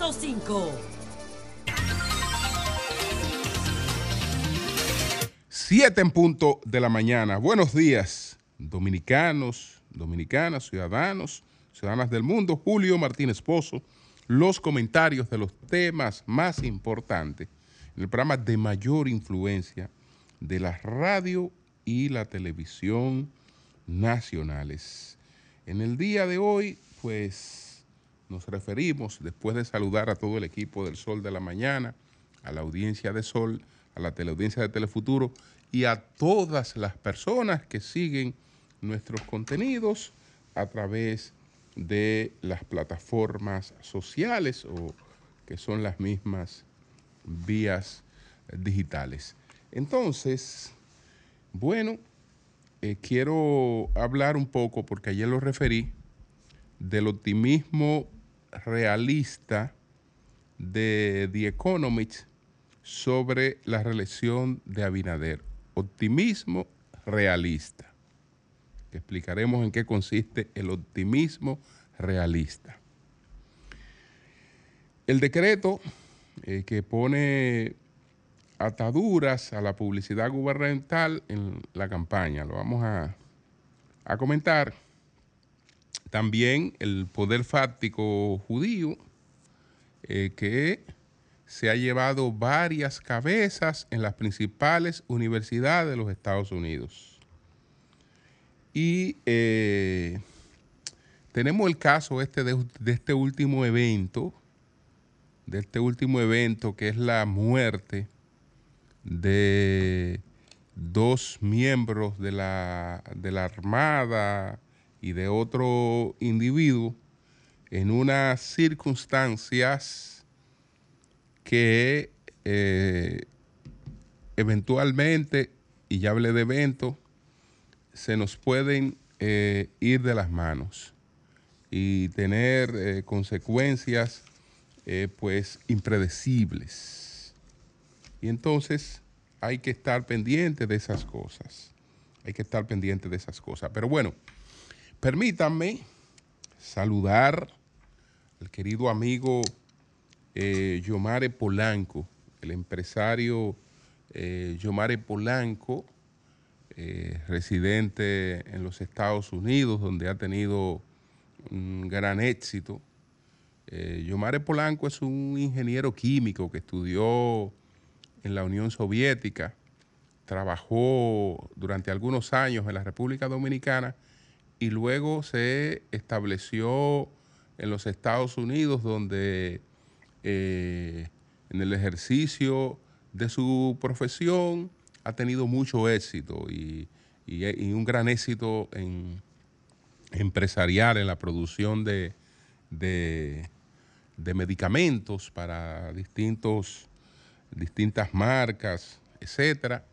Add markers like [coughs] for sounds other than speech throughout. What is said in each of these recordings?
100.5. Siete en punto de la mañana. Buenos días, dominicanos, dominicanas, ciudadanos, ciudadanas del mundo. Julio Martínez Pozo, los comentarios de los temas más importantes en el programa de mayor influencia de la radio y la televisión nacionales. En el día de hoy, pues nos referimos, después de saludar a todo el equipo del Sol de la Mañana, a la audiencia de Sol, a la teleaudiencia de Telefuturo y a todas las personas que siguen nuestros contenidos a través de las plataformas sociales o que son las mismas vías digitales. Entonces, bueno, eh, quiero hablar un poco, porque ayer lo referí, del optimismo realista de The Economist sobre la reelección de Abinader. Optimismo realista. explicaremos en qué consiste el optimismo realista. El decreto eh, que pone ataduras a la publicidad gubernamental en la campaña. Lo vamos a, comentar. También el poder fáctico judío, eh, que se ha llevado varias cabezas en las principales universidades de los Estados Unidos. Y eh, tenemos el caso este de, de este último evento, de este último evento que es la muerte de dos miembros de la, de la Armada y de otro individuo en unas circunstancias que eh, eventualmente, y ya hablé de eventos, se nos pueden eh, ir de las manos y tener eh, consecuencias pues impredecibles. Y entonces hay que estar pendiente de esas cosas. Hay que estar pendiente de esas cosas. Pero bueno, permítanme saludar al querido amigo eh, Yomare Polanco, el empresario eh, Yomare Polanco, eh, residente en los Estados Unidos, donde ha tenido un gran éxito. Yomare Polanco es un ingeniero químico que estudió en la Unión Soviética, trabajó durante algunos años en la República Dominicana y luego se estableció en los Estados Unidos donde eh, en el ejercicio de su profesión ha tenido mucho éxito y, un gran éxito en, empresarial en la producción de, de medicamentos para distintos distintas marcas, etcétera.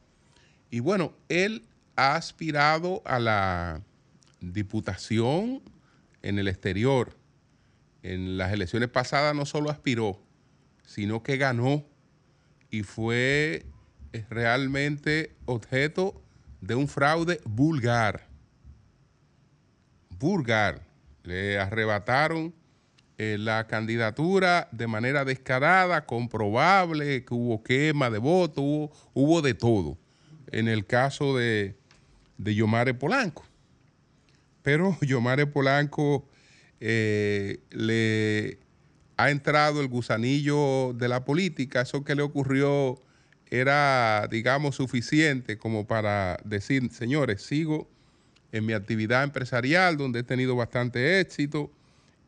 Y bueno, él ha aspirado a la diputación en el exterior. En las elecciones pasadas no solo aspiró, sino que ganó y fue eh, realmente objeto de un fraude vulgar. Vulgar. Le arrebataron eh, la candidatura de manera descarada, comprobable, que hubo quema de votos, hubo, de todo en el caso de, de Yomare Polanco. Pero Yomare Polanco eh, le ha entrado el gusanillo de la política, eso que le ocurrió era, digamos, suficiente como para decir, señores, sigo en mi actividad empresarial donde he tenido bastante éxito,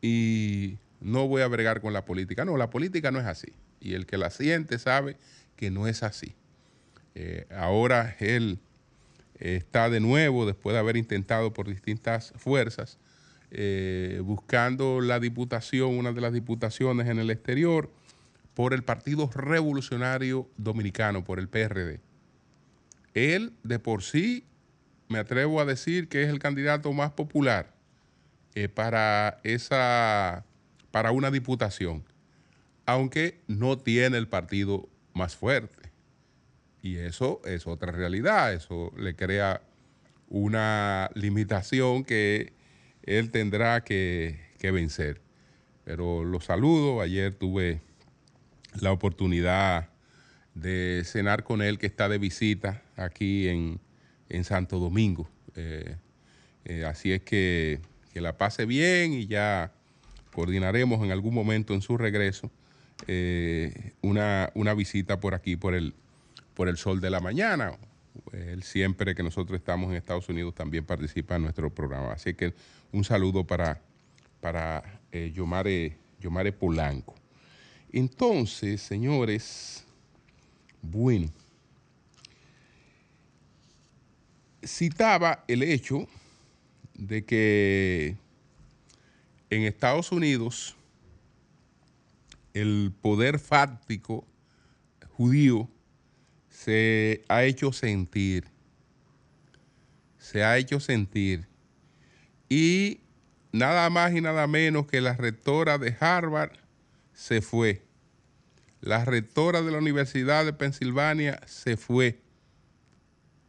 y no voy a bregar con la política. No, la política no es así. Y el que la siente sabe que no es así. Eh, ahora él está de nuevo, después de haber intentado por distintas fuerzas, eh, buscando la diputación, una de las diputaciones en el exterior, por el Partido Revolucionario Dominicano, por el PRD. Él de por sí, me atrevo a decir que es el candidato más popular eh, para, esa, para una diputación, aunque no tiene el partido más fuerte. Y eso es otra realidad, eso le crea una limitación que él tendrá que, vencer. Pero lo saludo. Ayer tuve la oportunidad de cenar con él, que está de visita aquí en, Santo Domingo. Eh, eh, así es que que la pase bien y ya coordinaremos en algún momento en su regreso eh, una, una, visita por aquí, por el, por el sol de la mañana. Él siempre que nosotros estamos en Estados Unidos también participa en nuestro programa. Así que un saludo para, para eh, Yomare, Yomare Polanco. Entonces, señores, bueno, citaba el hecho de que en Estados Unidos el poder fáctico judío se ha hecho sentir, se ha hecho sentir. Y nada más y nada menos que la rectora de Harvard se fue. La rectora de la Universidad de Pensilvania se fue.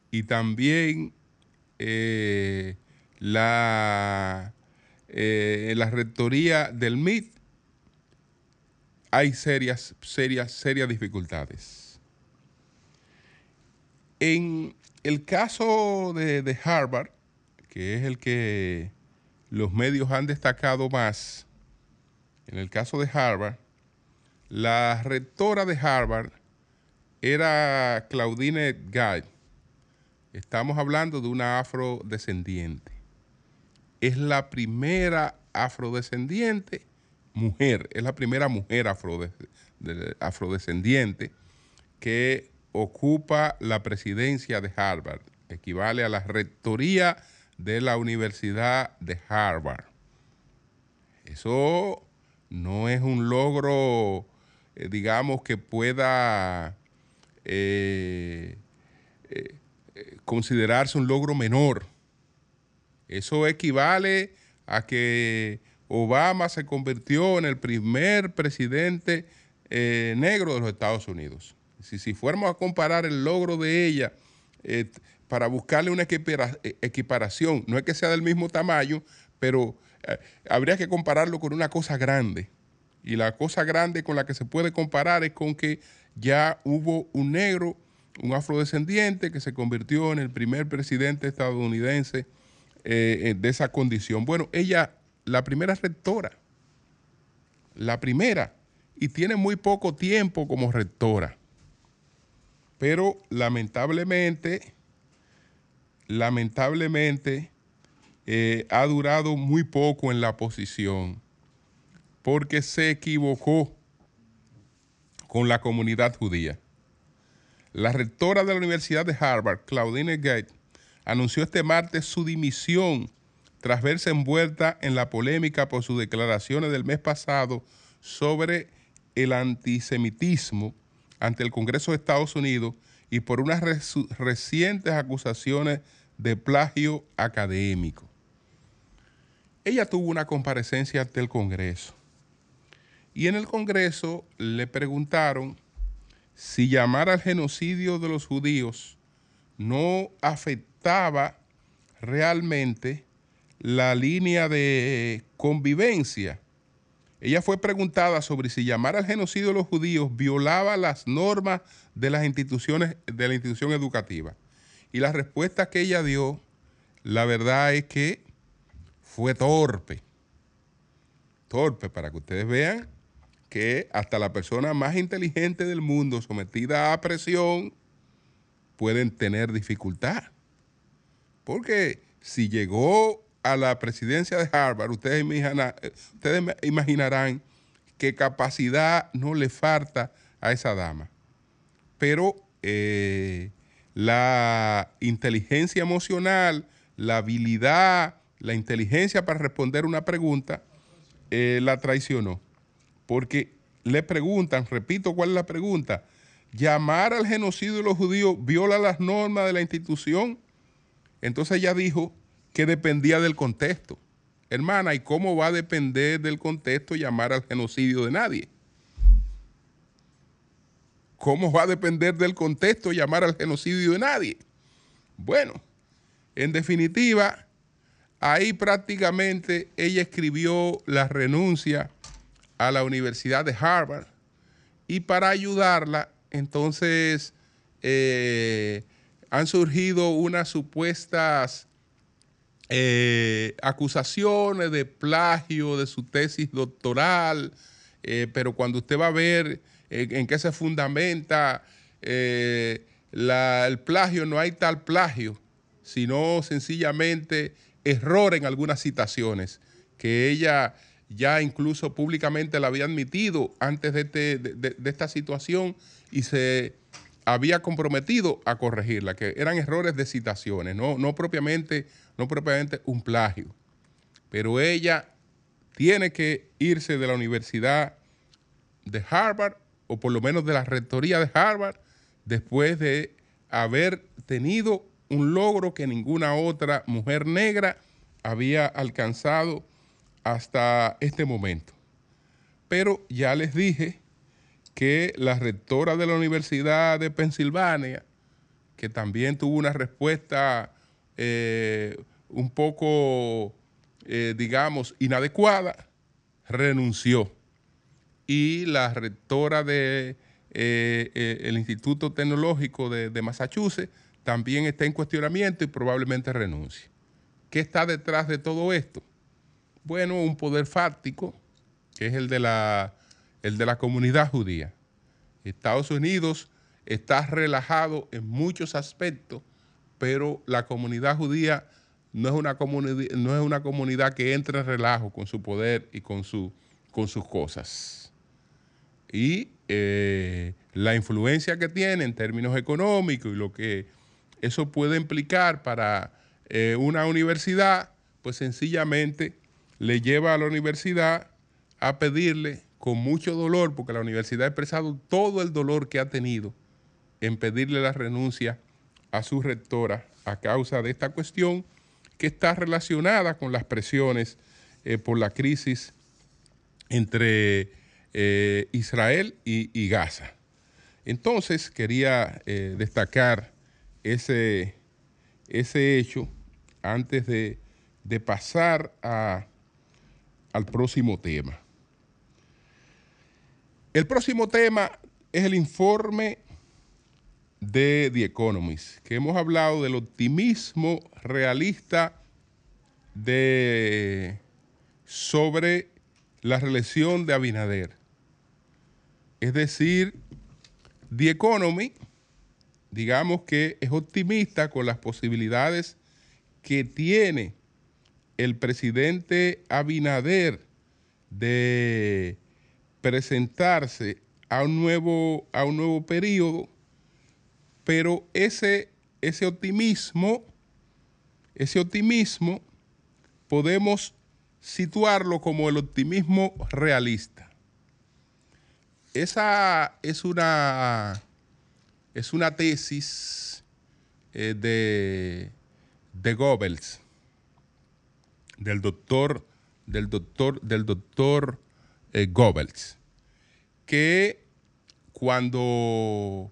Y también eh, la, eh, la rectoría del MIT hay serias, serias, serias dificultades. En el caso de, Harvard, que es el que los medios han destacado más, en el caso de Harvard, la rectora de Harvard era Claudine Gay. Estamos hablando de una afrodescendiente. Es la primera afrodescendiente mujer, es la primera mujer afrodescendiente que ocupa la presidencia de Harvard, equivale a la rectoría de la Universidad de Harvard. Eso no es un logro, eh, digamos, que pueda eh, eh, considerarse un logro menor. Eso equivale a que Obama se convirtió en el primer presidente negro de los Estados Unidos. Si, fuéramos a comparar el logro de ella para buscarle una equiparación, no es que sea del mismo tamaño, pero eh, habría que compararlo con una cosa grande. Y la cosa grande con la que se puede comparar es con que ya hubo un negro, un afrodescendiente, que se convirtió en el primer presidente estadounidense eh, eh, de esa condición. Bueno, ella, la primera rectora, la primera, y tiene muy poco tiempo como rectora. Pero lamentablemente, lamentablemente, eh, ha durado muy poco en la posición porque se equivocó con la comunidad judía. La rectora de la Universidad de Harvard, Claudine Gate, anunció este martes su dimisión tras verse envuelta en la polémica por sus declaraciones del mes pasado sobre el antisemitismo ante el Congreso de Estados Unidos y por unas recientes acusaciones de plagio académico. Ella tuvo una comparecencia ante el Congreso y en el Congreso le preguntaron si llamar al genocidio de los judíos no afectaba realmente la línea de convivencia. Ella fue preguntada sobre si llamar al genocidio de los judíos violaba las normas de las instituciones de la institución educativa. Y la respuesta que ella dio, la verdad es que fue torpe. Torpe para que ustedes vean que hasta la persona más inteligente del mundo sometida a presión pueden tener dificultad. Porque si llegó a la presidencia de Harvard, ustedes, ustedes imaginarán qué capacidad no le falta a esa dama. Pero eh, la inteligencia emocional, la habilidad, la inteligencia para responder una pregunta, eh, la traicionó. Porque le preguntan, repito cuál es la pregunta, llamar al genocidio de los judíos viola las normas de la institución. Entonces ella dijo que dependía del contexto. Hermana, ¿y cómo va a depender del contexto llamar al genocidio de nadie? ¿Cómo va a depender del contexto llamar al genocidio de nadie? Bueno, en definitiva, ahí prácticamente ella escribió la renuncia a la Universidad de Harvard y para ayudarla, entonces eh, han surgido unas supuestas eh, acusaciones de plagio de su tesis doctoral, eh, pero cuando usted va a ver en qué se fundamenta el plagio, no hay tal plagio, sino sencillamente error en algunas citaciones que ella ya incluso públicamente la había admitido antes de, este, esta situación y se había comprometido a corregirla, que eran errores de citaciones, no, propiamente, no propiamente un plagio. Pero ella tiene que irse de la Universidad de Harvard, o por lo menos de la rectoría de Harvard, después de haber tenido un logro que ninguna otra mujer negra había alcanzado hasta este momento. Pero ya les dije que la rectora de la Universidad de Pensilvania, que también tuvo una respuesta eh, un poco, eh, digamos, inadecuada, renunció. Y la rectora del de, eh, Instituto Tecnológico de, Massachusetts también está en cuestionamiento y probablemente renuncie. ¿Qué está detrás de todo esto? Bueno, un poder fáctico, que es el de la, el de la comunidad judía. Estados Unidos está relajado en muchos aspectos, pero la comunidad judía no es una, comunidad, no es una comunidad que entre en relajo con su poder y con, su, con sus cosas. Y eh, la influencia que tiene en términos económicos y lo que eso puede implicar para eh, una universidad, pues sencillamente le lleva a la universidad a pedirle con mucho dolor, porque la universidad ha expresado todo el dolor que ha tenido en pedirle la renuncia a su rectora a causa de esta cuestión que está relacionada con las presiones eh, por la crisis entre eh, Israel y, Gaza. Entonces quería eh, destacar ese, ese hecho antes de pasar a al próximo tema. El próximo tema es el informe de The Economist, que hemos hablado del optimismo realista de, sobre la reelección de Abinader. Es decir, The Economy, digamos que es optimista con las posibilidades que tiene el presidente Abinader de presentarse a un nuevo, a un nuevo periodo, pero ese, ese optimismo, ese optimismo podemos situarlo como el optimismo realista. Esa es una, es una tesis eh, de, de Goebbels del doctor, del doctor, del doctor eh, Goebbels, que cuando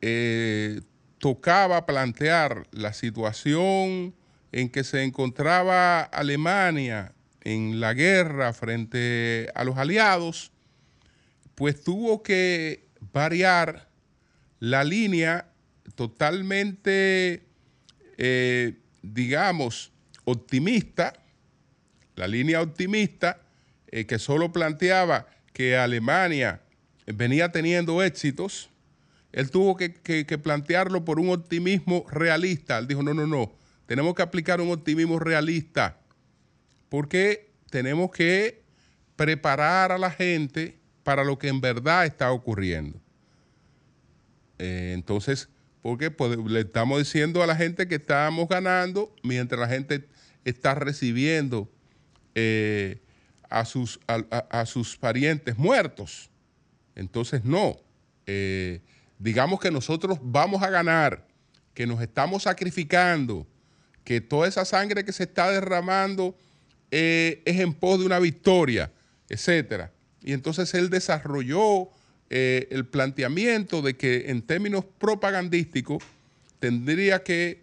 eh, tocaba plantear la situación en que se encontraba Alemania en la guerra frente a los aliados, pues tuvo que variar la línea totalmente, eh, digamos, optimista la línea optimista eh, que solo planteaba que Alemania venía teniendo éxitos, él tuvo que, plantearlo por un optimismo realista. Él dijo, no, no, no, tenemos que aplicar un optimismo realista porque tenemos que preparar a la gente para lo que en verdad está ocurriendo. Eh, entonces, porque pues, le estamos diciendo a la gente que estamos ganando mientras la gente está recibiendo eh, a, sus, a, sus parientes muertos. Entonces, no. Eh, digamos que nosotros vamos a ganar, que nos estamos sacrificando, que toda esa sangre que se está derramando eh, es en pos de una victoria, etcétera. Y entonces él desarrolló el planteamiento de que en términos propagandísticos tendría que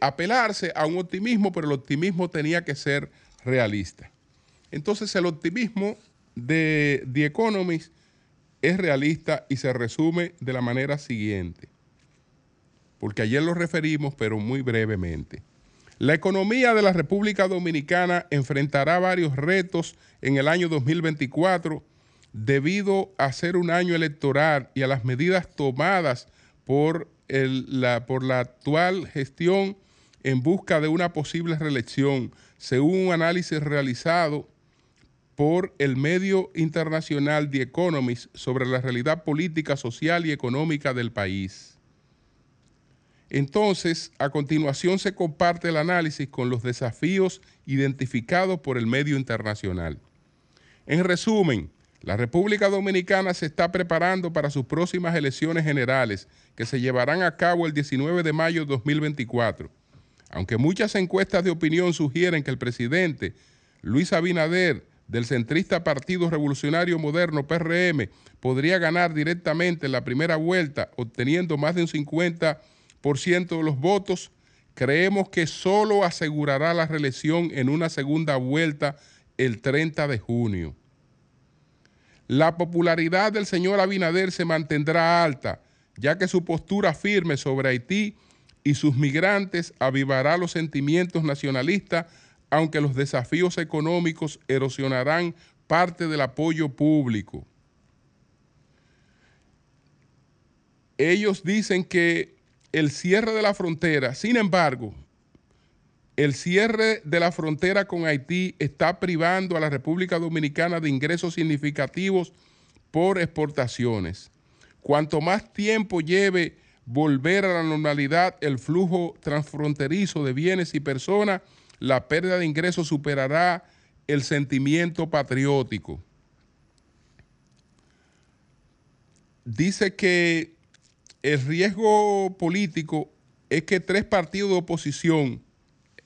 apelarse a un optimismo, pero el optimismo tenía que ser realista. Entonces el optimismo de The Economist es realista y se resume de la manera siguiente, porque ayer lo referimos, pero muy brevemente. La economía de la República Dominicana enfrentará varios retos en el año 2024 debido a ser un año electoral y a las medidas tomadas por, la, por la actual gestión en busca de una posible reelección, según un análisis realizado por el medio internacional The Economist sobre la realidad política, social y económica del país. Entonces, a continuación se comparte el análisis con los desafíos identificados por el medio internacional. En resumen, la República Dominicana se está preparando para sus próximas elecciones generales que se llevarán a cabo el 19 de mayo de 2024. Aunque muchas encuestas de opinión sugieren que el presidente Luis Abinader del centrista Partido Revolucionario Moderno PRM podría ganar directamente en la primera vuelta obteniendo más de un 50% de los votos, creemos que solo asegurará la reelección en una segunda vuelta el 30 de junio. La popularidad del señor Abinader se mantendrá alta, ya que su postura firme sobre Haití y sus migrantes avivará los sentimientos nacionalistas, aunque los desafíos económicos erosionarán parte del apoyo público. Ellos dicen que el cierre de la frontera, sin embargo, el cierre de la frontera con Haití está privando a la República Dominicana de ingresos significativos por exportaciones. Cuanto más tiempo lleve volver a la normalidad el flujo transfronterizo de bienes y personas, la pérdida de ingresos superará el sentimiento patriótico. Dice que el riesgo político es que tres partidos de oposición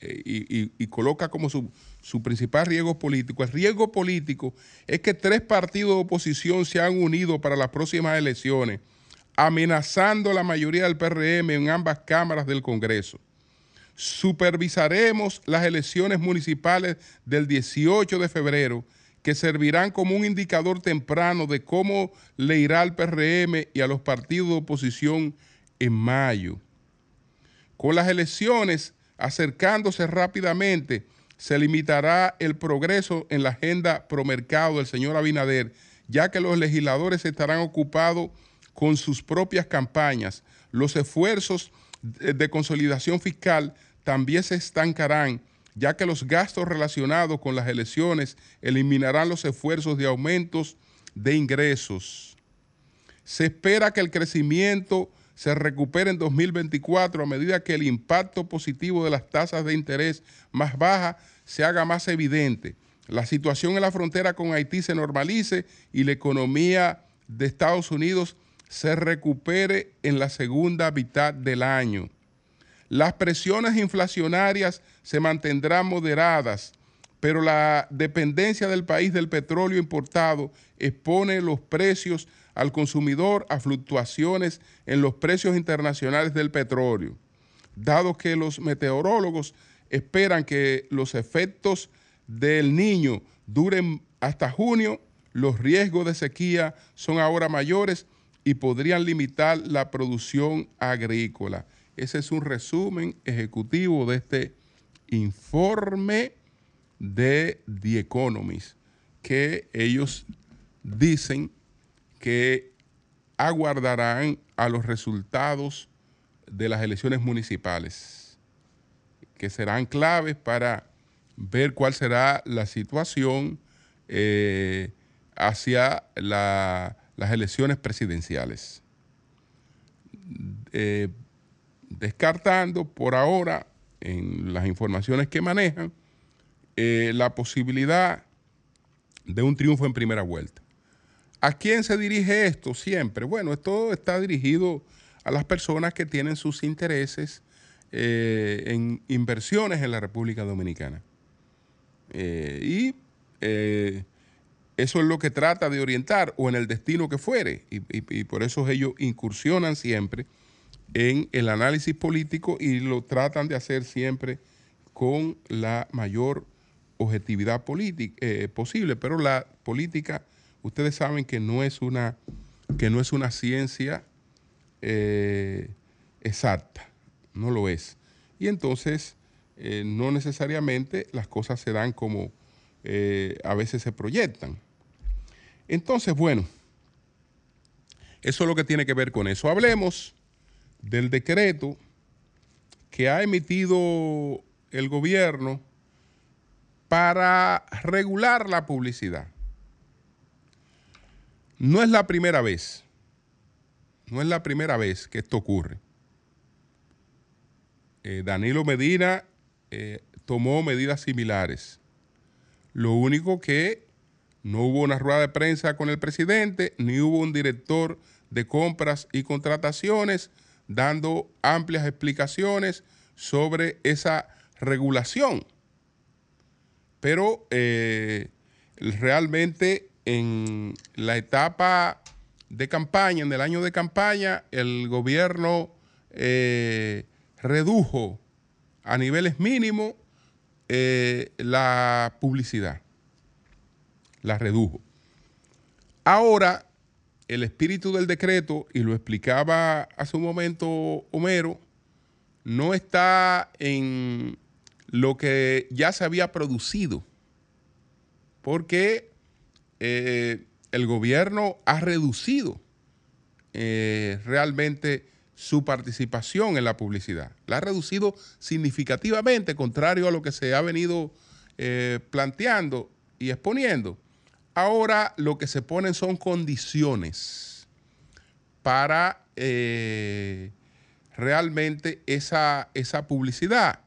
eh, y, coloca como su, su, principal riesgo político. El riesgo político es que tres partidos de oposición se han unido para las próximas elecciones, amenazando la mayoría del PRM en ambas cámaras del Congreso. Supervisaremos las elecciones municipales del 18 de febrero, que servirán como un indicador temprano de cómo le irá al PRM y a los partidos de oposición en mayo. Con las elecciones acercándose rápidamente, se limitará el progreso en la agenda promercado del señor Abinader, ya que los legisladores estarán ocupados con sus propias campañas. Los esfuerzos de consolidación fiscal también se estancarán, ya que los gastos relacionados con las elecciones eliminarán los esfuerzos de aumentos de ingresos. Se espera que el crecimiento se recupere en 2024 a medida que el impacto positivo de las tasas de interés más bajas se haga más evidente, la situación en la frontera con Haití se normalice y la economía de Estados Unidos se recupere en la segunda mitad del año. Las presiones inflacionarias se mantendrán moderadas, pero la dependencia del país del petróleo importado expone los precios al consumidor a fluctuaciones en los precios internacionales del petróleo, dado que los meteorólogos esperan que los efectos del niño duren hasta junio, los riesgos de sequía son ahora mayores y podrían limitar la producción agrícola. Ese es un resumen ejecutivo de este informe de The Economist, que ellos dicen que aguardarán a los resultados de las elecciones municipales, que serán claves para ver cuál será la situación eh, hacia las elecciones presidenciales. Eh, descartando por ahora, en las informaciones que manejan, eh, la posibilidad de un triunfo en primera vuelta. ¿A quién se dirige esto siempre? Bueno, esto está dirigido a las personas que tienen sus intereses eh, en inversiones en la República Dominicana. Eh, y eso es lo que trata de orientar o en el destino que fuere. Y, por eso ellos incursionan siempre en el análisis político y lo tratan de hacer siempre con la mayor objetividad eh, posible, pero la política, ustedes saben que no es una, que no es una ciencia eh, exacta, no lo es. Y entonces, eh, no necesariamente las cosas se dan como a veces se proyectan. Entonces, bueno, eso es lo que tiene que ver con eso. Hablemos del decreto que ha emitido el gobierno para regular la publicidad. No es la primera vez, no es la primera vez que esto ocurre. Eh, Danilo Medina eh, tomó medidas similares. Lo único que no hubo una rueda de prensa con el presidente, ni hubo un director de compras y contrataciones dando amplias explicaciones sobre esa regulación. Pero eh, realmente en la etapa de campaña, en el año de campaña, el gobierno eh, redujo a niveles mínimos eh, la publicidad. La redujo. Ahora, el espíritu del decreto, y lo explicaba hace un momento Homero, no está en lo que ya se había producido, porque eh, el gobierno ha reducido eh, realmente su participación en la publicidad. La ha reducido significativamente, contrario a lo que se ha venido eh, planteando y exponiendo. Ahora lo que se ponen son condiciones para realmente esa, esa publicidad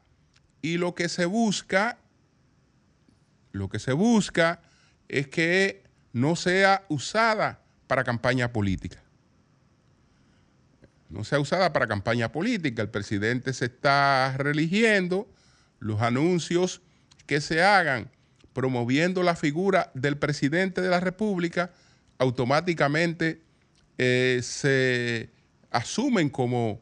y lo que se busca, lo que se busca es que no sea usada para campaña política. No sea usada para campaña política. El presidente se está religiendo los anuncios que se hagan promoviendo la figura del presidente de la República, automáticamente eh, se asumen como,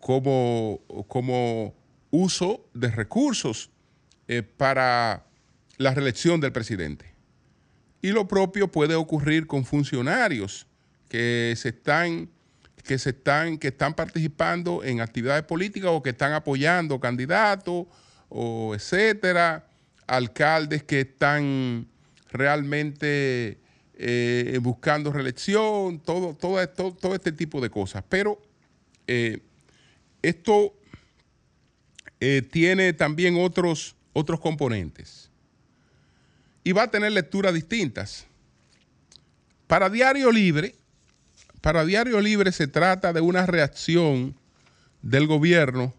como, como uso de recursos eh, para la reelección del presidente. Y lo propio puede ocurrir con funcionarios que se están, que se están, que están participando en actividades políticas o que están apoyando candidatos o etcétera, alcaldes que están realmente eh, buscando reelección, todo, todo, todo, este tipo de cosas. Pero eh, esto eh, tiene también otros, otros componentes. Y va a tener lecturas distintas. Para Diario Libre, para Diario Libre se trata de una reacción del gobierno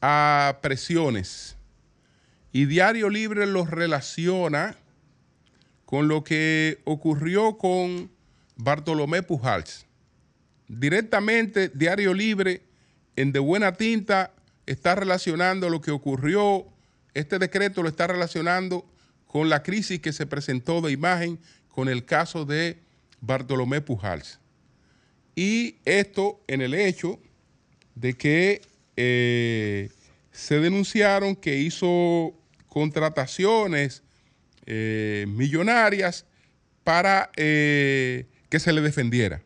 a presiones. Y Diario Libre lo relaciona con lo que ocurrió con Bartolomé Pujals. Directamente Diario Libre en De Buena Tinta está relacionando lo que ocurrió, este decreto lo está relacionando con la crisis que se presentó de imagen con el caso de Bartolomé Pujals. Y esto en el hecho de que eh, se denunciaron que hizo contrataciones eh, millonarias para eh, que se le defendiera.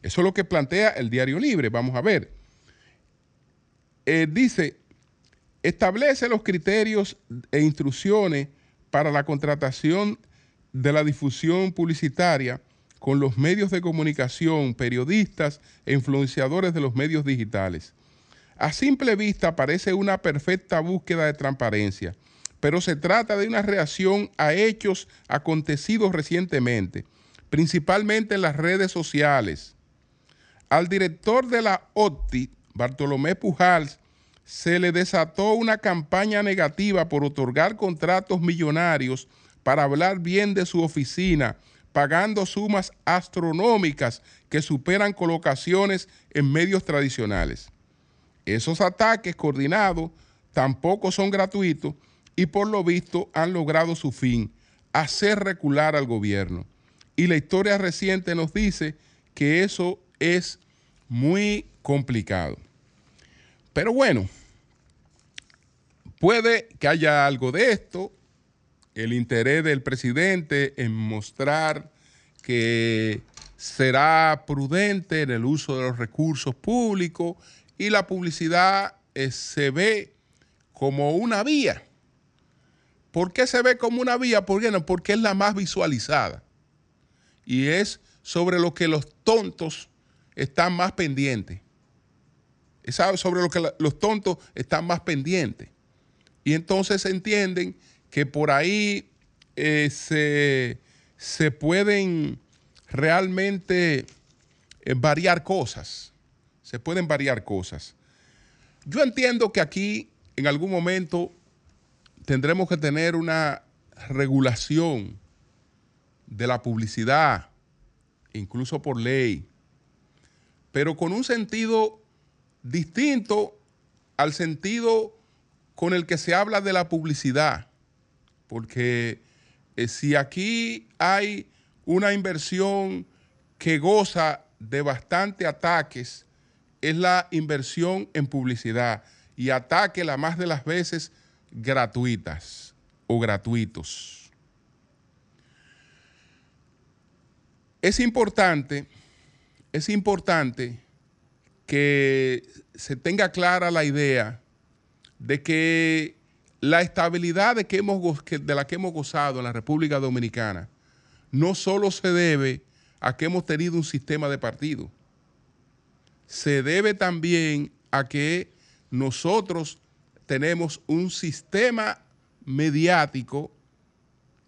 Eso es lo que plantea el Diario Libre. Vamos a ver. Eh, dice, establece los criterios e instrucciones para la contratación de la difusión publicitaria con los medios de comunicación, periodistas e influenciadores de los medios digitales. A simple vista parece una perfecta búsqueda de transparencia, pero se trata de una reacción a hechos acontecidos recientemente, principalmente en las redes sociales. Al director de la OTI, Bartolomé Pujals se le desató una campaña negativa por otorgar contratos millonarios para hablar bien de su oficina, pagando sumas astronómicas que superan colocaciones en medios tradicionales. Esos ataques coordinados tampoco son gratuitos y por lo visto han logrado su fin, hacer recular al gobierno. Y la historia reciente nos dice que eso es muy complicado. Pero bueno, puede que haya algo de esto, el interés del presidente en mostrar que será prudente en el uso de los recursos públicos y la publicidad eh, se ve como una vía. ¿Por qué se ve como una vía? ¿Por qué no? Porque es la más visualizada y es sobre lo que los tontos están más pendientes. Es sobre lo que los tontos están más pendientes. Y entonces entienden que por ahí eh, se, se pueden realmente eh, variar cosas. Se pueden variar cosas. Yo entiendo que aquí en algún momento tendremos que tener una regulación de la publicidad, incluso por ley, pero con un sentido distinto al sentido con el que se habla de la publicidad, porque eh, si aquí hay una inversión que goza de bastante ataques es la inversión en publicidad y ataque la más de las veces gratuitas o gratuitos. Es importante, es importante que se tenga clara la idea de que la estabilidad de, que hemos, de la que hemos gozado en la República Dominicana no solo se debe a que hemos tenido un sistema de partido, se debe también a que nosotros tenemos un sistema mediático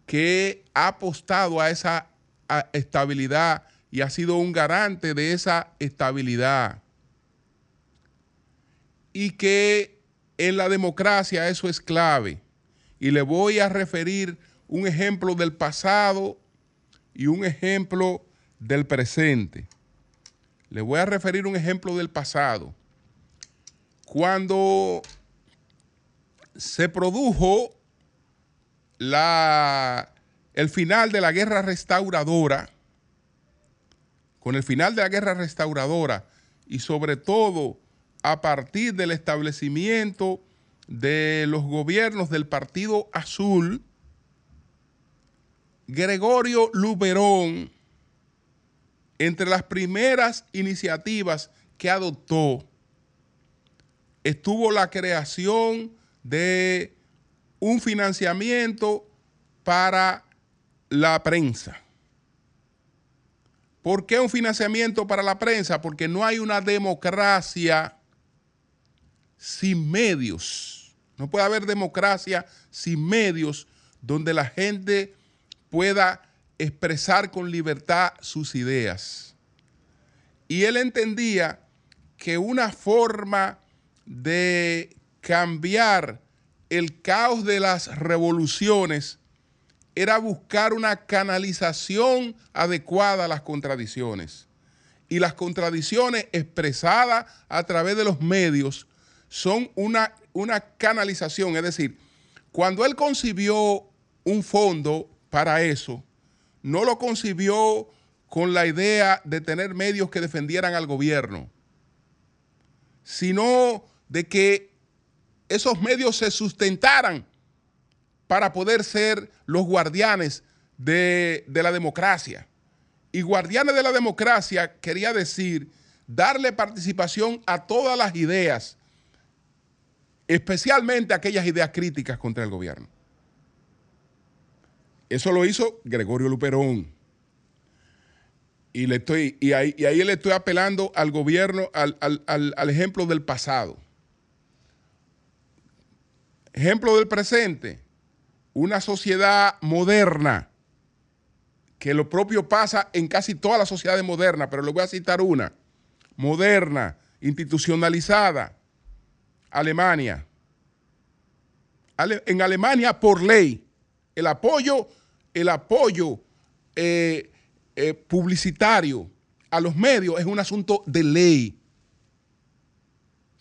que ha apostado a esa estabilidad y ha sido un garante de esa estabilidad. Y que en la democracia eso es clave. Y le voy a referir un ejemplo del pasado y un ejemplo del presente. Le voy a referir un ejemplo del pasado. Cuando se produjo la, el final de la guerra restauradora, con el final de la guerra restauradora y sobre todo a partir del establecimiento de los gobiernos del Partido Azul, Gregorio Luperón, entre las primeras iniciativas que adoptó, estuvo la creación de un financiamiento para la prensa. ¿Por qué un financiamiento para la prensa? Porque no hay una democracia sin medios. No puede haber democracia sin medios donde la gente pueda expresar con libertad sus ideas. Y él entendía que una forma de cambiar el caos de las revoluciones era buscar una canalización adecuada a las contradicciones. Y las contradicciones expresadas a través de los medios son una, una canalización. Es decir, cuando él concibió un fondo para eso, no lo concibió con la idea de tener medios que defendieran al gobierno, sino de que esos medios se sustentaran para poder ser los guardianes de, la democracia. Y guardianes de la democracia quería decir darle participación a todas las ideas, especialmente aquellas ideas críticas contra el gobierno. Eso lo hizo Gregorio Luperón. Y, le estoy, y, ahí, le estoy apelando al gobierno, al, al ejemplo del pasado. Ejemplo del presente, una sociedad moderna, que lo propio pasa en casi todas las sociedades modernas, pero le voy a citar una, moderna, institucionalizada, Alemania. En Alemania, por ley, el apoyo el apoyo eh, eh, publicitario a los medios es un asunto de ley.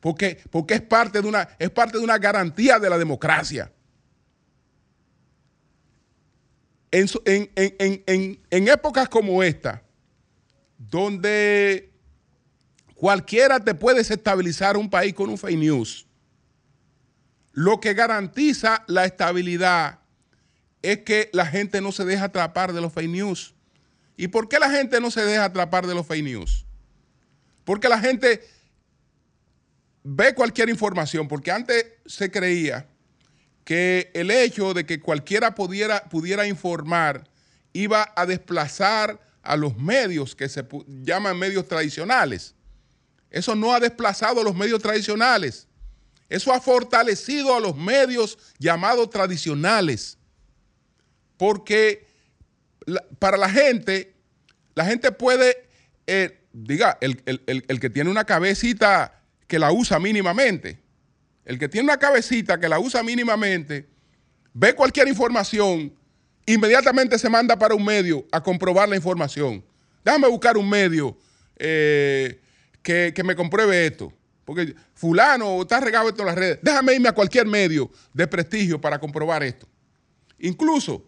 Porque, porque es, parte de una, es parte de una garantía de la democracia. En, en épocas como esta, donde cualquiera te puede desestabilizar un país con un fake news, lo que garantiza la estabilidad es que la gente no se deja atrapar de los fake news. ¿Y por qué la gente no se deja atrapar de los fake news? Porque la gente ve cualquier información, porque antes se creía que el hecho de que cualquiera pudiera, pudiera informar iba a desplazar a los medios que se llaman medios tradicionales. Eso no ha desplazado a los medios tradicionales. Eso ha fortalecido a los medios llamados tradicionales. Porque para la gente, la gente puede, eh, diga, el, el que tiene una cabecita que la usa mínimamente, el que tiene una cabecita que la usa mínimamente, ve cualquier información, inmediatamente se manda para un medio a comprobar la información. Déjame buscar un medio eh, que, me compruebe esto. Porque fulano está regado esto en las redes. Déjame irme a cualquier medio de prestigio para comprobar esto. Incluso,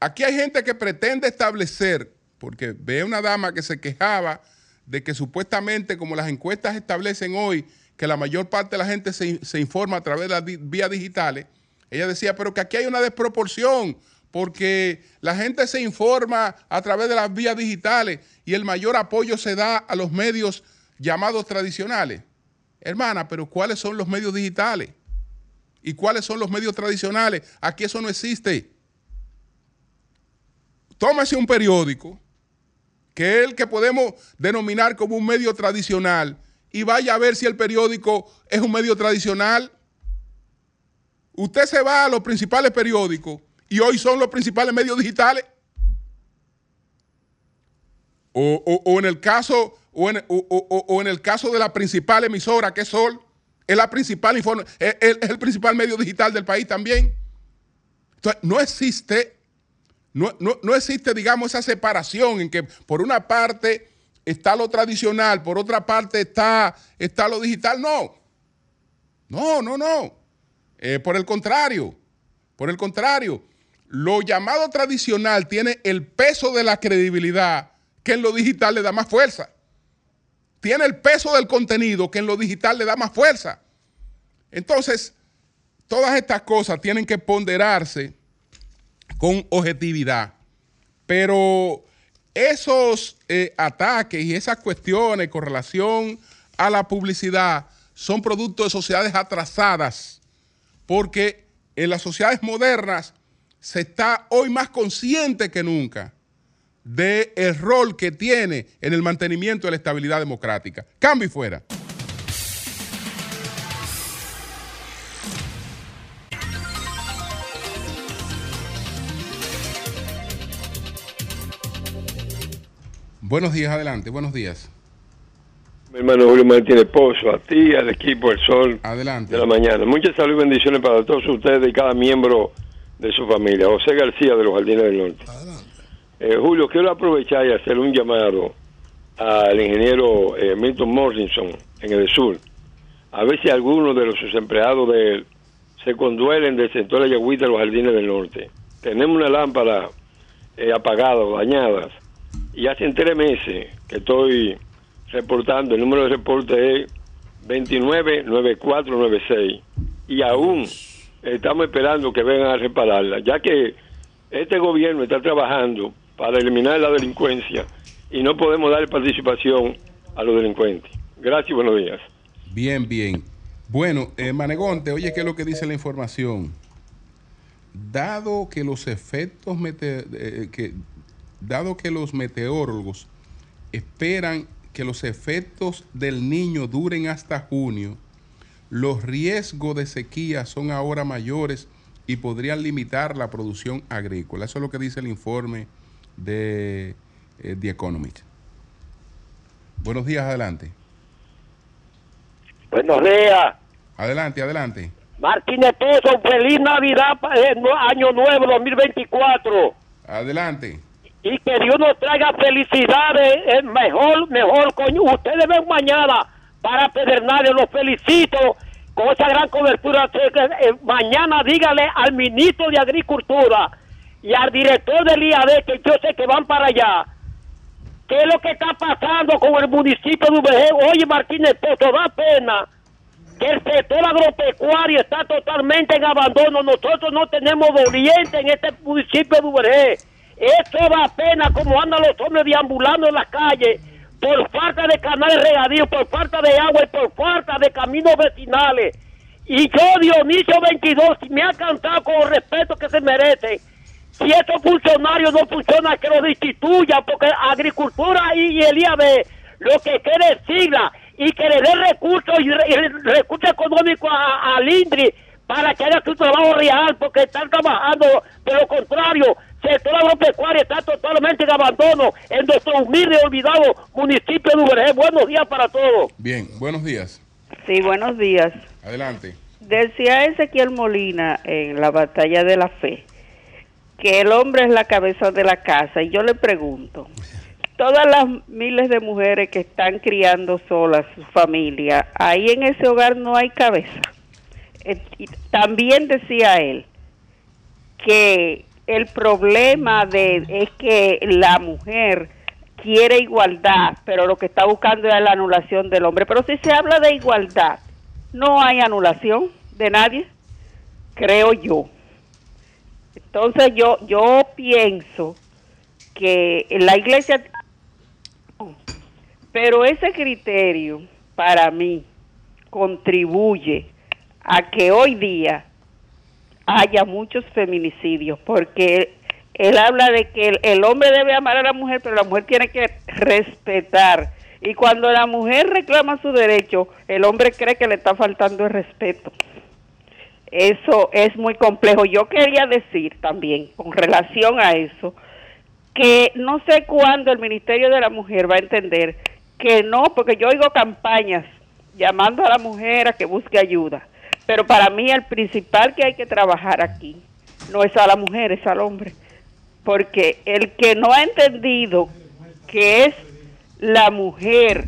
aquí hay gente que pretende establecer, porque ve una dama que se quejaba de que supuestamente, como las encuestas establecen hoy, que la mayor parte de la gente se, informa a través de las vías digitales, ella decía, pero que aquí hay una desproporción, porque la gente se informa a través de las vías digitales y el mayor apoyo se da a los medios llamados tradicionales. Hermana, pero ¿cuáles son los medios digitales? ¿Y cuáles son los medios tradicionales? Aquí eso no existe. Tómese un periódico, que es el que podemos denominar como un medio tradicional, y vaya a ver si el periódico es un medio tradicional. Usted se va a los principales periódicos y hoy son los principales medios digitales. O, en el caso o en, el caso de la principal emisora que es Sol, es la principal es, el principal medio digital del país también. Entonces, no existe, no, no existe, digamos, esa separación en que por una parte está lo tradicional, por otra parte está, está lo digital. No, no, no, no. Eh, por el contrario, por el contrario, lo llamado tradicional tiene el peso de la credibilidad que en lo digital le da más fuerza. Tiene el peso del contenido que en lo digital le da más fuerza. Entonces, todas estas cosas tienen que ponderarse con objetividad. Pero esos eh, ataques y esas cuestiones con relación a la publicidad son producto de sociedades atrasadas, porque en las sociedades modernas se está hoy más consciente que nunca del rol que tiene en el mantenimiento de la estabilidad democrática. Cambio y fuera. Buenos días, adelante, buenos días. Mi hermano Julio Martínez Pozo, a ti, al equipo El Sol adelante. de la mañana. Muchas salud y bendiciones para todos ustedes y cada miembro de su familia. José García de los Jardines del Norte. Adelante. Eh, Julio, quiero aprovechar y hacer un llamado al ingeniero eh, Milton Morrison en el sur, a ver si algunos de los sus empleados de él se conduelen del sector de Yagüita de los Jardines del Norte. Tenemos una lámpara eh, apagada, dañada y hace tres meses que estoy reportando, el número de reporte es 299496 y aún estamos esperando que vengan a repararla, ya que este gobierno está trabajando para eliminar la delincuencia y no podemos dar participación a los delincuentes. Gracias y buenos días. Bien, bien. Bueno, eh, Manegonte, oye, ¿qué es lo que dice la información? Dado que los efectos eh, que dado que los meteorólogos esperan que los efectos del niño duren hasta junio, los riesgos de sequía son ahora mayores y podrían limitar la producción agrícola. Eso es lo que dice el informe de eh, The Economist. Buenos días, adelante. Buenos días. Adelante, adelante. Martínez Pozo, feliz Navidad, año nuevo 2024. Adelante y que Dios nos traiga felicidades, es mejor, mejor, coño. Ustedes ven mañana para Pedernales, los felicito con esa gran cobertura. Eh, mañana dígale al ministro de Agricultura y al director del IAD, que yo sé que van para allá, qué es lo que está pasando con el municipio de UBG. Oye, Martínez Toto, da pena que el sector agropecuario está totalmente en abandono. Nosotros no tenemos doliente en este municipio de Ubergé. Esto da pena como andan los hombres deambulando en las calles por falta de canales regadíos, por falta de agua y por falta de caminos vecinales. Y yo, Dionisio 22, me ha cantado con el respeto que se merece. Si estos funcionarios no funcionan, que los destituyan, porque agricultura y el IAB lo que quiere sigla y que le dé recursos y, recursos económicos al INDRI para que haga su trabajo real, porque están trabajando de lo contrario. El sector agropecuario está totalmente en abandono en nuestro humilde y olvidado municipio de Uberge. Buenos días para todos. Bien, buenos días. Sí, buenos días. Adelante. Decía Ezequiel Molina en la batalla de la fe que el hombre es la cabeza de la casa y yo le pregunto, todas las miles de mujeres que están criando solas su familia, ahí en ese hogar no hay cabeza. Eh, también decía él que el problema de es que la mujer quiere igualdad, pero lo que está buscando es la anulación del hombre. Pero si se habla de igualdad, no hay anulación de nadie, creo yo. Entonces yo yo pienso que la iglesia pero ese criterio, para mí, contribuye a que hoy día haya muchos feminicidios, porque él habla de que el, hombre debe amar a la mujer, pero la mujer tiene que respetar. Y cuando la mujer reclama su derecho, el hombre cree que le está faltando el respeto. Eso es muy complejo. Yo quería decir también, con relación a eso, que no sé cuándo el Ministerio de la Mujer va a entender que no, porque yo oigo campañas llamando a la mujer a que busque ayuda, pero para mí el principal que hay que trabajar aquí no es a la mujer, es al hombre, porque el que no ha entendido que es la mujer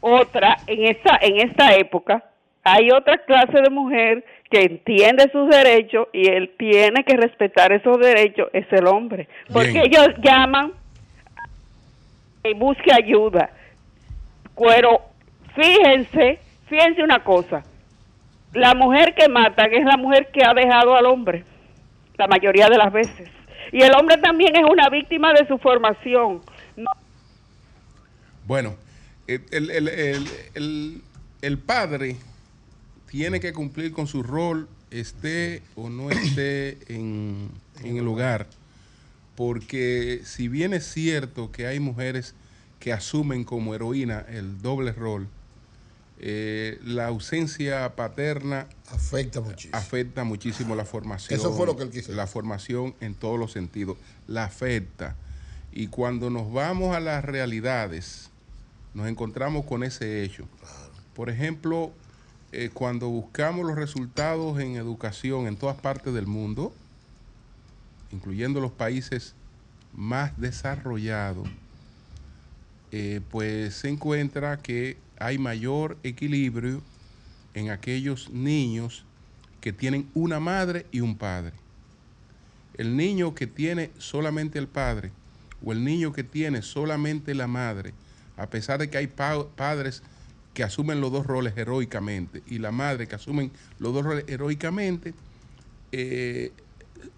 otra en esta en esta época, hay otra clase de mujer que entiende sus derechos y él tiene que respetar esos derechos, es el hombre, porque ellos llaman y busque ayuda. Pero fíjense, fíjense una cosa, la mujer que matan es la mujer que ha dejado al hombre, la mayoría de las veces. Y el hombre también es una víctima de su formación. Bueno, el, el, padre tiene que cumplir con su rol, esté o no esté en, en el hogar, porque si bien es cierto que hay mujeres que asumen como heroína el doble rol, eh, la ausencia paterna afecta muchísimo. afecta muchísimo la formación. Eso fue lo que él quiso. La formación en todos los sentidos. La afecta. Y cuando nos vamos a las realidades, nos encontramos con ese hecho. Por ejemplo, eh, cuando buscamos los resultados en educación en todas partes del mundo, incluyendo los países más desarrollados, eh, pues se encuentra que hay mayor equilibrio en aquellos niños que tienen una madre y un padre. El niño que tiene solamente el padre o el niño que tiene solamente la madre, a pesar de que hay padres que asumen los dos roles heroicamente y la madre que asumen los dos roles heroicamente, eh,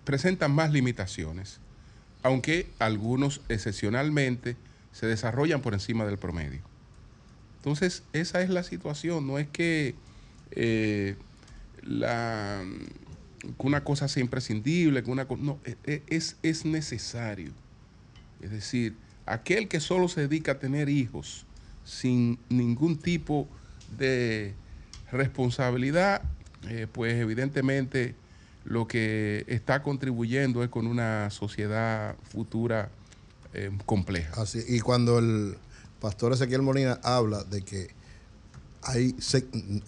presentan más limitaciones, aunque algunos excepcionalmente se desarrollan por encima del promedio. Entonces, esa es la situación, no es que, eh, la, una cosa sea imprescindible, que una no, e, e, es, es necesario. Es decir, aquel que solo se dedica a tener hijos sin ningún tipo de responsabilidad, eh, pues evidentemente lo que está contribuyendo es con una sociedad futura eh, compleja. Así, y cuando el pastor Ezequiel Molina habla de que hay,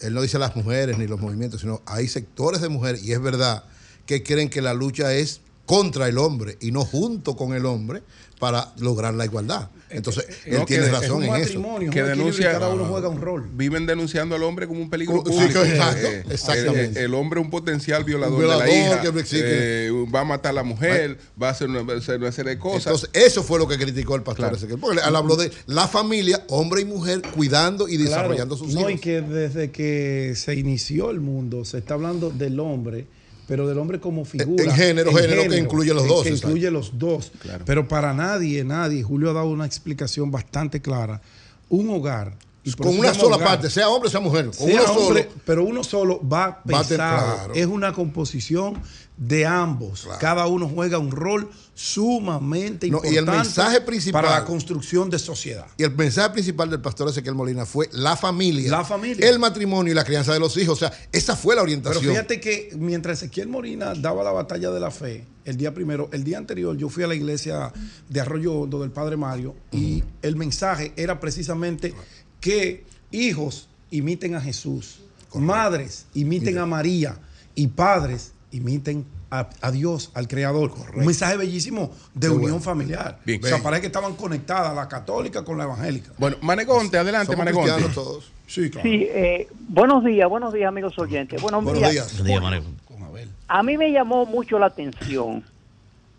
él no dice las mujeres ni los movimientos, sino hay sectores de mujeres, y es verdad, que creen que la lucha es contra el hombre y no junto con el hombre para lograr la igualdad. Entonces, Eh, no, él tiene que- razón es un en eso. que denuncia- cada uno juega un rol. Viven denunciando al hombre como un peligro Sí, público. exacto, Eh, exactamente. El, el hombre es un potencial violador, Un violador de la hija. que no eh, va a matar a la mujer, va a hacer una, va a hacer una serie de cosas. Entonces, eso fue lo que criticó el pastor Claro. Ezequiel. Porque él habló de la familia, hombre y mujer, cuidando y Claro, desarrollando sus no, hijos. y que desde que se inició el mundo se está hablando del hombre, pero del hombre como figura. en género, género que incluye los dos, Que exacto. incluye los dos. Claro. Pero para nadie, nadie, Julio ha dado una explicación bastante clara. Un hogar. y con una sola hogar, parte, sea hombre, sea mujer. Con sea uno hombre, solo. pero uno solo va Va a tener- claro. Es una composición de ambos. Claro. Cada uno juega un rol sumamente No, y importante el mensaje principal- para la construcción de sociedad. Y el mensaje principal del pastor Ezequiel Molina fue la familia, La familia. el matrimonio y la crianza de los hijos. O sea, esa fue la Pero orientación. fíjate que mientras Ezequiel Morina daba la batalla de la fe, el día primero, el día anterior, yo fui a la iglesia de Arroyo Hondo del Padre Mario y el mensaje era precisamente que hijos imiten a Jesús, madres imiten a María y padres imiten a, a Dios, al Creador. Un mensaje bellísimo de Qué unión bueno. familiar. Bien. O sea, parece que estaban conectadas la católica con la evangélica. bueno, Manegonte, adelante, Somos Manegonte. todos. Sí, claro. Sí, eh, buenos días, buenos días amigos oyentes. Buenos, Buenos días. días. Manejo. Con Abel. A mí me llamó mucho la atención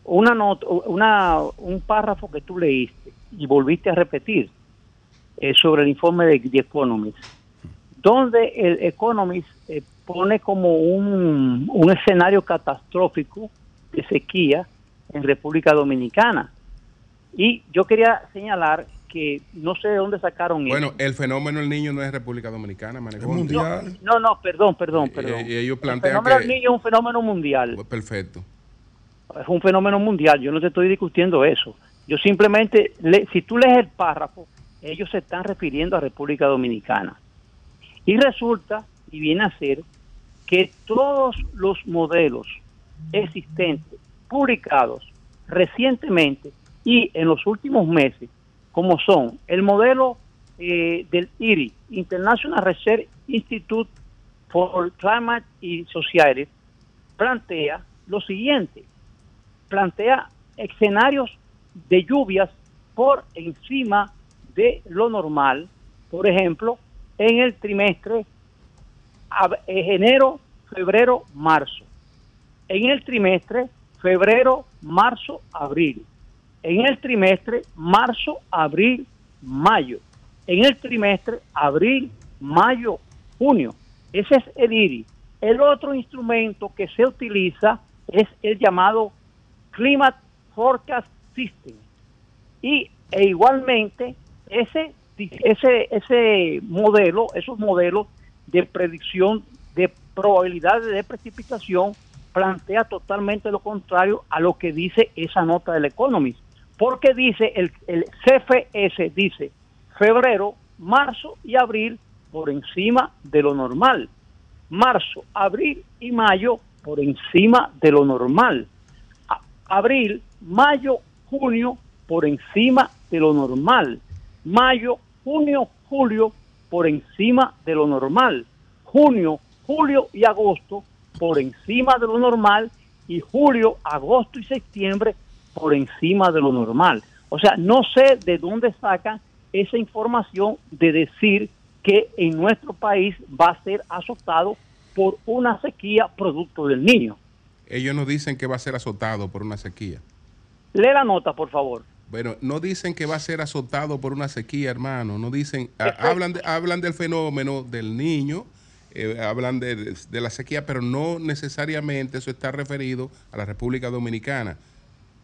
una nota, una, un párrafo que tú leíste y volviste a repetir eh, sobre el informe de The Economist, donde el Economist eh, pone como un, un escenario catastrófico de sequía en República Dominicana. Y yo quería señalar que no sé de dónde sacaron Bueno, eso. el fenómeno del niño no es República Dominicana, Manegonte. mundial. No, no, no, perdón, perdón, perdón. y ellos el plantean fenómeno que- del niño es un fenómeno mundial. Pues Perfecto. es un fenómeno mundial, yo no te estoy discutiendo eso. Yo simplemente, le- si tú lees el párrafo, ellos se están refiriendo a República Dominicana. Y resulta, y viene a ser, que todos los modelos existentes, publicados recientemente y en los últimos meses, como son el modelo eh, del IRI, International Research Institute for Climate y Society, plantea lo siguiente, plantea escenarios de lluvias por encima de lo normal, por ejemplo, en el trimestre eh, enero, febrero, marzo. En el trimestre febrero, marzo, abril. En el trimestre marzo, abril, mayo. En el trimestre abril, mayo, junio. Ese es el IRI. El otro instrumento que se utiliza es el llamado Climate Forecast System. Y e igualmente ese, ese, ese modelo, esos modelos de predicción de probabilidades de precipitación plantea totalmente lo contrario a lo que dice esa nota del Economist. Porque dice, el, el CFS dice febrero, marzo y abril por encima de lo normal. Marzo, abril y mayo por encima de lo normal. Abril, mayo, junio por encima de lo normal. Mayo, junio, julio por encima de lo normal. Junio, julio y agosto por encima de lo normal y julio, agosto y septiembre por encima de lo normal. O sea, no sé de dónde sacan esa información de decir que en nuestro país va a ser azotado por una sequía producto del niño. Ellos nos dicen que va a ser azotado por una sequía. Lee la nota, por favor. Bueno, no dicen que va a ser azotado por una sequía, hermano. No dicen, a- [laughs] hablan, de- hablan del fenómeno del niño, eh, hablan de, de la sequía, pero no necesariamente eso está referido a la República Dominicana.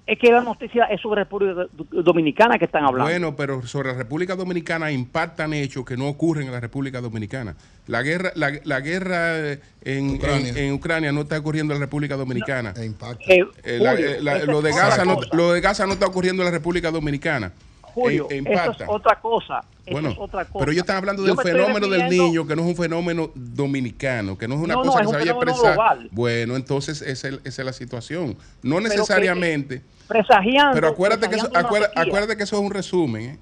Es que la noticia es sobre República Do- Dominicana que están hablando. Bueno, pero sobre la República Dominicana impactan hechos que no ocurren en la República Dominicana. La guerra, la, la guerra eh, en, Ucrania. en- en Ucrania no está ocurriendo en la República Dominicana. E. Eh, Eh, la- eh, la- de Gaza no, lo de Gaza no está ocurriendo en la República Dominicana. Julio, E- e eso impacta. es otra cosa. Bueno, es otra cosa. pero ellos están hablando Yo del fenómeno del niño, que no es un fenómeno dominicano, que no es una No, no, cosa es que un se vaya a expresar. global. Bueno, entonces esa es, esa es la situación. No que- necesariamente, Presagiando. pero acuérdate que, eso, acuérdate, que eso es un resumen. ¿eh?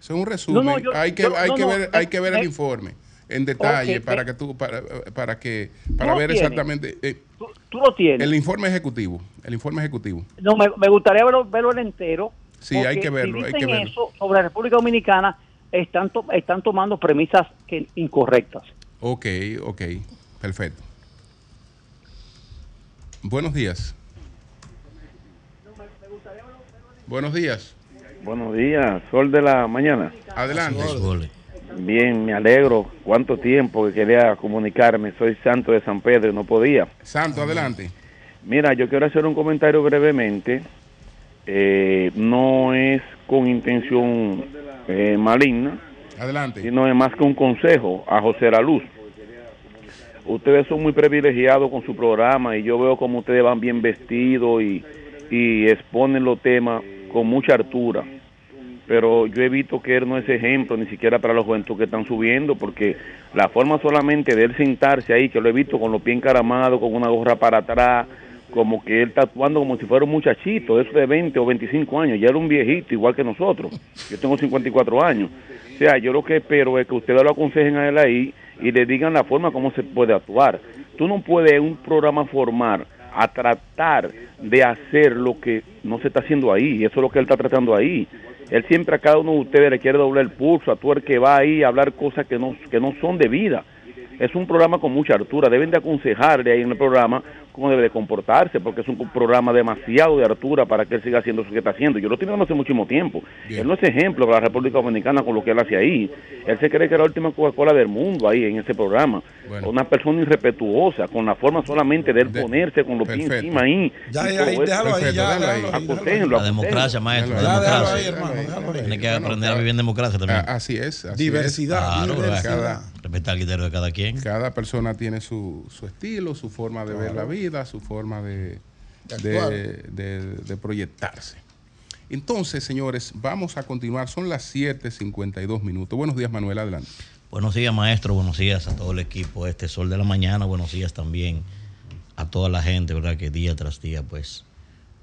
Eso es un resumen. No, yo- hay que, yo- hay ver, me- hay que ver el me- informe. en detalle Ok, para eh, que tú para, para que para ver tienes? exactamente eh, Tú, tú lo tienes. el informe ejecutivo, el informe ejecutivo. No, me, me gustaría verlo, verlo en entero. Sí, hay que verlo, si hay que verlo. eso sobre la República Dominicana, están, to- están tomando premisas que, incorrectas. Ok, ok, perfecto. Buenos días. Buenos días. Buenos días, sol de la mañana. Adelante. Bien, me alegro. ¿Cuánto tiempo que quería comunicarme? Soy Santo de San Pedro y no podía. Santo, adelante. Mira, yo quiero hacer un comentario brevemente. Eh, no es con intención eh, maligna, Adelante. sino es más que un consejo a José La Luz. Ustedes son muy privilegiados con su programa y yo veo como ustedes van bien vestidos y, y exponen los temas con mucha altura. Pero yo he visto que él no es ejemplo ni siquiera para los juventud que están subiendo, porque la forma solamente de él sentarse ahí, que lo he visto con los pies encaramados, con una gorra para atrás, como que él está actuando como si fuera un muchachito, eso de 20 o 25 años, ya era un viejito igual que nosotros. Yo tengo 54 años. O sea, yo lo que espero es que ustedes lo aconsejen a él ahí y le digan la forma como se puede actuar. Tú no puedes un programa formar a tratar de hacer lo que no se está haciendo ahí, y eso es lo que él está tratando ahí. Él siempre a cada uno de ustedes le quiere doblar el pulso, a que va ahí a hablar cosas que no, que no son de vida. Es un programa con mucha altura, deben de aconsejarle ahí en el programa cómo debe de comportarse, porque es un programa demasiado de altura para que él siga haciendo lo que está haciendo. Yo lo tengo hace muchísimo tiempo. Él no es ejemplo para la República Dominicana con lo que él hace ahí. Él se cree que es la última Coca-Cola del mundo ahí en ese programa. Bueno. Una persona irrespetuosa, con la forma solamente de él ponerse con los pies encima ahí. Ya, ahí, déjalo ahí, ya, déjalo ahí. Aconséjenlo, La democracia, maestro, la democracia. Tiene que aprender a vivir en democracia también. Ah, así es. así Diversidad, Claro, diversidad. Respetar el criterio de cada quien. Cada persona tiene su, su estilo, su forma de ver la vida, su forma de, De de, de- de proyectarse. Entonces, señores, vamos a continuar. Son las 7:52 minutos. Buenos días, Manuel. Adelante. Buenos días, maestro. Buenos días a todo el equipo. Este Sol de la Mañana. Buenos días también a toda la gente, ¿verdad? Que día tras día, pues,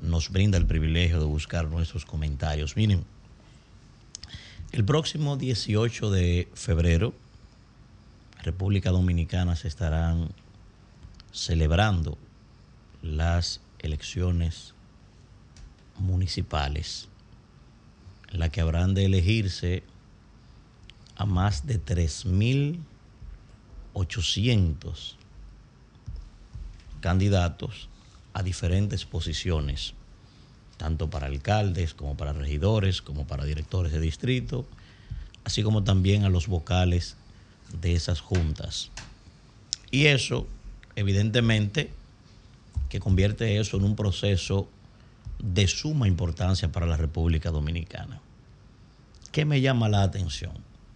nos brinda el privilegio de buscar nuestros comentarios. Miren, el próximo 18 de febrero, República Dominicana se estarán celebrando las elecciones municipales, en la que habrán de elegirse a más de 3.800 candidatos a diferentes posiciones, tanto para alcaldes como para regidores, como para directores de distrito, así como también a los vocales de esas juntas. Y eso, evidentemente, que convierte eso en un proceso de suma importancia para la República Dominicana. ¿Qué me llama la atención?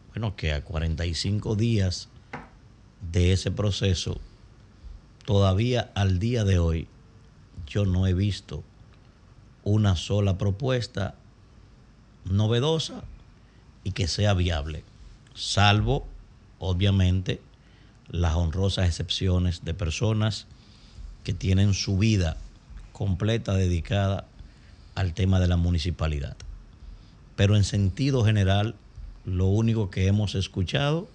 Bueno, que a 45 días de ese proceso, todavía al día de hoy, yo no he visto una sola propuesta novedosa y que sea viable, salvo, obviamente, las honrosas excepciones de personas que tienen su vida completa dedicada al tema de la municipalidad. Pero en sentido general, lo único que hemos escuchado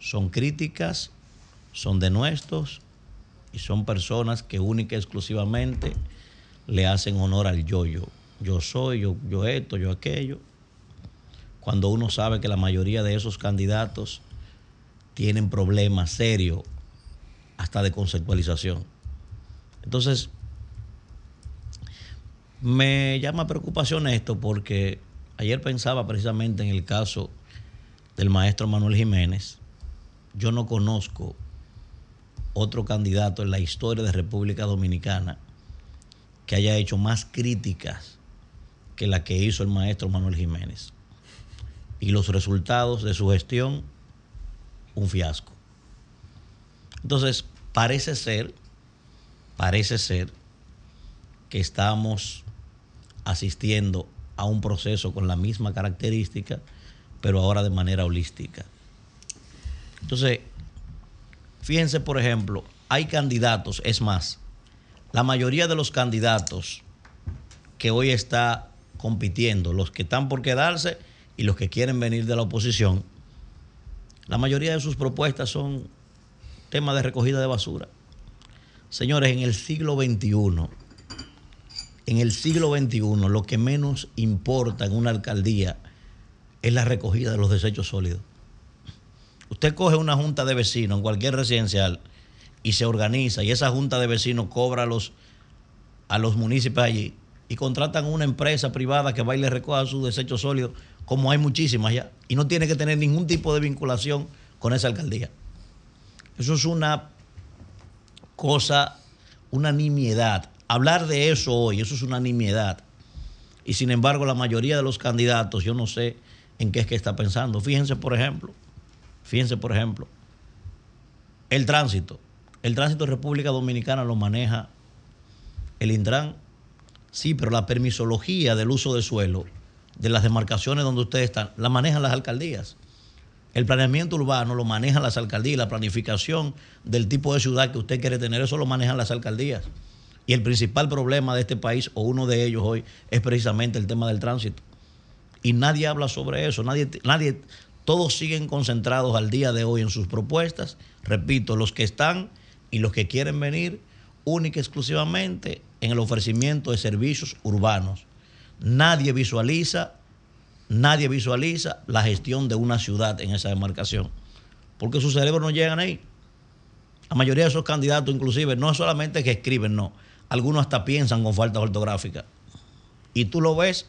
son críticas, son denuestos y son personas que única y exclusivamente le hacen honor al yo-yo. Yo soy, yo, yo esto, yo aquello. Cuando uno sabe que la mayoría de esos candidatos tienen problemas serios, hasta de conceptualización. Entonces, me llama preocupación esto porque ayer pensaba precisamente en el caso del maestro Manuel Jiménez. Yo no conozco otro candidato en la historia de República Dominicana que haya hecho más críticas que la que hizo el maestro Manuel Jiménez. Y los resultados de su gestión, un fiasco. Entonces, parece ser, parece ser que estamos asistiendo a un proceso con la misma característica, pero ahora de manera holística. Entonces, fíjense, por ejemplo, hay candidatos, es más, la mayoría de los candidatos que hoy está compitiendo, los que están por quedarse y los que quieren venir de la oposición, La mayoría de sus propuestas son temas de recogida de basura. Señores, en el siglo XXI, en el siglo XXI, lo que menos importa en una alcaldía es la recogida de los desechos sólidos. Usted coge una junta de vecinos en cualquier residencial y se organiza y esa junta de vecinos cobra a los, a los municipios allí y contratan una empresa privada que va y le recoja sus desechos sólidos, como hay muchísimas ya, y no tiene que tener ningún tipo de vinculación con esa alcaldía. Eso es una cosa, una nimiedad. Hablar de eso hoy, eso es una nimiedad. Y sin embargo, la mayoría de los candidatos, yo no sé en qué es que está pensando. Fíjense, por ejemplo, fíjense, por ejemplo, el tránsito. El tránsito de República Dominicana lo maneja el Intran. Sí, pero la permisología del uso de suelo, de las demarcaciones donde ustedes están, la manejan las alcaldías. El planeamiento urbano lo manejan las alcaldías, la planificación del tipo de ciudad que usted quiere tener, eso lo manejan las alcaldías. Y el principal problema de este país, o uno de ellos hoy, es precisamente el tema del tránsito. Y nadie habla sobre eso, nadie, nadie, todos siguen concentrados al día de hoy en sus propuestas. Repito, los que están y los que quieren venir única y exclusivamente en el ofrecimiento de servicios urbanos. Nadie visualiza nadie visualiza la gestión de una ciudad en esa demarcación, porque sus cerebros no llegan ahí. La mayoría de esos candidatos, inclusive, no solamente que escriben, no, algunos hasta piensan con falta ortográfica. Y tú lo ves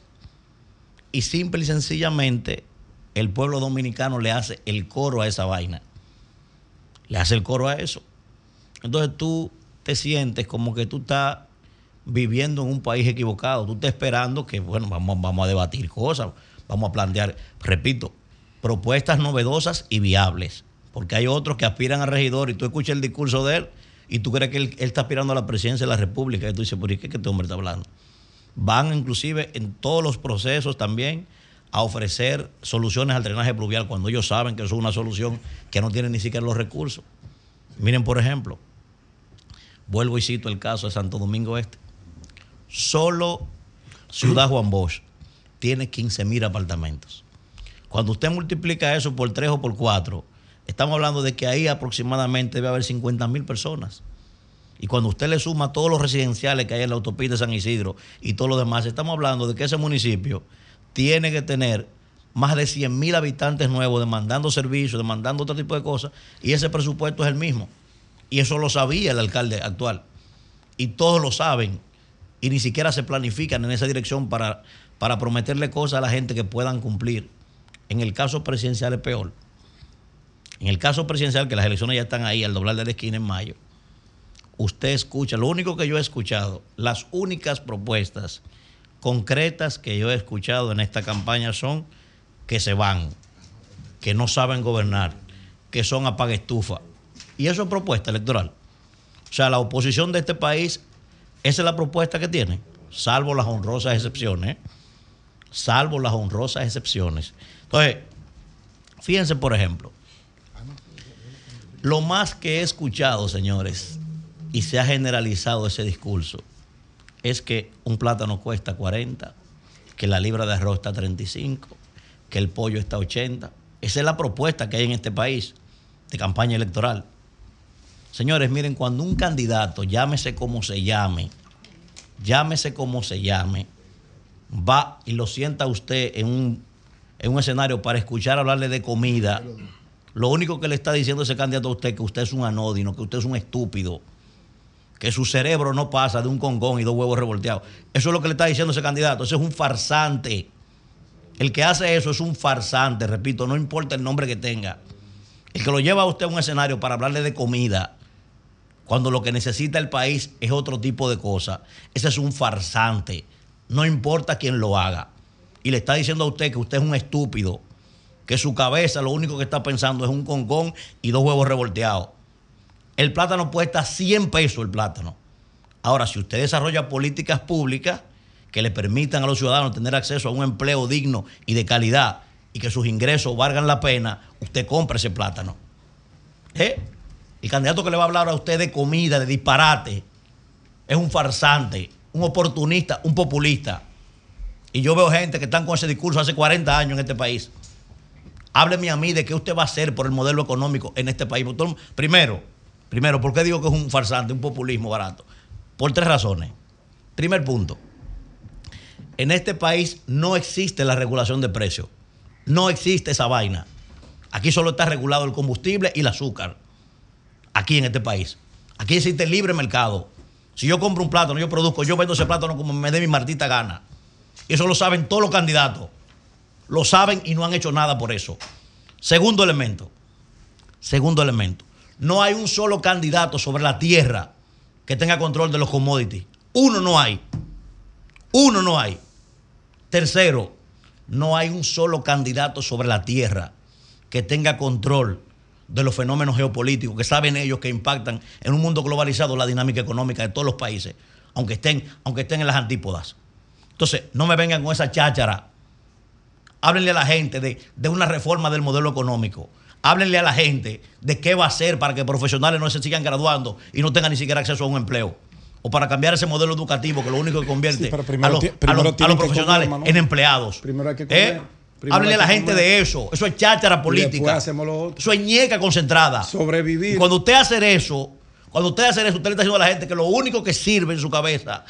y simple y sencillamente el pueblo dominicano le hace el coro a esa vaina. Le hace el coro a eso. Entonces tú te sientes como que tú estás viviendo en un país equivocado. Tú estás esperando que, bueno, vamos, vamos a debatir cosas vamos a plantear, repito, propuestas novedosas y viables. Porque hay otros que aspiran a regidor y tú escuchas el discurso de él y tú crees que él, está aspirando a la presidencia de la República y tú dices, ¿por qué que este hombre está hablando? Van inclusive en todos los procesos también a ofrecer soluciones al drenaje pluvial cuando ellos saben que eso es una solución que no tiene ni siquiera los recursos. Miren, por ejemplo, vuelvo y cito el caso de Santo Domingo Este. Solo Ciudad Juan Bosch tiene 15 mil apartamentos. Cuando usted multiplica eso por 3 o por 4, estamos hablando de que ahí aproximadamente debe haber 50 mil personas. Y cuando usted le suma todos los residenciales que hay en la autopista de San Isidro y todo lo demás, estamos hablando de que ese municipio tiene que tener más de 100 mil habitantes nuevos demandando servicios, demandando otro tipo de cosas, y ese presupuesto es el mismo. Y eso lo sabía el alcalde actual. Y todos lo saben. Y ni siquiera se planifican en esa dirección para para prometerle cosas a la gente que puedan cumplir. En el caso presidencial es peor. En el caso presidencial, que las elecciones ya están ahí al doblar de la esquina en mayo, usted escucha, lo único que yo he escuchado, las únicas propuestas concretas que yo he escuchado en esta campaña son que se van, que no saben gobernar, que son apaguestufa. Y eso es propuesta electoral. O sea, la oposición de este país, esa es la propuesta que tiene, salvo las honrosas excepciones salvo las honrosas excepciones. Entonces, fíjense, por ejemplo, lo más que he escuchado, señores, y se ha generalizado ese discurso, es que un plátano cuesta 40, que la libra de arroz está 35, que el pollo está 80. Esa es la propuesta que hay en este país de campaña electoral. Señores, miren, cuando un candidato, llámese como se llame, llámese como se llame, va y lo sienta usted en un, en un escenario para escuchar hablarle de comida, lo único que le está diciendo ese candidato a usted es que usted es un anódino, que usted es un estúpido, que su cerebro no pasa de un congón y dos huevos revolteados. Eso es lo que le está diciendo ese candidato. Ese es un farsante. El que hace eso es un farsante, repito, no importa el nombre que tenga. El que lo lleva a usted a un escenario para hablarle de comida, cuando lo que necesita el país es otro tipo de cosa, ese es un farsante no importa quién lo haga. Y le está diciendo a usted que usted es un estúpido, que su cabeza lo único que está pensando es un concón y dos huevos revolteados. El plátano cuesta 100 pesos el plátano. Ahora, si usted desarrolla políticas públicas que le permitan a los ciudadanos tener acceso a un empleo digno y de calidad y que sus ingresos valgan la pena, usted compra ese plátano. ¿Eh? El candidato que le va a hablar a usted de comida, de disparate, es un farsante un oportunista, un populista. Y yo veo gente que están con ese discurso hace 40 años en este país. Hábleme a mí de qué usted va a hacer por el modelo económico en este país. Primero, primero, ¿por qué digo que es un farsante, un populismo barato? Por tres razones. Primer punto. En este país no existe la regulación de precios. No existe esa vaina. Aquí solo está regulado el combustible y el azúcar. Aquí en este país. Aquí existe el libre mercado. Si yo compro un plátano, yo produzco, yo vendo ese plátano como me dé mi martita gana. Y eso lo saben todos los candidatos. Lo saben y no han hecho nada por eso. Segundo elemento. Segundo elemento. No hay un solo candidato sobre la tierra que tenga control de los commodities. Uno no hay. Uno no hay. Tercero, no hay un solo candidato sobre la tierra que tenga control de los fenómenos geopolíticos que saben ellos que impactan en un mundo globalizado la dinámica económica de todos los países, aunque estén, aunque estén en las antípodas. Entonces, no me vengan con esa cháchara. Háblenle a la gente de, de una reforma del modelo económico. Háblenle a la gente de qué va a hacer para que profesionales no se sigan graduando y no tengan ni siquiera acceso a un empleo. O para cambiar ese modelo educativo que lo único que convierte Sí, a los, a los- a profesionales comer, en empleados. Primero hay que ¿Eh? comer. Háblenle a la gente de eso. Eso es cháchara política. hacemos lo otro. Eso es ñeca concentrada. Sobrevivir. Y cuando usted hace eso, cuando usted hace eso, usted le está diciendo a la gente que lo único que sirve en su cabeza,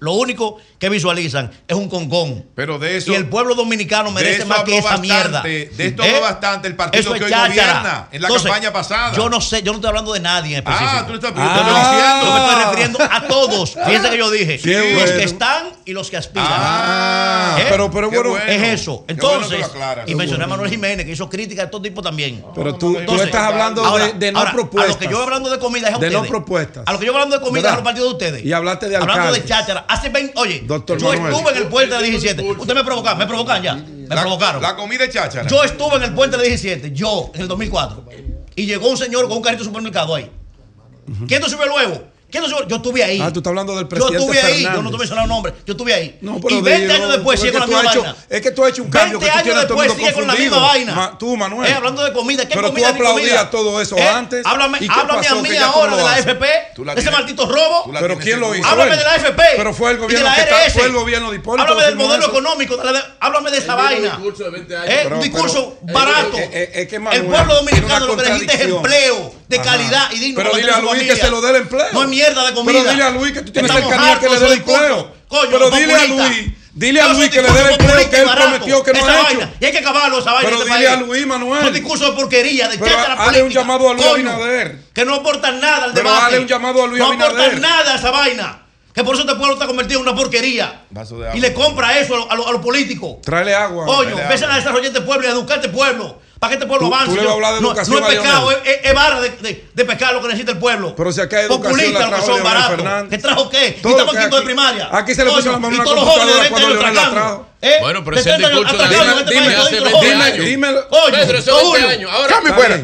lo único que visualizan es un concón. Pero de eso. y el pueblo dominicano merece más que esa bastante, mierda. De esto ¿Eh? habló bastante el partido Eso que hoy gobierna en la Entonces, campaña pasada. Yo no sé, yo no estoy hablando de nadie en específico. Ah, tú estás Yo yo me estoy refiriendo a todos. Fíjense que yo dije, los bueno. que están y los que aspiran. Ah, ¿Eh? pero- pero bueno, es eso. Bueno Entonces, aclaras. y mencioné a Manuel Jiménez, que hizo crítica de todo tipo también. Pero tú, tú estás hablando ahora- de, de no ahora, propuestas. A lo que yo hablando de comida es a De no propuestas. A lo que yo hablando de comida ¿Verdad? es a los partidos de ustedes. Y hablaste de Hablando de alcaldes. cháchara. Hace 20, oye, Doctor yo Manuel. estuve en el puente de la 17. Ustedes me provocaron, me provocan ya. Me La- provocaron. La comida es cháchara. Yo estuve en el puente de 17, yo, en el 2004. Y llegó un señor con un carrito de supermercado ahí. ¿Quién te subió luego? Yo estuve ahí. Ah, tú estás hablando del Yo presidente estuve ahí, yo no te mencionando nombre, yo estuve ahí. No, pero y 20 dilo, años después sigue con la misma hecho- vaina. Es que tú has hecho un cambio 20 que tú años el después sigue con la misma vaina. Ma- tú, Manuel. Eh, hablando de comida, ¿qué Pero comida tú aplaudías todo eso Eh, antes. Háblame, ¿Y qué háblame pasó? a mí ahora de la. AFP, de ese maldito robo. Pero ¿quién lo hizo? Háblame de la AFP. Pero fue el gobierno la que fue el gobierno de Hipólito Háblame del modelo económico. háblame de esa vaina. discurso de 20 años. Eh, un discurso barato. eh, es que el pueblo dominicano lo que necesita es empleo de Ajá. calidad y digno. Pero para dile a Luis que se lo dé el empleo. No es mierda de comida. Pero dile a Luis que tú tienes Estamos cercanía que le dé el empleo. Coño, Pero dile a. Luis, dile a Luis que le dé el empleo que él prometió que no ha vaina. hecho. Y hay que acabarlo esa vaina. Pero este dile a. Luis, Manuel. Son discursos de porquería, de Pero cháchara hazle un llamado a Luis Coño, Abinader. Que no aportan nada al Pero debate. hazle un llamado a Luis no Abinader. aportan nada a esa vaina. Que por eso este pueblo está convertido en una porquería. Vaso de Y le compra eso a los lo, políticos. Tráele agua. Coño, Dale empiezan a desarrollar este pueblo y a educar este pueblo. Para que este pueblo Tú- avance. tú le vas a hablar de no, educación no es pecado, es, es- es vara de, de, de pescar lo que necesita el pueblo. Pero si acá hay educación, Populistas la lo que son baratos. ¿Qué trajo qué? Todo y estamos quinto de primaria. aquí se le puso la mano y a una todos los jóvenes de computadora 20 cuando años Leonel la trajo. ¿Eh? Bueno, pero ese es el 30 años discurso de hace este 20 país, años. toditos los jóvenes. Dime-. Coño, Pedro, eso es Julio. 20 años. Ahora, Cambio fuera.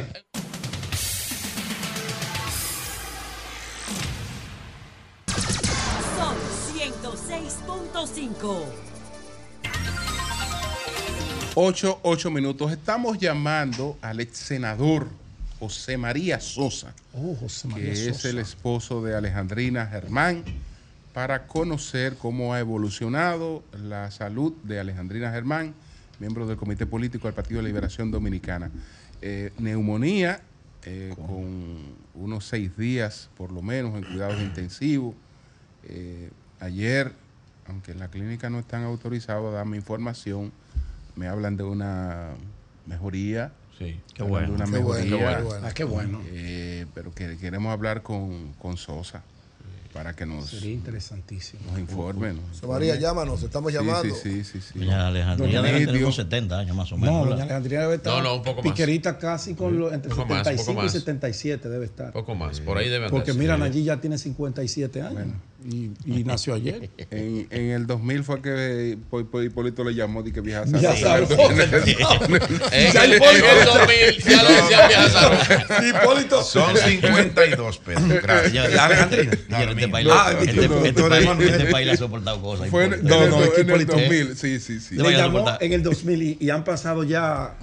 Son 106.5. 8, 8 minutos. Estamos llamando al ex senador José María Sosa, Oh, José María que es el esposo de Alejandrina Germán, para conocer cómo ha evolucionado la salud de Alejandrina Germán, miembro del Comité Político del Partido de Liberación Dominicana. Eh, neumonía, eh, con unos seis días por lo menos en cuidados intensivos. Eh, ayer, aunque en la clínica no están autorizados a darme información, me hablan de una mejoría. Sí. Qué bueno. De una Qué bueno, mejoría. qué bueno. Ah, qué bueno. Eh, pero que queremos hablar con, con Sosa para que nos, Sería interesantísimo. nos informe. nos José María, informe. llámanos, estamos llamando. Sí, sí, sí. sí. Doña Alejandría debe tener unos 70 años más o menos. No, doña Alejandrina debe estar No, no, un poco más. piquerita casi con lo, entre Poco más, 75 poco y más. 77 debe estar. Poco más. Por ahí debe Porque andarse. mira, Nayí ya tiene 57 años y, y nació ayer. En, en el 2000 fue que Hipólito le llamó de que vieja Ya Sara. sabes. Hipólito- el 2000 ya le decían vieja Sara. Hipólito. Son 52 pesos. Gracias. Este país, Ah, este- este este le ha soportado cosas. No, no, es que en el Hipólito- 2000, sí, sí, sí. En el 2000 y, y han pasado ya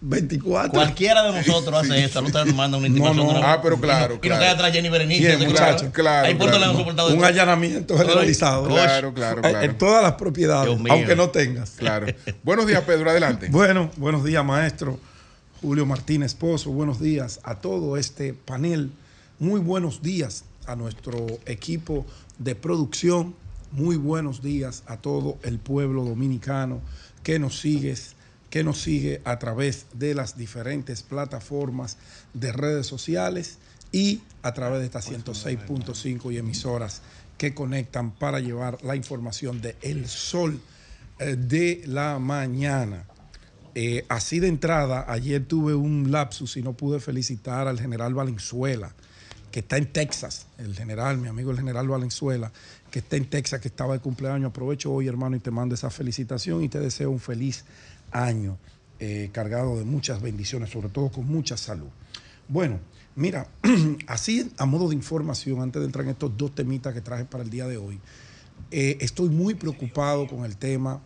24. Cualquiera de nosotros hace eso. No te nos manda una intimación. No, no. de una- Ah, pero claro, Y no cae atrás Jenny Berenice. Bien, ese muchacho, claro. claro, Ahí por claro. le han soportado Un allanamiento generalizado. Claro, claro, claro. En todas las propiedades, Dios mío. aunque no tengas. Claro. Buenos días, Pedro, adelante. [laughs] Bueno, buenos días, maestro Julio Martínez Pozo. Buenos días a todo este panel. Muy buenos días a nuestro equipo de producción. Muy buenos días a todo el pueblo dominicano que nos sigues que nos sigue a través de las diferentes plataformas de redes sociales y a través de estas 106.5 y emisoras que conectan para llevar la información de El Sol eh, de la mañana. Eh, así de entrada, ayer tuve un lapsus y no pude felicitar al general Valenzuela, que está en Texas, el general, mi amigo el general Valenzuela, que está en Texas, que estaba de cumpleaños. Aprovecho hoy, hermano, y te mando esa felicitación y te deseo un feliz año eh, cargado de muchas bendiciones, sobre todo con mucha salud. Bueno, mira, [clears throat] así a modo de información, antes de entrar en estos dos temitas que traje para el día de hoy, eh, estoy muy preocupado con el tema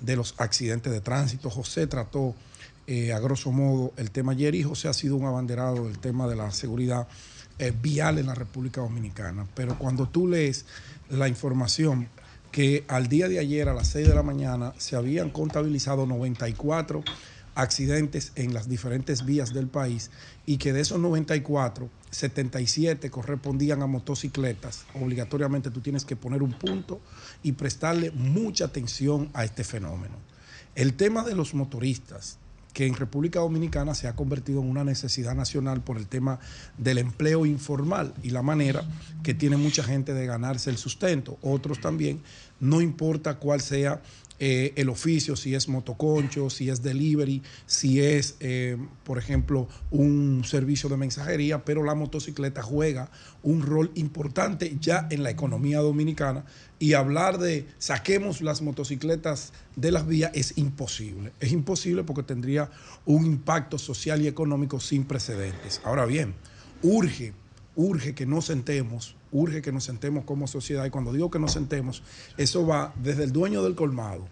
de los accidentes de tránsito. José trató eh, a grosso modo el tema ayer y José ha sido un abanderado del tema de la seguridad vial en la República Dominicana. Pero cuando tú lees la información que al día de ayer a las 6 de la mañana se habían contabilizado 94 accidentes en las diferentes vías del país y que de esos 94, 77 correspondían a motocicletas. Obligatoriamente tú tienes que poner un punto y prestarle mucha atención a este fenómeno. El tema de los motoristas, que en República Dominicana se ha convertido en una necesidad nacional por el tema del empleo informal y la manera que tiene mucha gente de ganarse el sustento. Otros también, no importa cuál sea eh, el oficio, si es motoconcho, si es delivery, si es, eh, por ejemplo, un servicio de mensajería, pero la motocicleta juega un rol importante ya en la economía dominicana y hablar de saquemos las motocicletas de las vías es imposible. Es imposible porque tendría un impacto social y económico sin precedentes. Ahora bien, urge, urge que nos sentemos, urge que nos sentemos como sociedad y cuando digo que nos sentemos, eso va desde el dueño del colmado,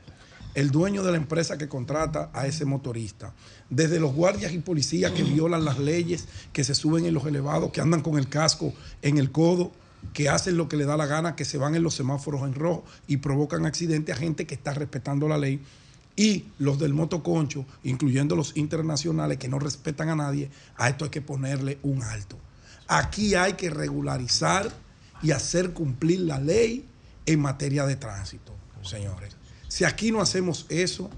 el dueño de la empresa que contrata a ese motorista, desde los guardias y policías que violan las leyes, que se suben en los elevados, que andan con el casco en el codo, que hacen lo que le da la gana, que se van en los semáforos en rojo y provocan accidentes a gente que está respetando la ley. Y los del motoconcho, incluyendo los internacionales que no respetan a nadie, a esto hay que ponerle un alto. Aquí hay que regularizar y hacer cumplir la ley en materia de tránsito, señores. Si aquí no hacemos eso,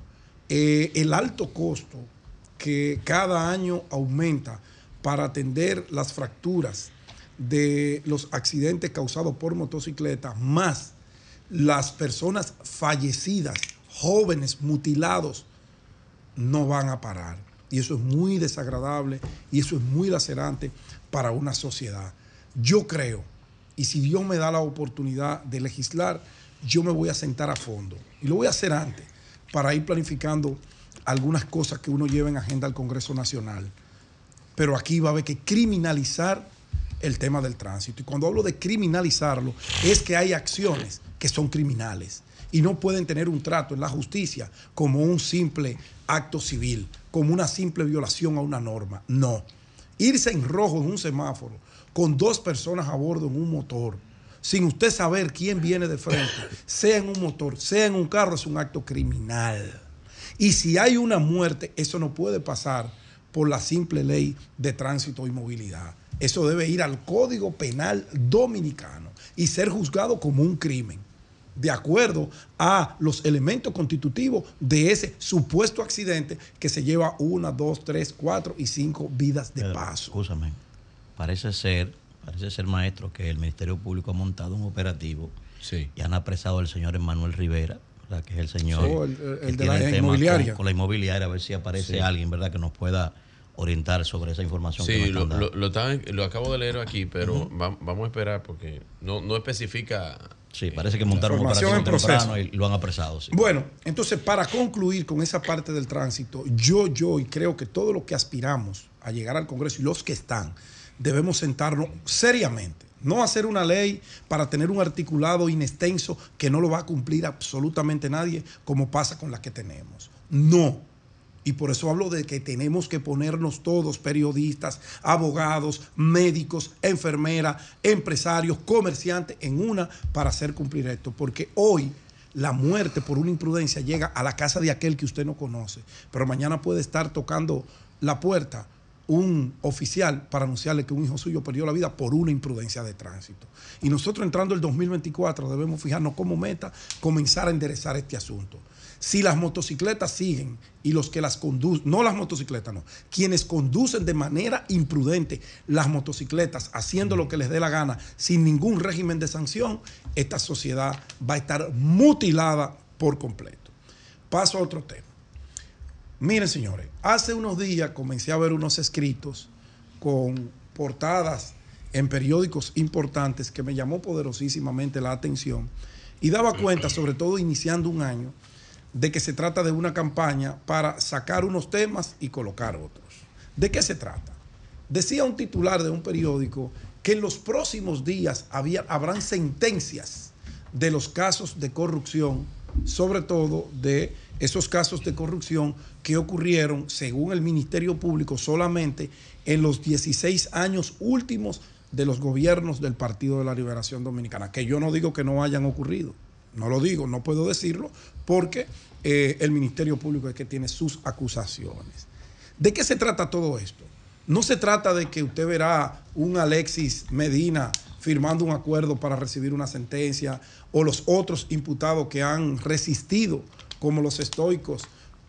eh, el alto costo que cada año aumenta para atender las fracturas de los accidentes causados por motocicletas, más las personas fallecidas, jóvenes, mutilados, no van a parar. Y eso es muy desagradable y eso es muy lacerante para una sociedad. Yo creo, y si Dios me da la oportunidad de legislar, yo me voy a sentar a fondo. Y lo voy a hacer antes, para ir planificando algunas cosas que uno lleve en agenda al Congreso Nacional. Pero aquí va a haber que criminalizar el tema del tránsito. Y cuando hablo de criminalizarlo, es que hay acciones que son criminales y no pueden tener un trato en la justicia como un simple acto civil, como una simple violación a una norma. No. Irse en rojo en un semáforo con dos personas a bordo en un motor, sin usted saber quién viene de frente, [laughs] sea en un motor, sea en un carro, es un acto criminal. Y si hay una muerte, eso no puede pasar por la simple ley de tránsito y movilidad. Eso debe ir al Código Penal Dominicano y ser juzgado como un crimen, de acuerdo a los elementos constitutivos de ese supuesto accidente que se lleva una, dos, tres, cuatro y cinco vidas de paso. Escúchame. Parece ser, parece ser, maestro, que el Ministerio Público ha montado un operativo Sí. y han apresado al señor Emanuel Rivera, ¿verdad? que es el señor. Oh, el- el que de tiene la tema inmobiliaria. Con, con la inmobiliaria, a ver si aparece Sí. alguien, ¿verdad?, que nos pueda orientar sobre esa información. que Sí, nos lo, están lo, lo lo acabo de leer aquí, pero va- vamos a esperar porque no, no especifica. Sí, parece que montaron una Información operación en temprano y lo han apresado. sí. Bueno, entonces para concluir con esa parte del tránsito, yo, yo y creo que todos los que aspiramos a llegar al Congreso y los que están, debemos sentarnos seriamente. No hacer una ley para tener un articulado inextenso que no lo va a cumplir absolutamente nadie, como pasa con la que tenemos. No. Y por eso hablo de que tenemos que ponernos todos, periodistas, abogados, médicos, enfermeras, empresarios, comerciantes, en una para hacer cumplir esto. Porque hoy la muerte por una imprudencia llega a la casa de aquel que usted no conoce, pero mañana puede estar tocando la puerta un oficial para anunciarle que un hijo suyo perdió la vida por una imprudencia de tránsito. Y nosotros entrando el 2024 debemos fijarnos como meta comenzar a enderezar este asunto. Si las motocicletas siguen y los que las conducen, no las motocicletas, no, quienes conducen de manera imprudente las motocicletas haciendo lo que les dé la gana sin ningún régimen de sanción, esta sociedad va a estar mutilada por completo. Paso a otro tema. Miren, señores, hace unos días comencé a ver unos escritos con portadas en periódicos importantes que me llamó poderosísimamente la atención y daba cuenta, sobre todo iniciando un año, de que se trata de una campaña para sacar unos temas y colocar otros. ¿De qué se trata? Decía un titular de un periódico que en los próximos días había, habrán sentencias de los casos de corrupción, sobre todo de esos casos de corrupción que ocurrieron, según el Ministerio Público, solamente en los 16 años últimos de los gobiernos del Partido de la Liberación Dominicana, que yo no digo que no hayan ocurrido, no lo digo, no puedo decirlo, porque eh, el Ministerio Público es que tiene sus acusaciones. ¿De qué se trata todo esto? No se trata de que usted verá un Alexis Medina firmando un acuerdo para recibir una sentencia o los otros imputados que han resistido como los estoicos,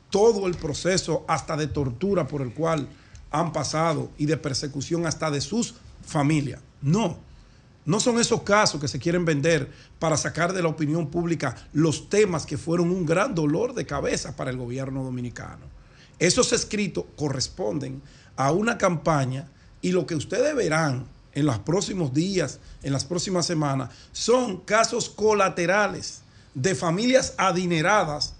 todo el proceso hasta de tortura por el cual han pasado y de persecución hasta de sus familias. No, no son esos casos que se quieren vender para sacar de la opinión pública los temas que fueron un gran dolor de cabeza para el gobierno dominicano. Esos escritos corresponden a una campaña y lo que ustedes verán en los próximos días, en las próximas semanas, son casos colaterales de familias adineradas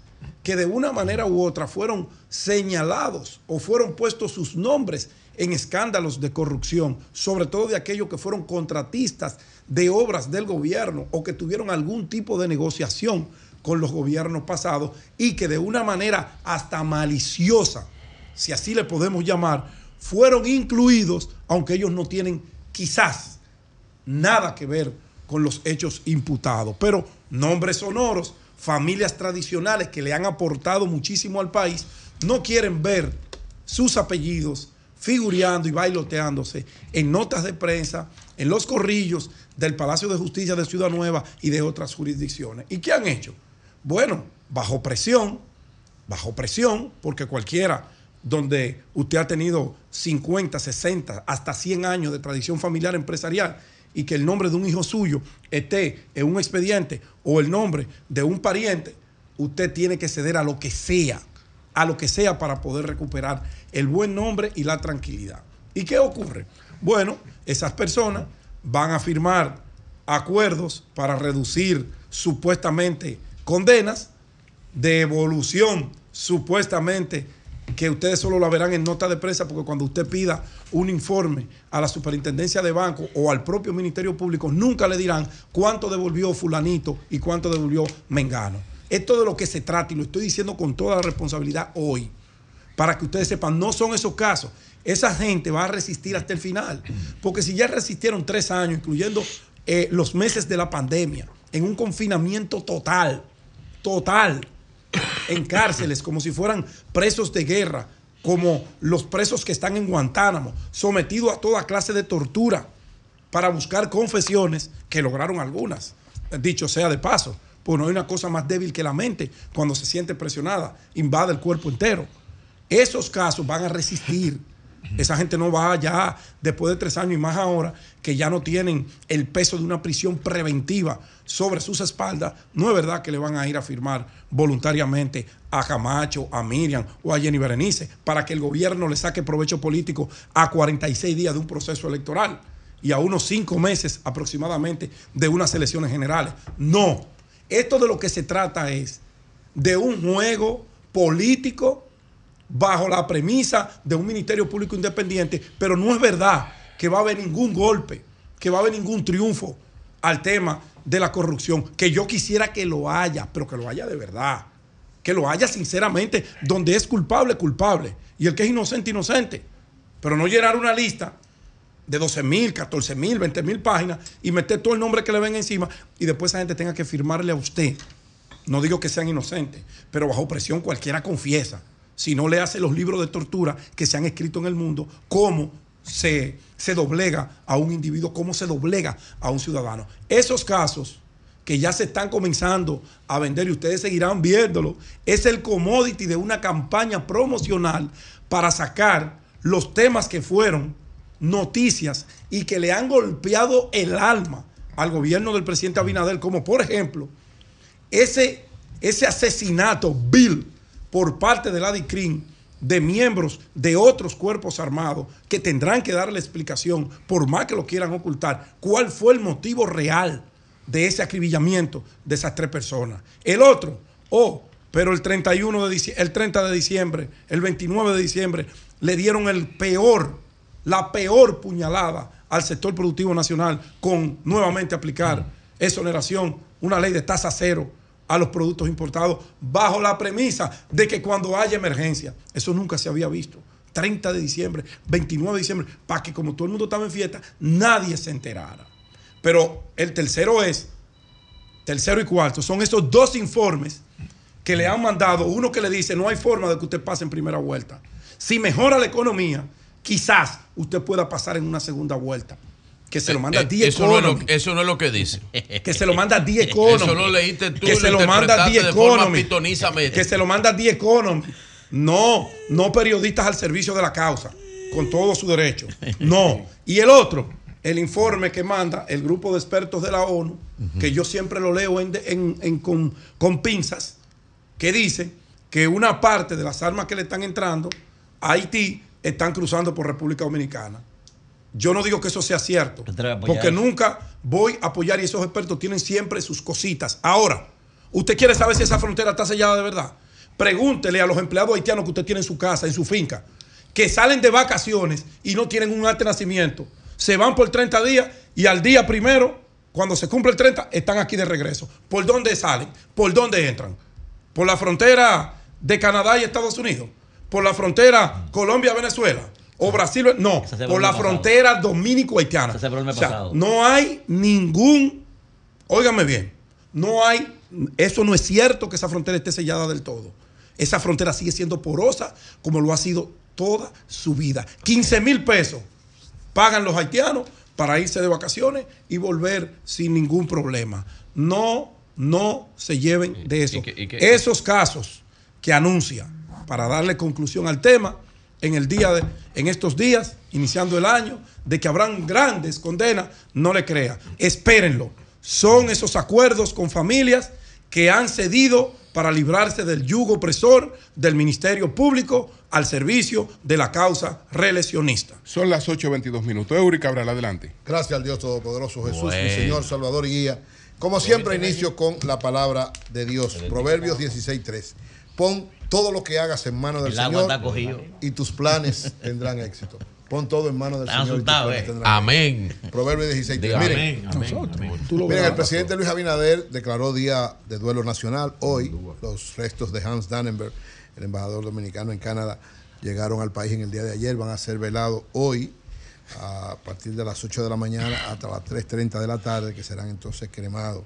que de una manera u otra fueron señalados o fueron puestos sus nombres en escándalos de corrupción, sobre todo de aquellos que fueron contratistas de obras del gobierno o que tuvieron algún tipo de negociación con los gobiernos pasados y que de una manera hasta maliciosa, si así le podemos llamar, fueron incluidos, aunque ellos no tienen quizás nada que ver con los hechos imputados. Pero nombres sonoros, familias tradicionales que le han aportado muchísimo al país, no quieren ver sus apellidos figureando y bailoteándose en notas de prensa, en los corrillos del Palacio de Justicia de Ciudad Nueva y de otras jurisdicciones. ¿Y qué han hecho? Bueno, bajo presión, bajo presión, porque cualquiera donde usted ha tenido 50, 60, hasta 100 años de tradición familiar empresarial y que el nombre de un hijo suyo esté en un expediente o el nombre de un pariente, usted tiene que ceder a lo que sea, a lo que sea para poder recuperar el buen nombre y la tranquilidad. ¿Y qué ocurre? Bueno, esas personas van a firmar acuerdos para reducir supuestamente condenas, de evolución supuestamente que ustedes solo la verán en nota de prensa porque cuando usted pida un informe a la superintendencia de banco o al propio Ministerio Público, nunca le dirán cuánto devolvió fulanito y cuánto devolvió Mengano. Esto de lo que se trata, y lo estoy diciendo con toda la responsabilidad hoy, para que ustedes sepan, no son esos casos. Esa gente va a resistir hasta el final. Porque si ya resistieron tres años, incluyendo eh, los meses de la pandemia, en un confinamiento total, total, en cárceles, como si fueran presos de guerra, como los presos que están en Guantánamo, sometidos a toda clase de tortura para buscar confesiones, que lograron algunas, dicho sea de paso, pues no hay una cosa más débil que la mente cuando se siente presionada, invade el cuerpo entero. Esos casos van a resistir. Esa gente no va ya después de tres años y más ahora que ya no tienen el peso de una prisión preventiva sobre sus espaldas. No es verdad que le van a ir a firmar voluntariamente a Camacho, a Miriam o a Jenny Berenice para que el gobierno le saque provecho político a 46 días de un proceso electoral y a unos cinco meses aproximadamente de unas elecciones generales. No. Esto de lo que se trata es de un juego político bajo la premisa de un Ministerio Público Independiente, pero no es verdad que va a haber ningún golpe, que va a haber ningún triunfo al tema de la corrupción, que yo quisiera que lo haya, pero que lo haya de verdad, que lo haya sinceramente, donde es culpable, culpable, y el que es inocente, inocente. Pero no llenar una lista de 12 mil, 14 mil, 20 mil páginas y meter todo el nombre que le ven encima y después esa gente tenga que firmarle a usted. No digo que sean inocentes, pero bajo presión cualquiera confiesa. Si no le hace los libros de tortura que se han escrito en el mundo, cómo se, se doblega a un individuo, cómo se doblega a un ciudadano. Esos casos que ya se están comenzando a vender y ustedes seguirán viéndolo, es el commodity de una campaña promocional para sacar los temas que fueron noticias y que le han golpeado el alma al gobierno del presidente Abinader, como por ejemplo ese, ese asesinato vil por parte de la DICRIN de miembros de otros cuerpos armados que tendrán que darle explicación, por más que lo quieran ocultar, cuál fue el motivo real de ese acribillamiento de esas tres personas. El otro, oh, pero el 31 de el 30 de diciembre, el 29 de diciembre, le dieron el peor, la peor puñalada al sector productivo nacional con nuevamente aplicar exoneración, una ley de tasa cero a los productos importados bajo la premisa de que cuando haya emergencia, eso nunca se había visto. 30 de diciembre, 29 de diciembre, para que como todo el mundo estaba en fiesta, nadie se enterara. Pero el tercero es, tercero y cuarto, son esos dos informes que le han mandado, uno que le dice, no hay forma de que usted pase en primera vuelta. Si mejora la economía, quizás usted pueda pasar en una segunda vuelta. Que se lo manda Eh, eh, 10 eso, no es lo, eso no es lo que dice. [laughs] que se lo manda The Economy. Eso lo leíste tú Que se lo manda forma Economy. Que se lo manda The Economy. No, no periodistas al servicio de la causa, con todo su derecho. No. Y el otro, el informe que manda el grupo de expertos de la ONU, que yo siempre lo leo en- en- en- con, con pinzas, que dice que una parte de las armas que le están entrando a Haití están cruzando por República Dominicana. Yo no digo que eso sea cierto, porque nunca voy a apoyar y esos expertos tienen siempre sus cositas. Ahora, ¿usted quiere saber si esa frontera está sellada de verdad? Pregúntele a los empleados haitianos que usted tiene en su casa, en su finca, que salen de vacaciones y no tienen un acta de nacimiento. Se van por 30 días y al día primero, cuando se cumple el 30, están aquí de regreso. ¿Por dónde salen? ¿Por dónde entran? ¿Por la frontera de Canadá y Estados Unidos? ¿Por la frontera Colombia-Venezuela? ¿O Brasil? No, por la pasado. frontera dominico-haitiana. O sea, no hay ningún, óigame bien, no hay, eso no es cierto que esa frontera esté sellada del todo. Esa frontera sigue siendo porosa como lo ha sido toda su vida. 15 mil pesos pagan los haitianos para irse de vacaciones y volver sin ningún problema. No, no se lleven de eso. y y Esos casos que anuncia para darle conclusión al tema en el día de, en estos días, iniciando el año, de que habrán grandes condenas, no le crea. Espérenlo. Son esos acuerdos con familias que han cedido para librarse del yugo opresor del Ministerio Público al servicio de la causa reeleccionista. Son las 8.22 minutos. Eury Cabral, adelante. Gracias al Dios Todopoderoso Jesús, mi. Señor, Salvador y Guía. Como siempre, inicio con la palabra de Dios. Proverbios 16.3. Pon todo lo que hagas en manos del El agua Señor está cogido. y tus planes [laughs] tendrán éxito. Pon todo en manos del Señor eh. Amén. Proverbios 16.3. Diga Miren, amén, amén, nosotros. amén. Tú lo Miren, verás, el presidente Luis Abinader declaró día de duelo nacional. Hoy, los restos de Hans Dannenberg, el embajador dominicano en Canadá, llegaron al país en el día de ayer. Van a ser velados hoy a partir de las 8 de la mañana hasta las 3.30 de la tarde, que serán entonces cremados.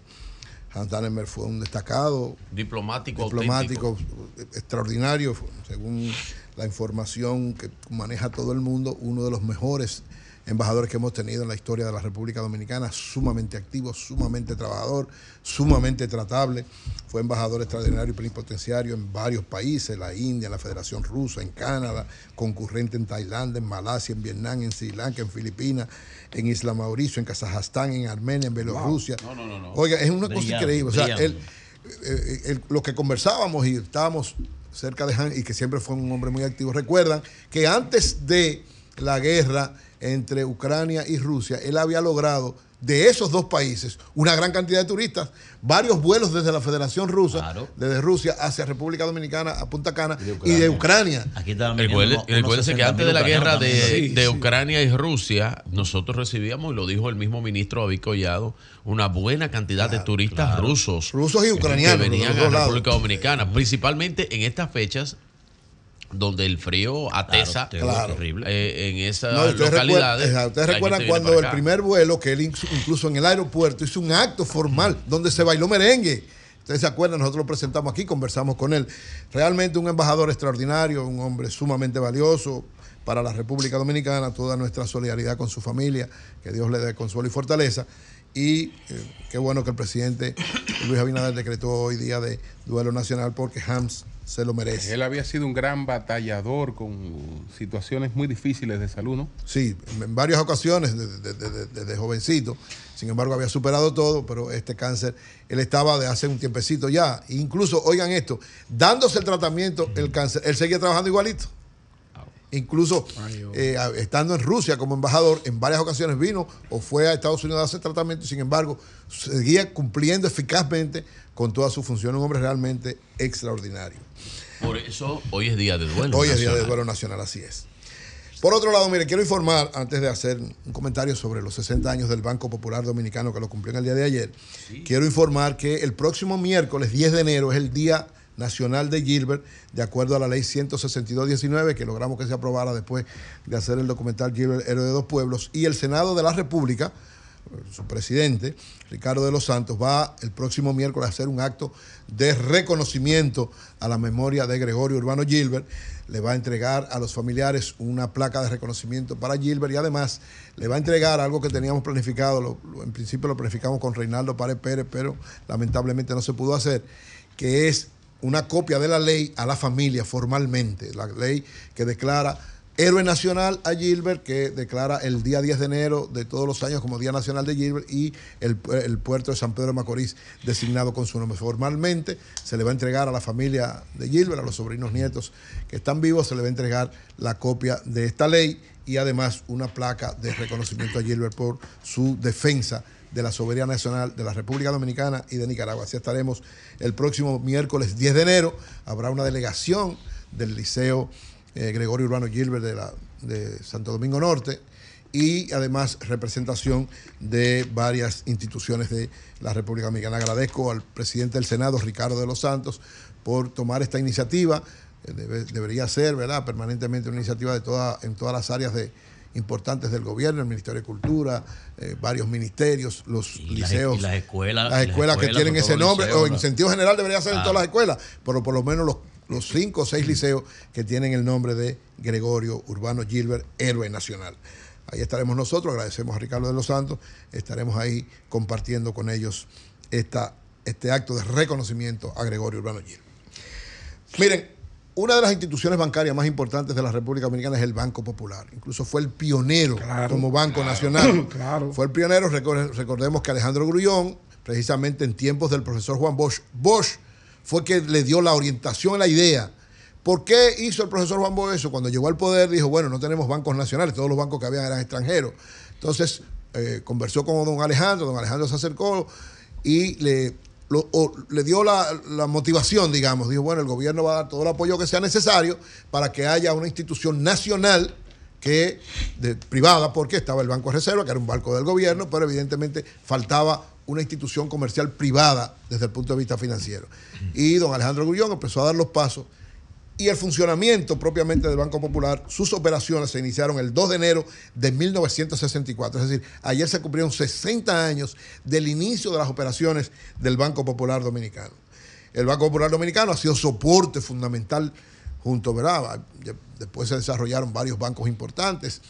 Hans fue un destacado Diplomático, diplomático auténtico. extraordinario, según la información que maneja todo el mundo, uno de los mejores embajadores que hemos tenido en la historia de la República Dominicana, sumamente activo, sumamente trabajador, sumamente tratable. Fue embajador extraordinario y plenipotenciario en varios países, la India, la Federación Rusa, en Canadá, concurrente en Tailandia, en Malasia, en Vietnam, en Sri Lanka, en Filipinas, en Isla Mauricio, en Kazajstán, en Armenia, en Bielorrusia. No, no, no, no. Oiga, es una cosa increíble. O sea, él, eh, eh, lo que conversábamos y estábamos cerca de Han y que siempre fue un hombre muy activo, recuerdan que antes de la guerra entre Ucrania y Rusia, él había logrado de esos dos países una gran cantidad de turistas, varios vuelos desde la Federación Rusa, desde Rusia hacia República Dominicana, a Punta Cana y de Ucrania. Aquí estaban Recuerde- Recuérdese que antes de la guerra de, Sí, de sí. Ucrania y Rusia, nosotros recibíamos, y lo dijo el mismo ministro David Collado, una buena cantidad de turistas rusos. Rusos y ucranianos, Que de venían a lados. República Dominicana, principalmente en estas fechas donde el frío atesa Claro. eh, en esas No, ustedes localidades. recuerdan, ustedes recuerdan viene cuando el primer vuelo, que él incluso- incluso en el aeropuerto hizo un acto formal donde se bailó merengue. Ustedes se acuerdan, nosotros lo presentamos aquí, conversamos con él. Realmente un embajador extraordinario, un hombre sumamente valioso para la República Dominicana, toda nuestra solidaridad con su familia, que Dios le dé consuelo y fortaleza. Y eh, qué bueno que el presidente Luis Abinader decretó hoy día de duelo nacional porque Hams se lo merece. Él había sido un gran batallador con situaciones muy difíciles de salud, ¿no? Sí, en varias ocasiones desde, desde- desde jovencito. Sin embargo, había superado todo, pero este cáncer, él estaba de hace un tiempecito ya. Incluso, oigan esto, dándose el tratamiento, el cáncer, él seguía trabajando igualito. Incluso eh, estando en Rusia como embajador, en varias ocasiones vino o fue a Estados Unidos a hacer tratamiento, y sin embargo, seguía cumpliendo eficazmente con todas sus funciones. Un hombre realmente extraordinario. Por eso hoy es día de duelo. Hoy es día de duelo nacional, así es. Por otro lado, mire, quiero informar, antes de hacer un comentario sobre los 60 años del Banco Popular Dominicano que lo cumplió en el día de ayer, quiero informar que el próximo miércoles 10 de enero es el Día Nacional de Gilbert, de acuerdo a la ley 162-19, que logramos que se aprobara después de hacer el documental Gilbert, Héroe de dos Pueblos, y el Senado de la República, su presidente, Ricardo de los Santos, va el próximo miércoles a hacer un acto de reconocimiento a la memoria de Gregorio Urbano Gilbert. Le va a entregar a los familiares una placa de reconocimiento para Gilbert y además le va a entregar algo que teníamos planificado, en principio lo planificamos con Reinaldo Párez Pérez, pero lamentablemente no se pudo hacer, que es una copia de la ley a la familia formalmente, la ley que declara héroe nacional a Gilbert, que declara el día 10 de enero de todos los años como Día Nacional de Gilbert y el, el puerto de San Pedro de Macorís designado con su nombre. Formalmente se le va a entregar a la familia de Gilbert, a los sobrinos nietos que están vivos, se le va a entregar la copia de esta ley y además una placa de reconocimiento a Gilbert por su defensa de la soberanía nacional de la República Dominicana y de Nicaragua. Así estaremos el próximo miércoles 10 de enero. Habrá una delegación del Liceo eh, Gregorio Urbano Gilbert de, la, de Santo Domingo Norte y además representación de varias instituciones de la República Dominicana. Agradezco al presidente del Senado, Ricardo de los Santos, por tomar esta iniciativa. Eh, debe- debería ser, ¿verdad?, permanentemente una iniciativa de en todas las áreas de, importantes del gobierno, el Ministerio de Cultura, eh, varios ministerios, los Y las- liceos. y las escuelas- Las las escuelas que tienen ese nombre, liceos, o en sentido general debería ser en todas las escuelas, pero por lo menos los, los cinco o seis liceos que tienen el nombre de Gregorio Urbano Gilbert, héroe nacional. Ahí estaremos nosotros, agradecemos a Ricardo de los Santos, estaremos ahí compartiendo con ellos esta, este acto de reconocimiento a Gregorio Urbano Gilbert. Miren, una de las instituciones bancarias más importantes de la República Dominicana es el Banco Popular. Incluso fue el pionero como Banco Nacional. [clears throat] Claro. Fue el pionero. Recor- Recordemos que Alejandro Grullón, precisamente en tiempos del profesor Juan Bosch, Bosch fue que le dio la orientación, la idea. ¿Por qué hizo el profesor Juan Bosch eso? Cuando llegó al poder dijo, bueno, no tenemos bancos nacionales, todos los bancos que habían eran extranjeros. Entonces, eh, conversó con don Alejandro, don Alejandro se acercó y le, le dio la, motivación, digamos. Dijo, bueno, el gobierno va a dar todo el apoyo que sea necesario para que haya una institución nacional que privada, porque estaba el Banco de Reserva, que era un banco del gobierno, pero evidentemente faltaba una institución comercial privada desde el punto de vista financiero. Y don Alejandro Gullón empezó a dar los pasos y el funcionamiento propiamente del Banco Popular, sus operaciones se iniciaron el 2 de enero de 1964. Es decir, ayer se cumplieron 60 años del inicio de las operaciones del Banco Popular Dominicano. El Banco Popular Dominicano ha sido soporte fundamental junto, ¿verdad? Después se desarrollaron varios bancos importantes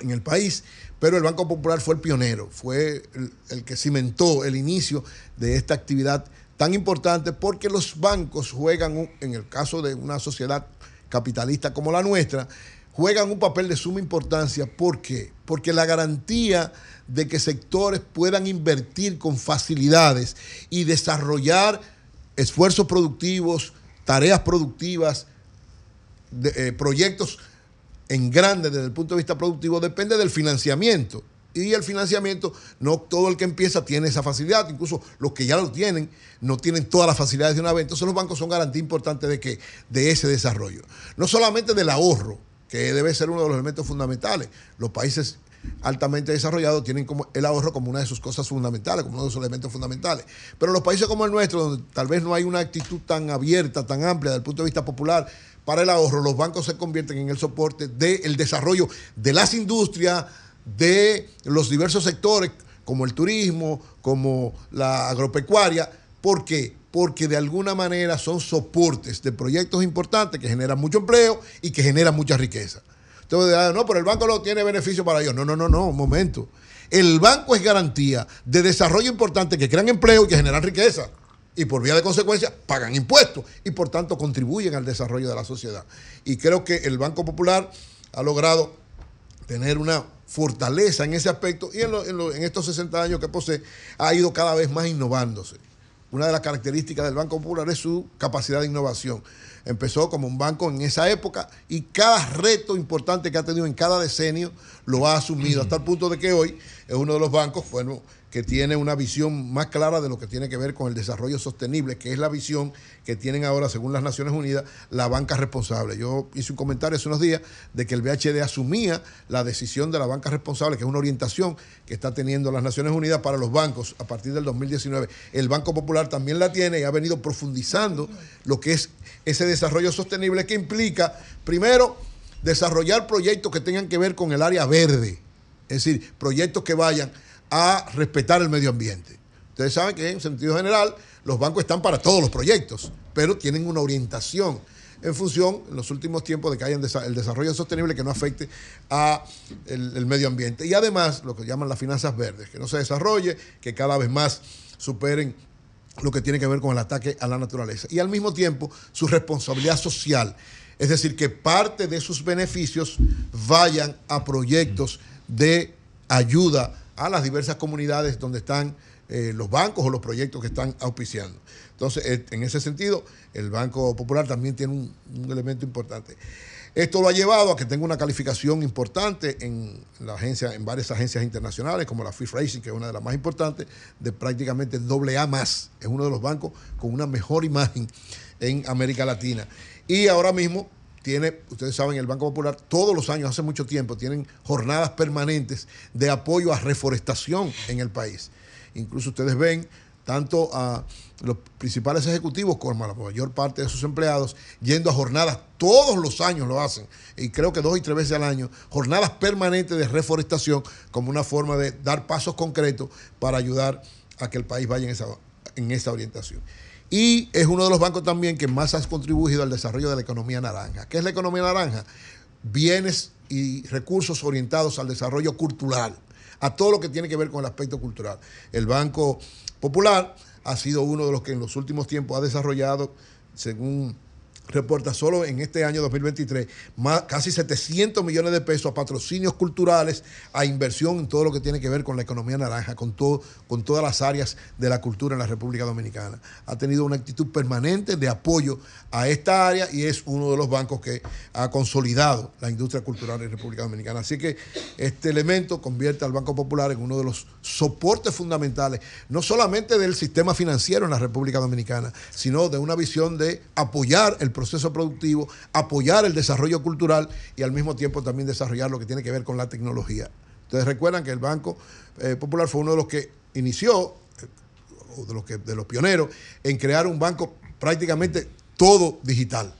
en el país, pero el Banco Popular fue el pionero, fue el, el que cimentó el inicio de esta actividad tan importante porque los bancos juegan, en el caso de una sociedad capitalista como la nuestra, juegan un papel de suma importancia. ¿Por qué? Porque la garantía de que sectores puedan invertir con facilidades y desarrollar esfuerzos productivos, tareas productivas, eh, proyectos en grande desde el punto de vista productivo depende del financiamiento. Y el financiamiento, no todo el que empieza tiene esa facilidad, incluso los que ya lo tienen, no tienen todas las facilidades de una vez. Entonces los bancos son garantía importante de que de ese desarrollo. No solamente del ahorro, que debe ser uno de los elementos fundamentales. Los países altamente desarrollados tienen como el ahorro como una de sus cosas fundamentales, como uno de sus elementos fundamentales. Pero los países como el nuestro, donde tal vez no hay una actitud tan abierta, tan amplia desde el punto de vista popular para el ahorro, los bancos se convierten en el soporte del desarrollo de las industrias, de los diversos sectores, como el turismo, como la agropecuaria. ¿Por qué? Porque de alguna manera son soportes de proyectos importantes que generan mucho empleo y que generan mucha riqueza. Entonces, no, pero el banco no tiene beneficio para ellos. No, no, no, no, un momento. El banco es garantía de desarrollo importante que crean empleo y que generan riqueza. Y por vía de consecuencia pagan impuestos y por tanto contribuyen al desarrollo de la sociedad. Y creo que el Banco Popular ha logrado tener una fortaleza en ese aspecto y en, en en estos 60 años que posee ha ido cada vez más innovándose. Una de las características del Banco Popular es su capacidad de innovación. Empezó como un banco en esa época y cada reto importante que ha tenido en cada decenio lo ha asumido hasta el punto de que hoy es uno de los bancos, bueno, que tiene una visión más clara de lo que tiene que ver con el desarrollo sostenible, que es la visión que tienen ahora, según las Naciones Unidas, la banca responsable. Yo hice un comentario hace unos días de que el BHD asumía la decisión de la banca responsable, que es una orientación que está teniendo las Naciones Unidas para los bancos a partir del 2019. El Banco Popular también la tiene y ha venido profundizando lo que es ese desarrollo sostenible que implica, primero, desarrollar proyectos que tengan que ver con el área verde, es decir, proyectos que vayan a respetar el medio ambiente. Ustedes saben que en sentido general los bancos están para todos los proyectos, pero tienen una orientación en función en los últimos tiempos de que haya el desarrollo sostenible que no afecte a el medio ambiente. Y además lo que llaman las finanzas verdes, que no se desarrolle, que cada vez más superen lo que tiene que ver con el ataque a la naturaleza. Y al mismo tiempo su responsabilidad social. Es decir, que parte de sus beneficios vayan a proyectos de ayuda a las diversas comunidades donde están eh, los bancos o los proyectos que están auspiciando. Entonces, eh, en ese sentido, el Banco Popular también tiene un, elemento importante. Esto lo ha llevado a que tenga una calificación importante en la agencia, en varias agencias internacionales, como la Fitch Racing, que es una de las más importantes, de prácticamente doble A más. Es uno de los bancos con una mejor imagen en América Latina. Y ahora mismo tiene, ustedes saben, el Banco Popular todos los años, hace mucho tiempo, tienen jornadas permanentes de apoyo a reforestación en el país. Incluso ustedes ven tanto a los principales ejecutivos como a la mayor parte de sus empleados yendo a jornadas, todos los años lo hacen, y creo que dos y tres veces al año, jornadas permanentes de reforestación como una forma de dar pasos concretos para ayudar a que el país vaya en esa, en esa orientación. Y es uno de los bancos también que más ha contribuido al desarrollo de la economía naranja. ¿Qué es la economía naranja? Bienes y recursos orientados al desarrollo cultural, a todo lo que tiene que ver con el aspecto cultural. El Banco Popular ha sido uno de los que en los últimos tiempos ha desarrollado, según reporta solo en este año 2023, más, casi 700 millones de pesos a patrocinios culturales, a inversión en todo lo que tiene que ver con la economía naranja, con, todo, con todas las áreas de la cultura en la República Dominicana. Ha tenido una actitud permanente de apoyo a esta área y es uno de los bancos que ha consolidado la industria cultural en República Dominicana. Así que este elemento convierte al Banco Popular en uno de los soportes fundamentales, no solamente del sistema financiero en la República Dominicana, sino de una visión de apoyar el proceso productivo, apoyar el desarrollo cultural y al mismo tiempo también desarrollar lo que tiene que ver con la tecnología. Ustedes recuerdan que el Banco eh, Popular fue uno de los que inició, eh, o de los, que, de los pioneros, en crear un banco prácticamente todo digital.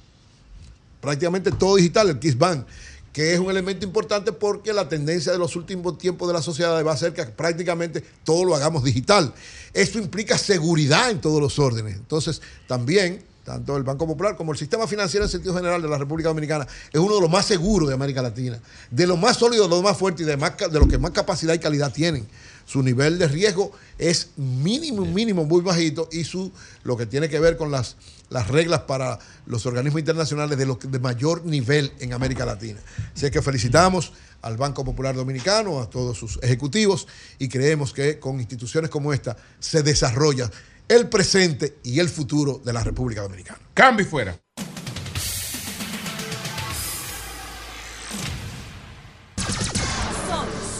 Prácticamente todo digital, el Kiss Bank, que es un elemento importante porque la tendencia de los últimos tiempos de la sociedad va a ser que prácticamente todo lo hagamos digital. Esto implica seguridad en todos los órdenes. Entonces, también tanto el Banco Popular como el sistema financiero en sentido general de la República Dominicana es uno de los más seguros de América Latina, de los más sólidos, de los más fuertes y de, más, de los que más capacidad y calidad tienen. Su nivel de riesgo es mínimo, mínimo, muy bajito y su lo que tiene que ver con las, las reglas para los organismos internacionales de, los, de mayor nivel en América Latina. Así que felicitamos al Banco Popular Dominicano, a todos sus ejecutivos y creemos que con instituciones como esta se desarrolla el presente y el futuro de la República Dominicana. Cambio y fuera.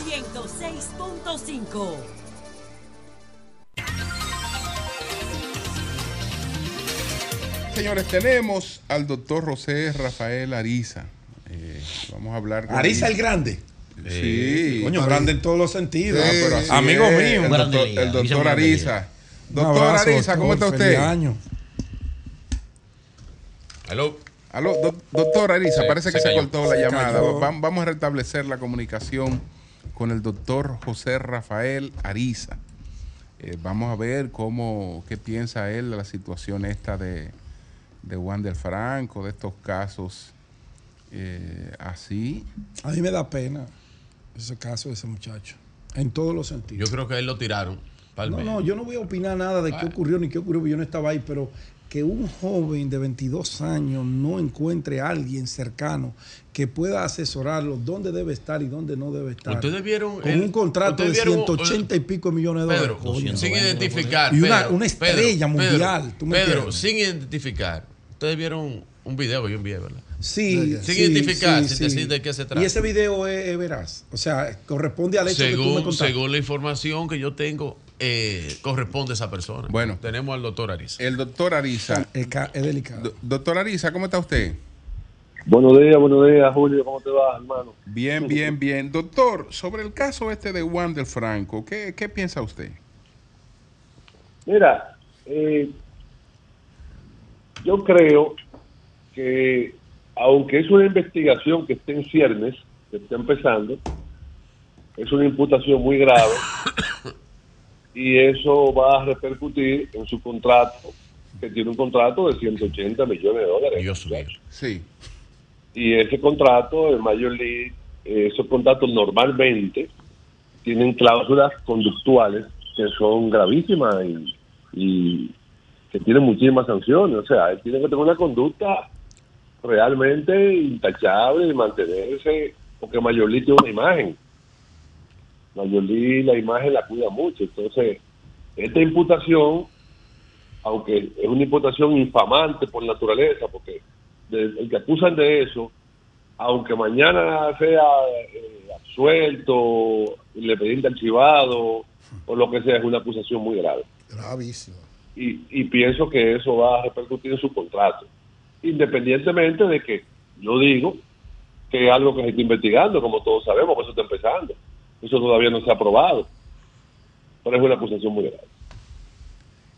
106.5. Señores, tenemos al doctor José Rafael Ariza. Eh, vamos a hablar con Ariza el grande. Sí. Coño, grande en todos los sentidos. Ah, pero así Amigo es, mío. El doctor, el doctor Ariza. Un Doctor abrazo, Ariza, ¿cómo está usted? Feliz año. Aló. Aló, do- doctor Ariza, Se- parece que se cortó la Se llamada. cayó. Vamos a restablecer la comunicación con el doctor José Rafael Ariza. Eh, vamos a ver cómo, qué piensa él de la situación esta de, de Juan del Franco, de estos casos eh, así. A mí me da pena ese caso de ese muchacho. En todos los sentidos. Yo creo que a él lo tiraron. No, no, yo no voy a opinar nada de qué ocurrió ni qué ocurrió, porque yo no estaba ahí, pero que un joven de 22 años no encuentre a alguien cercano que pueda asesorarlo dónde debe estar y dónde no debe estar. Ustedes vieron Con el- un contrato de ustedes vieron, 180 y pico millones de dólares. Pedro, coño. sin identificar. Y una, Pedro, una estrella Pedro, mundial. Pedro, ¿tú me Pedro, sin identificar. Ustedes vieron un video que yo envié, ¿verdad? Sí, Sin sí, identificar, sí, sin sí. decir de qué se trata. Y ese video es, es veraz. O sea, corresponde al hecho que tú me según, contaste. según la información que yo tengo, eh, corresponde a esa persona. Bueno. Tenemos al doctor Ariza. El doctor Ariza. Es, ca- es delicado. Do- doctor Ariza, ¿cómo está usted? Buenos días, buenos días, Julio. ¿Cómo te va, hermano? Bien, bien, bien. Doctor, sobre el caso este de Juan del Franco, ¿qué, qué piensa usted? Mira, eh, yo creo que aunque es una investigación que está en ciernes, que está empezando, es una imputación muy grave [coughs] y eso va a repercutir en su contrato, que tiene un contrato de 180 millones de dólares. Dios mío. Sí. Y ese contrato, el Major League, eh, esos contratos normalmente tienen cláusulas conductuales que son gravísimas y, y que tienen muchísimas sanciones. O sea, él tiene que tener una conducta realmente intachable y mantenerse, porque Major League tiene una imagen. Major League la imagen la cuida mucho. Entonces, esta imputación, aunque es una imputación infamante por naturaleza, porque el que acusan de eso, aunque mañana sea eh, absuelto, independiente archivado o lo que sea, es una acusación muy grave. Gravísimo. Y, y pienso que eso va a repercutir en su contrato, independientemente de que yo digo que es algo que se está investigando, como todos sabemos, que eso está empezando. Eso todavía no se ha aprobado, pero es una acusación muy grave.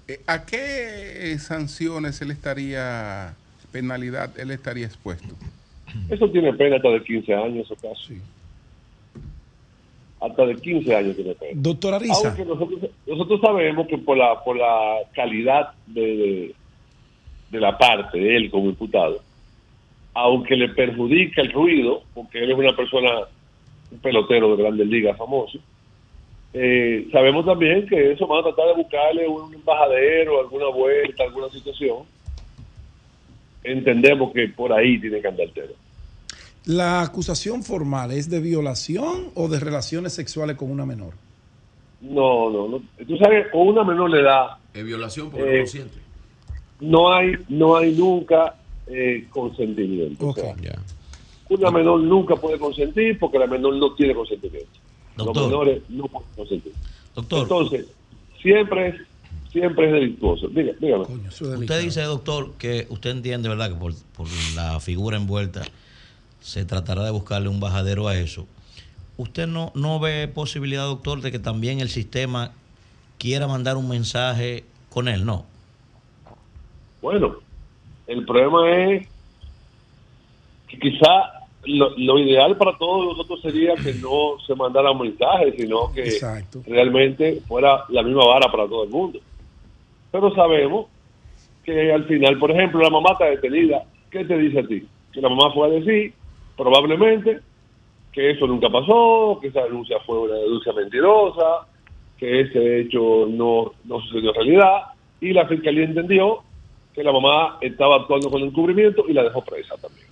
Eh, ¿A qué sanciones él estaría, penalidad, él estaría expuesto? Eso tiene pena hasta de 15 años, eso casi. Hasta de 15 años tiene pena. Doctor Ariza. Aunque nosotros, nosotros sabemos que por la, por la calidad de, de, de la parte de él como imputado, aunque le perjudica el ruido, porque él es una persona, un pelotero de grandes ligas famoso, eh, sabemos también que eso van a tratar de buscarle un embajadero, alguna vuelta, alguna situación. Entendemos que por ahí tiene que andar el tema. ¿La acusación formal es de violación o de relaciones sexuales con una menor? No, no, no. Tú sabes, con una menor edad Es violación porque Eh, no consciente. no hay, no hay nunca eh, consentimiento. O sea, Ya. Una menor nunca puede consentir porque la menor no tiene consentimiento. Los menores no pueden consentir. Doctor. Entonces, siempre es, siempre es delictuoso. Diga- dígame. Usted dice, doctor, que usted entiende, ¿verdad?, que por, por la figura envuelta se tratará de buscarle un bajadero a eso. ¿Usted no, no ve posibilidad, doctor, de que también el sistema quiera mandar un mensaje con él? No. Bueno, el problema es que quizá lo, lo ideal para todos nosotros sería que no se mandara un mensaje, sino que Exacto. realmente fuera la misma vara para todo el mundo. Pero sabemos que al final, por ejemplo, la mamá está detenida. ¿Qué te dice a ti? Que la mamá fue a decir, probablemente, que eso nunca pasó, que esa denuncia fue una denuncia mentirosa, que ese hecho no, no sucedió en realidad, y la fiscalía entendió que la mamá estaba actuando con encubrimiento y la dejó presa también.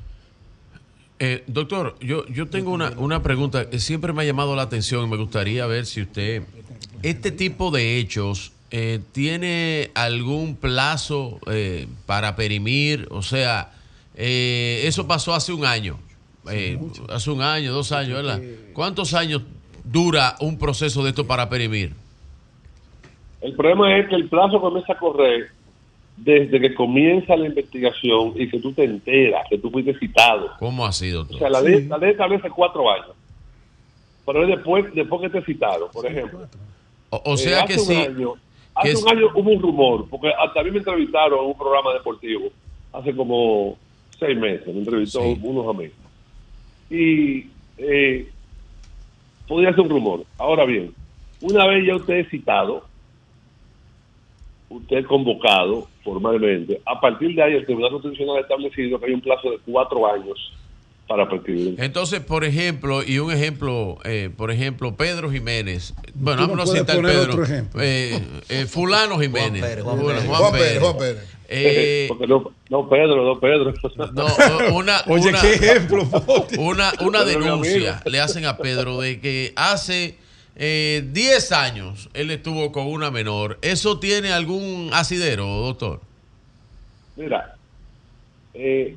Eh, doctor, yo, yo tengo una, una pregunta que siempre me ha llamado la atención y me gustaría ver si usted, este tipo de hechos, eh, ¿tiene algún plazo eh, para perimir? O sea, eh, eso pasó hace un año, eh, hace un año, dos años, ¿verdad? ¿Cuántos años dura un proceso de esto para perimir? El problema es que el plazo comienza a correr desde que comienza la investigación y que tú te enteras, que tú fuiste citado. ¿Cómo así, O doctor? sea, la ley, la ley establece cuatro años. Pero es después, después que te citado, por ejemplo. O, o Eh, sea hace que un sí. año- hace que un año hubo un rumor, porque hasta a mí me entrevistaron en un programa deportivo hace como seis meses, me entrevistó unos amigos. Y eh, podría ser un rumor. Ahora bien, una vez ya usted es citado, usted es convocado formalmente, a partir de ahí el Tribunal Constitucional ha establecido que hay un plazo de cuatro años para prescribir. Entonces, por ejemplo, y un ejemplo, eh, por ejemplo, Pedro Jiménez. Bueno, Tú no vamos a citar poner Pedro. otro ejemplo. Eh, eh, fulano Jiménez. Pérez, Juan Pérez. Juan Juan Pérez, Pérez. Juan Pérez. Eh, [laughs] no, no Pedro, no Pedro. no, [laughs] una, Oye, una- qué ejemplo, una, una denuncia le hacen a Pedro de que hace eh, 10 años él estuvo con una menor. ¿Eso tiene algún asidero, doctor? Mira, eh,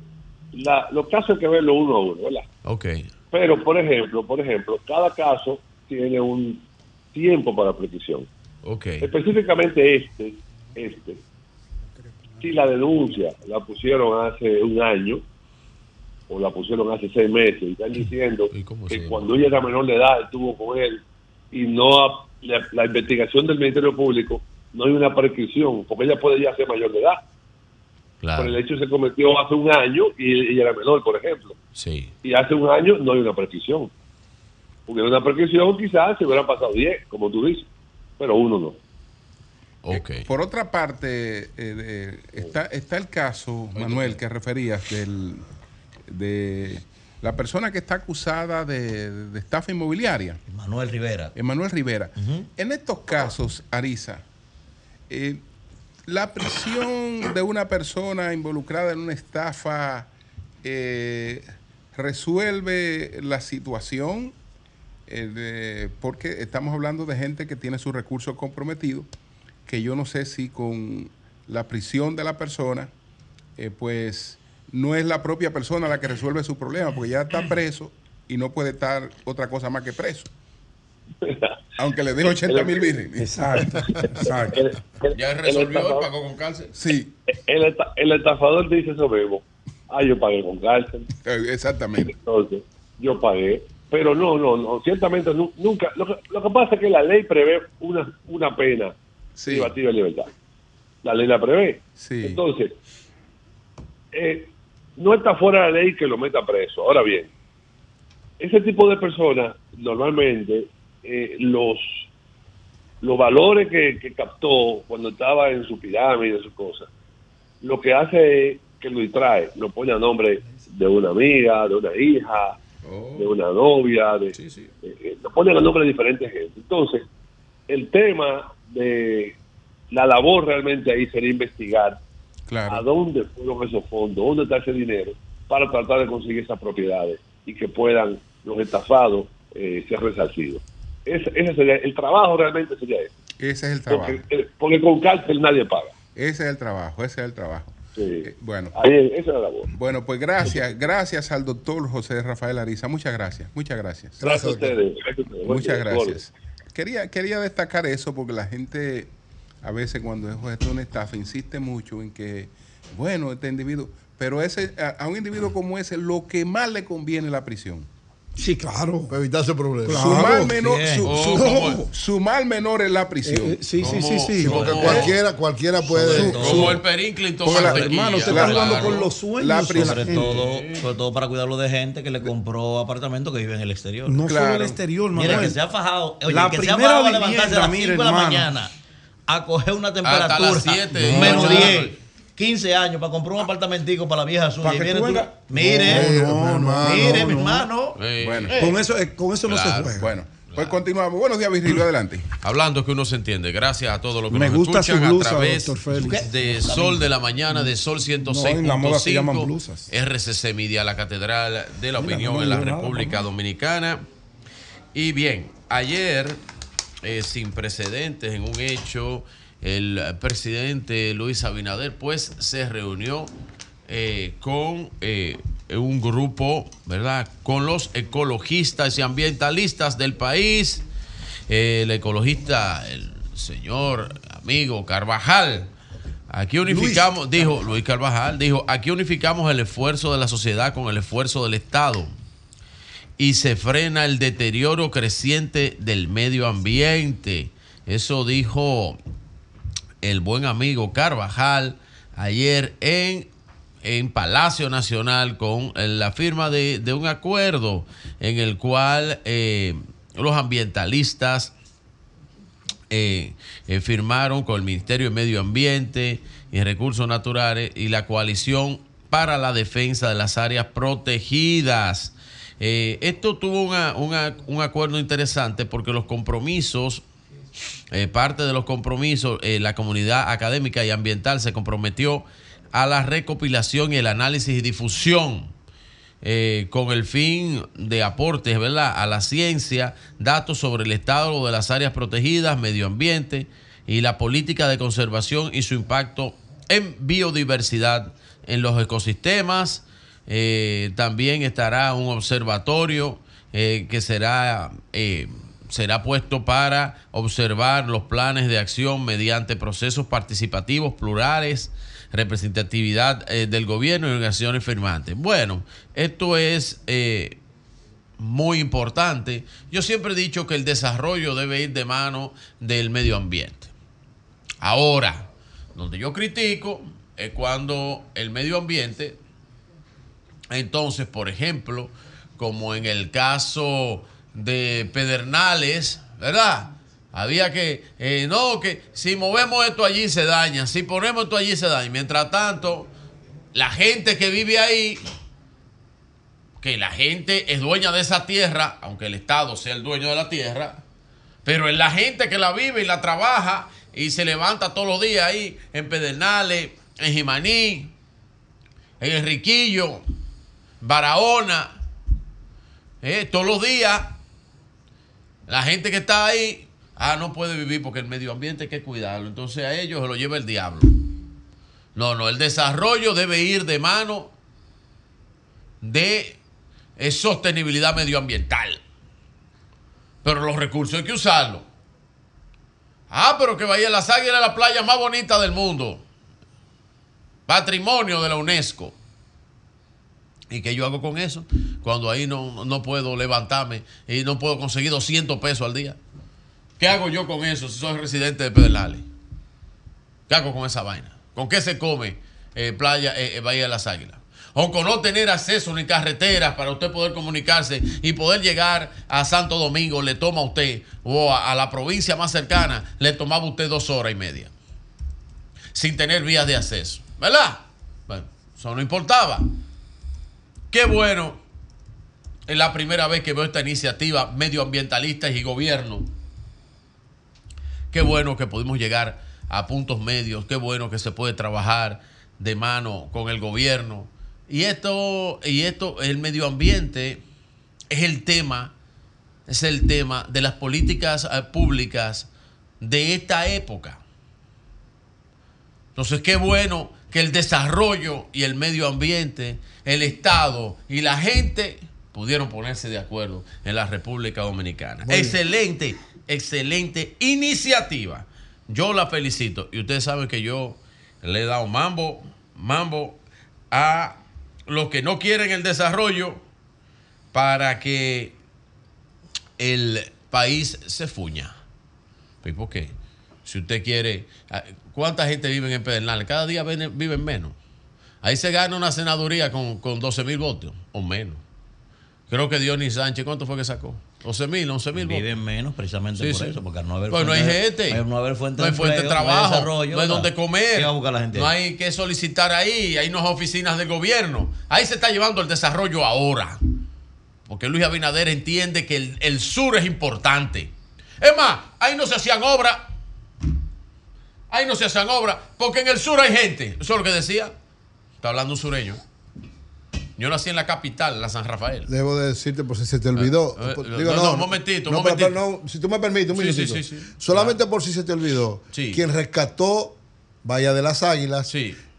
la- los casos hay que verlo uno a uno, ¿verdad? Ok. Pero, por ejemplo, por ejemplo, cada caso tiene un tiempo para prescripción. Ok. Específicamente este, este, si la denuncia la pusieron hace un año o la pusieron hace seis meses y están [laughs] diciendo ¿Y cómo que cuando ella era menor de edad estuvo con él y no la, la investigación del Ministerio Público no hay una prescripción porque ella puede ya ser mayor de edad. Claro. Por el hecho se cometió hace un año y ella era menor, por ejemplo. Sí. Y hace un año no hay una prescripción. Hubiera una prescripción quizás se hubieran pasado 10, como tú dices, pero uno no. Ok. Por otra parte, eh, de- está, está el caso, Manuel, que referías del, de la persona que está acusada de, de estafa inmobiliaria, Manuel Rivera. Emanuel Rivera. En estos casos, Arisa, eh, la prisión de una persona involucrada en una estafa eh, resuelve la situación, eh, de- porque estamos hablando de gente que tiene sus recursos comprometidos, que yo no sé si con la prisión de la persona, pues no es la propia persona la que resuelve su problema, porque ya está preso y no puede estar otra cosa más que preso. Aunque le dé 80 mil virgen. Exacto, exacto. El, el- Ya resolvió, pagó con cárcel. Sí, el, esta- el estafador dice eso mismo. Ah, yo pagué con cárcel. eh, exactamente. Entonces, yo pagué. Pero no, no, no. Ciertamente nu- nunca. Lo que, lo que pasa es que la ley prevé una, una pena Sí, privativa de libertad. La ley la prevé. sí. Entonces, eh, no está fuera de la ley que lo meta preso. Ahora bien, ese tipo de personas, normalmente, eh, los, los valores que, que captó cuando estaba en su pirámide, en su cosa, lo que hace es que lo distrae, lo pone a nombre de una amiga, de una hija, Oh, de una novia, de, Sí, sí. eh, eh, lo ponen a nombre de diferentes gente. Entonces, el tema de la labor realmente ahí sería investigar a dónde fueron esos fondos, dónde está ese dinero, para tratar de conseguir esas propiedades y que puedan los estafados eh, ser resarcidos. Ese, ese sería el trabajo realmente sería ese. Ese es el trabajo. Porque, eh, porque con cárcel nadie paga. Ese es el trabajo, ese es el trabajo. Sí. Eh, Bueno, Ahí, esa es la labor. bueno, pues gracias, gracias al doctor José Rafael Ariza. Muchas gracias, muchas gracias. Gracias a ustedes. Gracias a ustedes. Muchas gracias. Quería, quería destacar eso porque la gente a veces cuando es esto una estafa insiste mucho en que, bueno, este individuo, pero ese, a, a un individuo como ese lo que más le conviene es la prisión. Sí, claro. Para evitarse problemas. Claro. su, mal menor, su, Oh, su- ¿cómo? su mal menor es la prisión. Eh, eh, sí, sí, sí, sí. Porque ¿Cómo? cualquiera, cualquiera puede. Como el Perín Clinton Porque la- Mantequilla, Hermano, usted la- está jugando claro. con los sueños. La de Sobre gente. todo, sobre todo para cuidarlo de gente que le compró apartamento que vive en el exterior. No Claro. solo el exterior, Mira, Manuel. que se ha fajado. Oye, La que se ha primera fajado a levantarse a las vivienda, 5 de la mañana a coger una temperatura siete menos la mañana. 10, 15 años para comprar un apartamentico para la vieja suya. Para Y que viene tú tú- vengas- Mire, No, no, no, mire, no, mi no. hermano. Bueno, Con eso, con eso no se juega. bueno, pues continuamos. Buenos días, Virgilio, adelante. Hablando que uno se entiende, gracias a todos los que Me nos gusta su escuchan blusa, a través de Sol de la Mañana, de Sol No, en la moda se llaman 106.5, blusas. RCC Media, la Catedral de la Mira, Opinión no en la nada, República Dominicana. Y bien, ayer, eh, sin precedentes en un hecho, el presidente Luis Abinader pues se reunió eh, con eh, un grupo, ¿verdad?, con los ecologistas y ambientalistas del país. El ecologista, el señor amigo Carvajal. Aquí unificamos, dijo Luis Carvajal, dijo, aquí unificamos el esfuerzo de la sociedad con el esfuerzo del Estado y se frena el deterioro creciente del medio ambiente. Eso dijo el buen amigo Carvajal ayer en, en Palacio Nacional con la firma de, de un acuerdo en el cual eh, los ambientalistas eh, eh, firmaron con el Ministerio de Medio Ambiente y Recursos Naturales y la Coalición para la Defensa de las Áreas Protegidas. Eh, esto tuvo una- un acuerdo interesante porque los compromisos, eh, parte de los compromisos, eh, la comunidad académica y ambiental se comprometió a la recopilación y el análisis y difusión con el fin de aportes ¿verdad? a la ciencia, datos sobre el estado de las áreas protegidas, medio ambiente y la política de conservación y su impacto en biodiversidad en los ecosistemas. Eh, también estará un observatorio eh, que será, eh, será puesto para observar los planes de acción mediante procesos participativos plurales, representatividad del gobierno y organizaciones firmantes. Bueno, esto es muy importante. Yo siempre he dicho que el desarrollo debe ir de mano del medio ambiente. Ahora, donde yo critico es cuando el medio ambiente, entonces, por ejemplo, como en el caso de Pedernales, ¿verdad? Había que, eh, no, que si movemos esto allí se daña, si ponemos esto allí se daña. Mientras tanto, la gente que vive ahí, que la gente es dueña de esa tierra, aunque el Estado sea el dueño de la tierra, pero es la gente que la vive y la trabaja y se levanta todos los días ahí en Pedernales, en Jimaní, en Enriquillo, Barahona, eh, todos los días. La gente que está ahí, ah, no puede vivir porque el medio ambiente hay que cuidarlo. Entonces a ellos se lo lleva el diablo. No, no, el desarrollo debe ir de mano de eh, sostenibilidad medioambiental. Pero los recursos hay que usarlos. Ah, pero que Bahía las Águilas es la playa más bonita del mundo. Patrimonio de la UNESCO. ¿Y qué yo hago con eso? Cuando ahí no, no puedo levantarme y no puedo conseguir 200 pesos al día. ¿Qué hago yo con eso si soy residente de Pedernales? ¿Qué hago con esa vaina? ¿Con qué se come eh, playa eh, eh, Bahía de las Águilas? O con no tener acceso ni carreteras para usted poder comunicarse y poder llegar a Santo Domingo, le toma a usted, o a, a la provincia más cercana, le tomaba usted dos horas y media. Sin tener vías de acceso. ¿Verdad? Bueno, eso no importaba. Qué bueno. Es la primera vez que veo esta iniciativa medioambientalista y gobierno. Qué bueno que pudimos llegar a puntos medios. Qué bueno que se puede trabajar de mano con el gobierno. Y esto, y esto, el medio ambiente es el tema, es el tema de las políticas eh, públicas de esta época. Entonces, qué bueno que el desarrollo y el medio ambiente, el Estado y la gente pudieron ponerse de acuerdo en la República Dominicana. Muy bien. excelente, excelente iniciativa. Yo la felicito. Y ustedes saben que yo le he dado mambo, mambo a los que no quieren el desarrollo para que el país se fuña. ¿Y por qué? Si usted quiere, ah, ¿cuánta gente vive en Pedernales? Cada día ven- viven menos. Ahí se gana una senaduría con, con 12 mil votos o menos. Creo que Dionis Sánchez, ¿cuánto fue que sacó? 12 mil, 11 mil votos. Viven menos precisamente Sí, por sí. eso, porque al no haber Pues no hay fuente- gente. al no haber fuente no hay fuente de empleo, no hay trabajo, no hay donde comer, ¿Qué va a buscar la gente no ahí? hay que solicitar ahí, hay unas oficinas del gobierno. Ahí se está llevando el desarrollo ahora. Porque Luis Abinader entiende que el, el sur es importante. Es más, ahí no se hacían obras. Ahí no se hacían obras. Porque en el sur hay gente. Eso es lo que decía. Está hablando un sureño. Yo nací en la capital, la San Rafael. Debo de decirte por si se te olvidó. Por- eh, digo, no, no, un momentito, un no, momentito. pero no, si tú me permites, un Sí, minutito. sí, sí, sí. Solamente por si se te olvidó. Sí. Quien rescató Bahía de las Águilas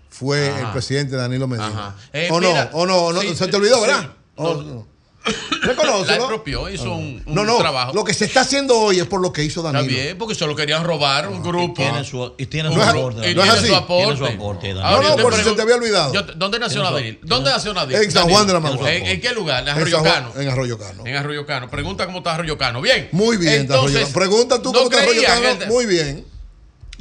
fue Ajá. el presidente Danilo Medina. Eh, o no, o no, o no, se te olvidó. ¿verdad? O No. no. [coughs] Reconócelo. La hizo un, un No, no, trabajo. lo que se está haciendo hoy es por lo que hizo Está Danilo. bien, porque solo querían robar un grupo. Tiene su, y tiene su es- aporte. y no es tiene así. su aporte. Tiene su aporte, Daniel. Ahora No, no, por si se te había olvidado. yo- ¿Dónde nació aporte. ¿Dónde nació Danilo? En San Juan de la Maguana. ¿En, en qué lugar? ¿En Arroyo Cano? En Arroyo Cano. En Arroyo Cano. Pregunta cómo está Arroyo Cano. Bien. Muy bien, está Arroyo Entonces, Cano. Pregunta tú no cómo está Arroyo Cano. Muy bien.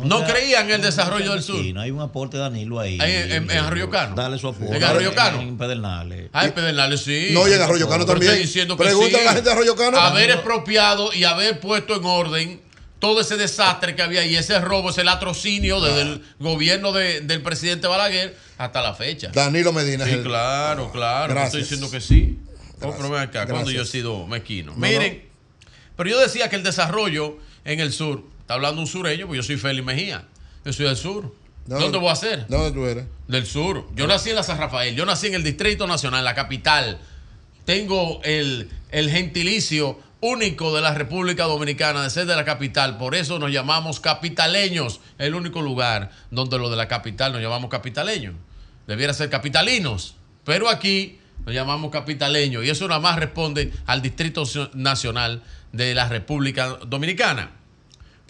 No creían en el desarrollo del sur. Y no hay un aporte de Danilo ahí. Ahí en- en- en Arroyo Cano. Dale su aporte. En Arroyo Cano. En Pedernales. Ay, Pedernales, sí. No, y en Arroyo Cano también. estoy diciendo que sí. a la gente de Arroyo Cano. Haber expropiado y haber puesto en orden todo ese desastre que había y ese robo, ese latrocinio desde el gobierno de- del presidente Balaguer hasta la fecha. Danilo Medina. es Sí, el- claro, claro. no Gracias. Estoy diciendo que sí. Oh, Gracias. pero ven acá, cuando yo he sido mezquino. No, Miren, pero yo decía que el desarrollo en el sur, está hablando un sureño, pues yo soy Félix Mejía. Yo soy del sur. ¿De ¿Dónde voy a ser? ¿De dónde tú eres? Del sur. Yo nací en la San Rafael, yo nací en el Distrito Nacional, la capital. Tengo el, el gentilicio único de la República Dominicana de ser de la capital. Por eso nos llamamos capitaleños. El único lugar donde lo de la capital nos llamamos capitaleños. Debiera ser capitalinos. Pero aquí nos llamamos capitaleños. Y eso nada más responde al Distrito Nacional de la República Dominicana.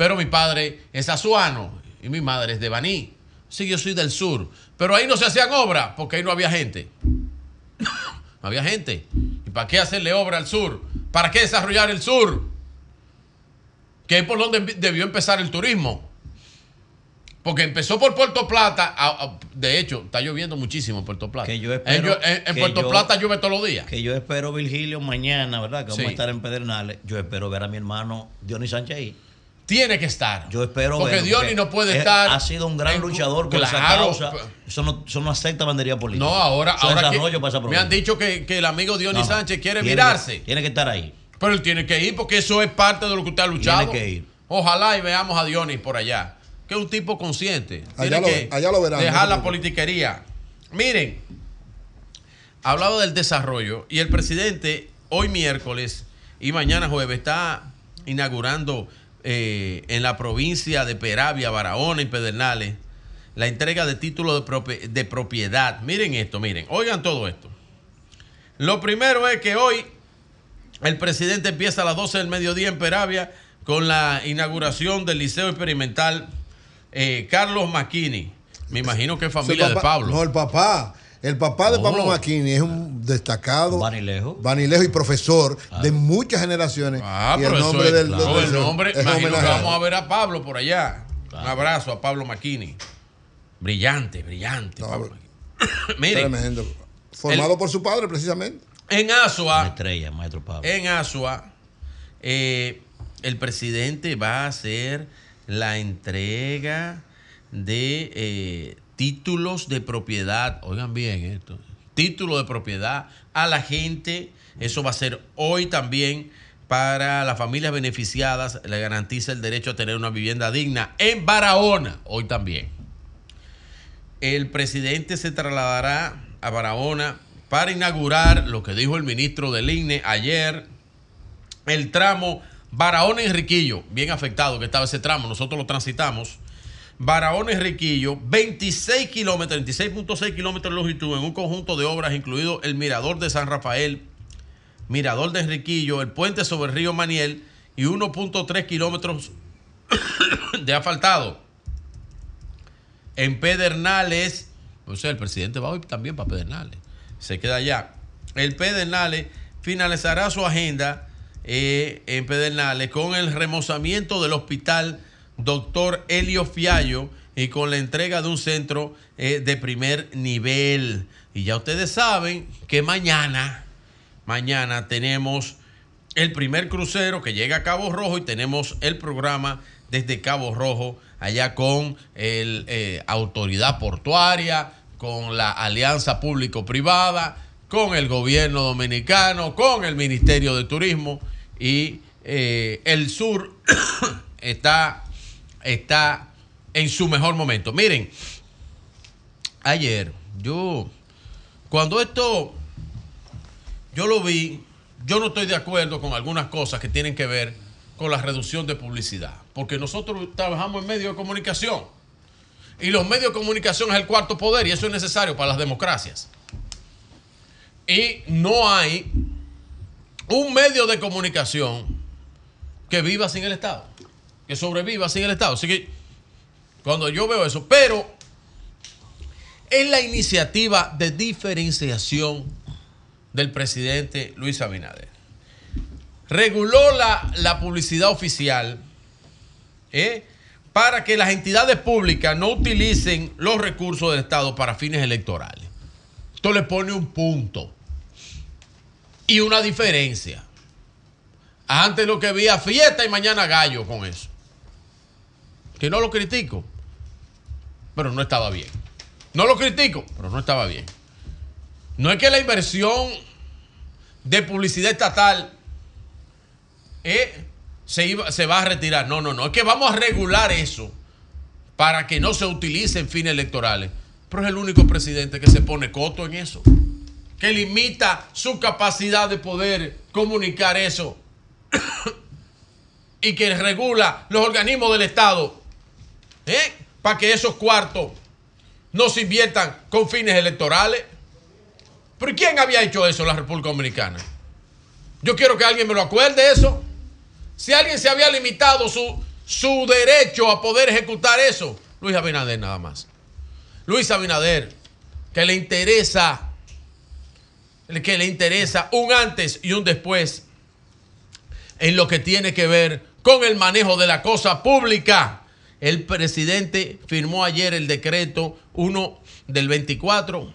Pero mi padre es azuano y mi madre es de Baní. Sí, yo soy del sur. Pero ahí no se hacían obras porque ahí no había gente. [laughs] No había gente. ¿Y para qué hacerle obra al sur? ¿Para qué desarrollar el sur? Que es por donde debió empezar el turismo. Porque empezó por Puerto Plata. a- a- de hecho, está lloviendo muchísimo en Puerto Plata. Que yo En, espero en- en que Puerto yo- Plata llueve todos los días. Que yo espero, Virgilio, mañana, ¿verdad? Que vamos Sí. a estar en Pedernales. Yo espero ver a mi hermano Dionis Sánchez ahí. Tiene que estar. Yo espero Porque verlo, Dionis no puede estar Ha sido un gran en- luchador por esa Claro, causa. pero- Eso no, eso no acepta bandería política. No, ahora, Eso ahora que- desarrollo para esa me han dicho que, que el amigo Dionis No, Sánchez quiere tiene que- tiene que estar ahí. Pero él tiene que ir porque eso es parte de lo que usted ha luchado. Tiene que ir. Ojalá y veamos a Dionis por allá. Que es un tipo consciente. Allá Tiene lo- que allá lo verán, Dejar la politiquería. Miren, hablaba del desarrollo y el presidente hoy miércoles y mañana jueves está inaugurando eh, en la provincia de Peravia, Barahona y Pedernales la entrega de títulos de, propi- de propiedad. Miren esto, miren, oigan todo esto. Lo primero es que hoy el presidente empieza a las 12 del mediodía en Peravia con la inauguración del Liceo Experimental eh, Carlos Maquini. Me imagino que es familia de Pablo. No, el papá. El papá de Oh. Pablo Maquini es un destacado Vanilejo. vanilejo y profesor de muchas generaciones. Ah, y pero el nombre es- del, claro, del- el nombre, es imagino que homenajeado. vamos a ver a Pablo por allá. Un abrazo a Pablo Maquini. Brillante, brillante. No, Pablo. [coughs] Miren, Tremendo. Formado el- por su padre, precisamente. en Una Asua, estrella, maestro Pablo. en Asua, eh, el presidente va a hacer la entrega de eh, títulos de propiedad. Oigan bien esto. Título de propiedad a la gente. Eso va a ser hoy también para las familias beneficiadas. Le garantiza el derecho a tener una vivienda digna en Barahona. Hoy también. El presidente se trasladará a Barahona para inaugurar lo que dijo el ministro del INE ayer, el tramo Barahona-Enriquillo, bien afectado que estaba ese tramo, nosotros lo transitamos. Barahona-Enriquillo, 26 kilómetros, 26.6 kilómetros de longitud en un conjunto de obras, incluido el Mirador de San Rafael, Mirador de Enriquillo, el puente sobre el río Maniel y 1.3 kilómetros [coughs] de asfaltado. En Pedernales, o sea, el presidente va hoy también para Pedernales, se queda allá. El Pedernales finalizará su agenda eh, en Pedernales con el remozamiento del hospital Doctor Helio Fiallo y con la entrega de un centro eh, de primer nivel. Y ya ustedes saben que mañana, mañana tenemos el primer crucero que llega a Cabo Rojo y tenemos el programa desde Cabo Rojo allá con el eh, autoridad portuaria, con la alianza público-privada, con el gobierno dominicano, con el Ministerio de Turismo y eh, el sur [coughs] está, está en su mejor momento. Miren, ayer yo, cuando esto, yo lo vi, yo no estoy de acuerdo con algunas cosas que tienen que ver con la reducción de publicidad, porque nosotros trabajamos en medio de comunicación. Y los medios de comunicación es el cuarto poder y eso es necesario para las democracias. Y no hay un medio de comunicación que viva sin el Estado, que sobreviva sin el Estado. Así que cuando yo veo eso, pero es la iniciativa de diferenciación del presidente Luis Abinader. Reguló la, la publicidad oficial ¿eh? para que las entidades públicas no utilicen los recursos del Estado para fines electorales. Esto le pone un punto y una diferencia. Antes lo que había fiesta y mañana gallo con eso. Que no lo critico, pero no estaba bien. No lo critico, pero no estaba bien. No es que la inversión de publicidad estatal eh, se, se va a retirar. No, no, no. Es que vamos a regular eso para que no se utilice en fines electorales. Pero es el único presidente que se pone coto en eso. Que limita su capacidad de poder comunicar eso. [coughs] y que regula los organismos del Estado. ¿Eh? Para que esos cuartos no se inviertan con fines electorales. ¿Pero quién había hecho eso en la República Dominicana? Yo quiero que alguien me lo acuerde eso. Si alguien se había limitado su, su derecho a poder ejecutar eso, Luis Abinader nada más. Luis Abinader, que le interesa, que le interesa un antes y un después en lo que tiene que ver con el manejo de la cosa pública. El presidente firmó ayer el decreto 1 del 24,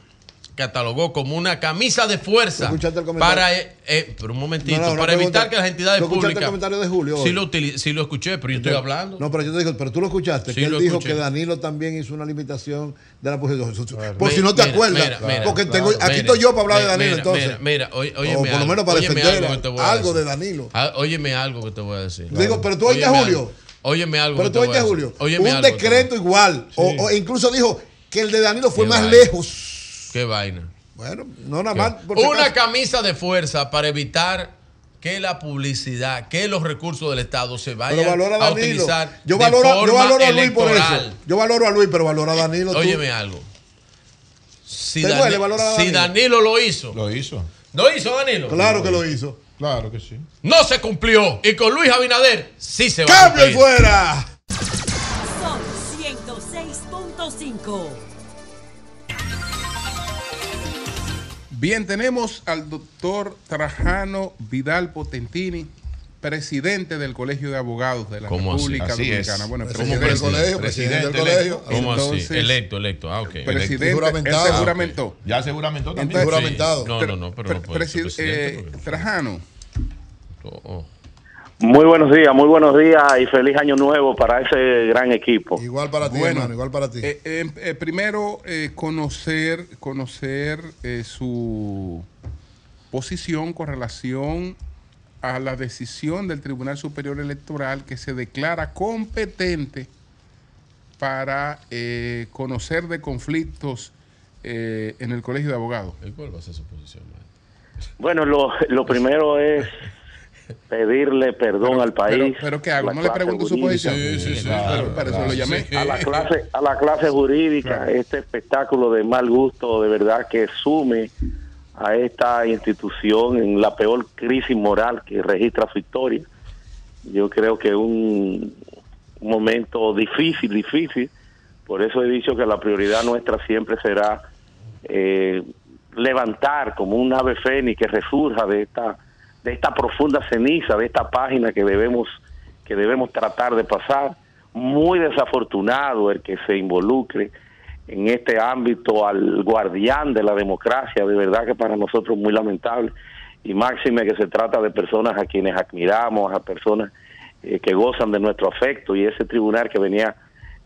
catalogó como una camisa de fuerza para, eh, eh, pero un momentito, No, no, no para evitar que las entidades ¿Tú escuchaste públicas... el comentario de Julio Sí lo, sí lo escuché, pero yo estoy hablando. No, pero yo te digo, pero tú lo escuchaste, Sí, que él dijo escuché. que Danilo también hizo una limitación de la posición. Por Mi- si no te mira, acuerdas, mira, mira, porque claro, tengo, aquí mira, estoy yo para hablar de Danilo entonces. Mira, mira, oye- o por lo menos para defender algo algo de Danilo. Ah, óyeme algo que te voy a decir. Digo, pero tú oíste a Julio. algo. Óyeme algo. Pero tú oíste. Julio, Óyeme un algo decreto igual, o, o incluso dijo que el de Danilo fue Qué más vaina. lejos. Qué vaina. Bueno, no nada más. si Una camisa de fuerza para evitar que la publicidad, que los recursos del Estado se vayan a utilizar Yo de valoro, yo valoro a Luis por eso. Yo valoro a Luis, pero valoro a Danilo. tú. Óyeme algo. Si, ¿Te Dani- duele a si Danilo? Danilo lo hizo. Lo hizo. ¿Lo hizo Danilo? Claro que lo hizo. Claro que sí. No se cumplió. Y con Luis Abinader sí se va a ¡Cambio fuera! Son 106.5. Bien, tenemos al doctor Trajano Vidal Potentini, presidente del Colegio de Abogados de la. República Así es. Dominicana. Bueno, Presidente presidente, del colegio, presidente del colegio. ¿Cómo Entonces, así? Electo, electo. Ah, ok. Presidente, Juramentado. él se Ah, juramentó. Ya seguramente también. Entonces- Juramentado. No, no, no, pero no puede ser presidente eh, porque- Trajano, Oh, oh. Muy buenos días, muy buenos días y feliz año nuevo para ese gran equipo. Igual para ti, Bueno, hermano, igual para ti. eh, eh, eh, primero eh, conocer, conocer eh, su posición con relación a la decisión del Tribunal Superior Electoral que se declara competente para eh, conocer de conflictos eh, en el Colegio de Abogados. ¿Y ¿Cuál va a ser su posición, maestro? Bueno, lo, lo primero es pedirle perdón al país. Pero, pero ¿qué hago? No le pregunto su posición. Sí, sí, sí, claro, para eso claro, lo llamé. sí. A la clase, a la clase jurídica, este espectáculo de mal gusto, de verdad que sume a esta institución en la peor crisis moral que registra su historia. Yo creo que un, un momento difícil, difícil. Por eso he dicho que la prioridad nuestra siempre será eh, levantar como un ave fénix que resurja de esta de esta profunda ceniza, de esta página que debemos que debemos tratar de pasar. Muy desafortunado el que se involucre en este ámbito al guardián de la democracia, de verdad que para nosotros muy lamentable y máxime que se trata de personas a quienes admiramos, a personas eh, que gozan de nuestro afecto y ese tribunal que venía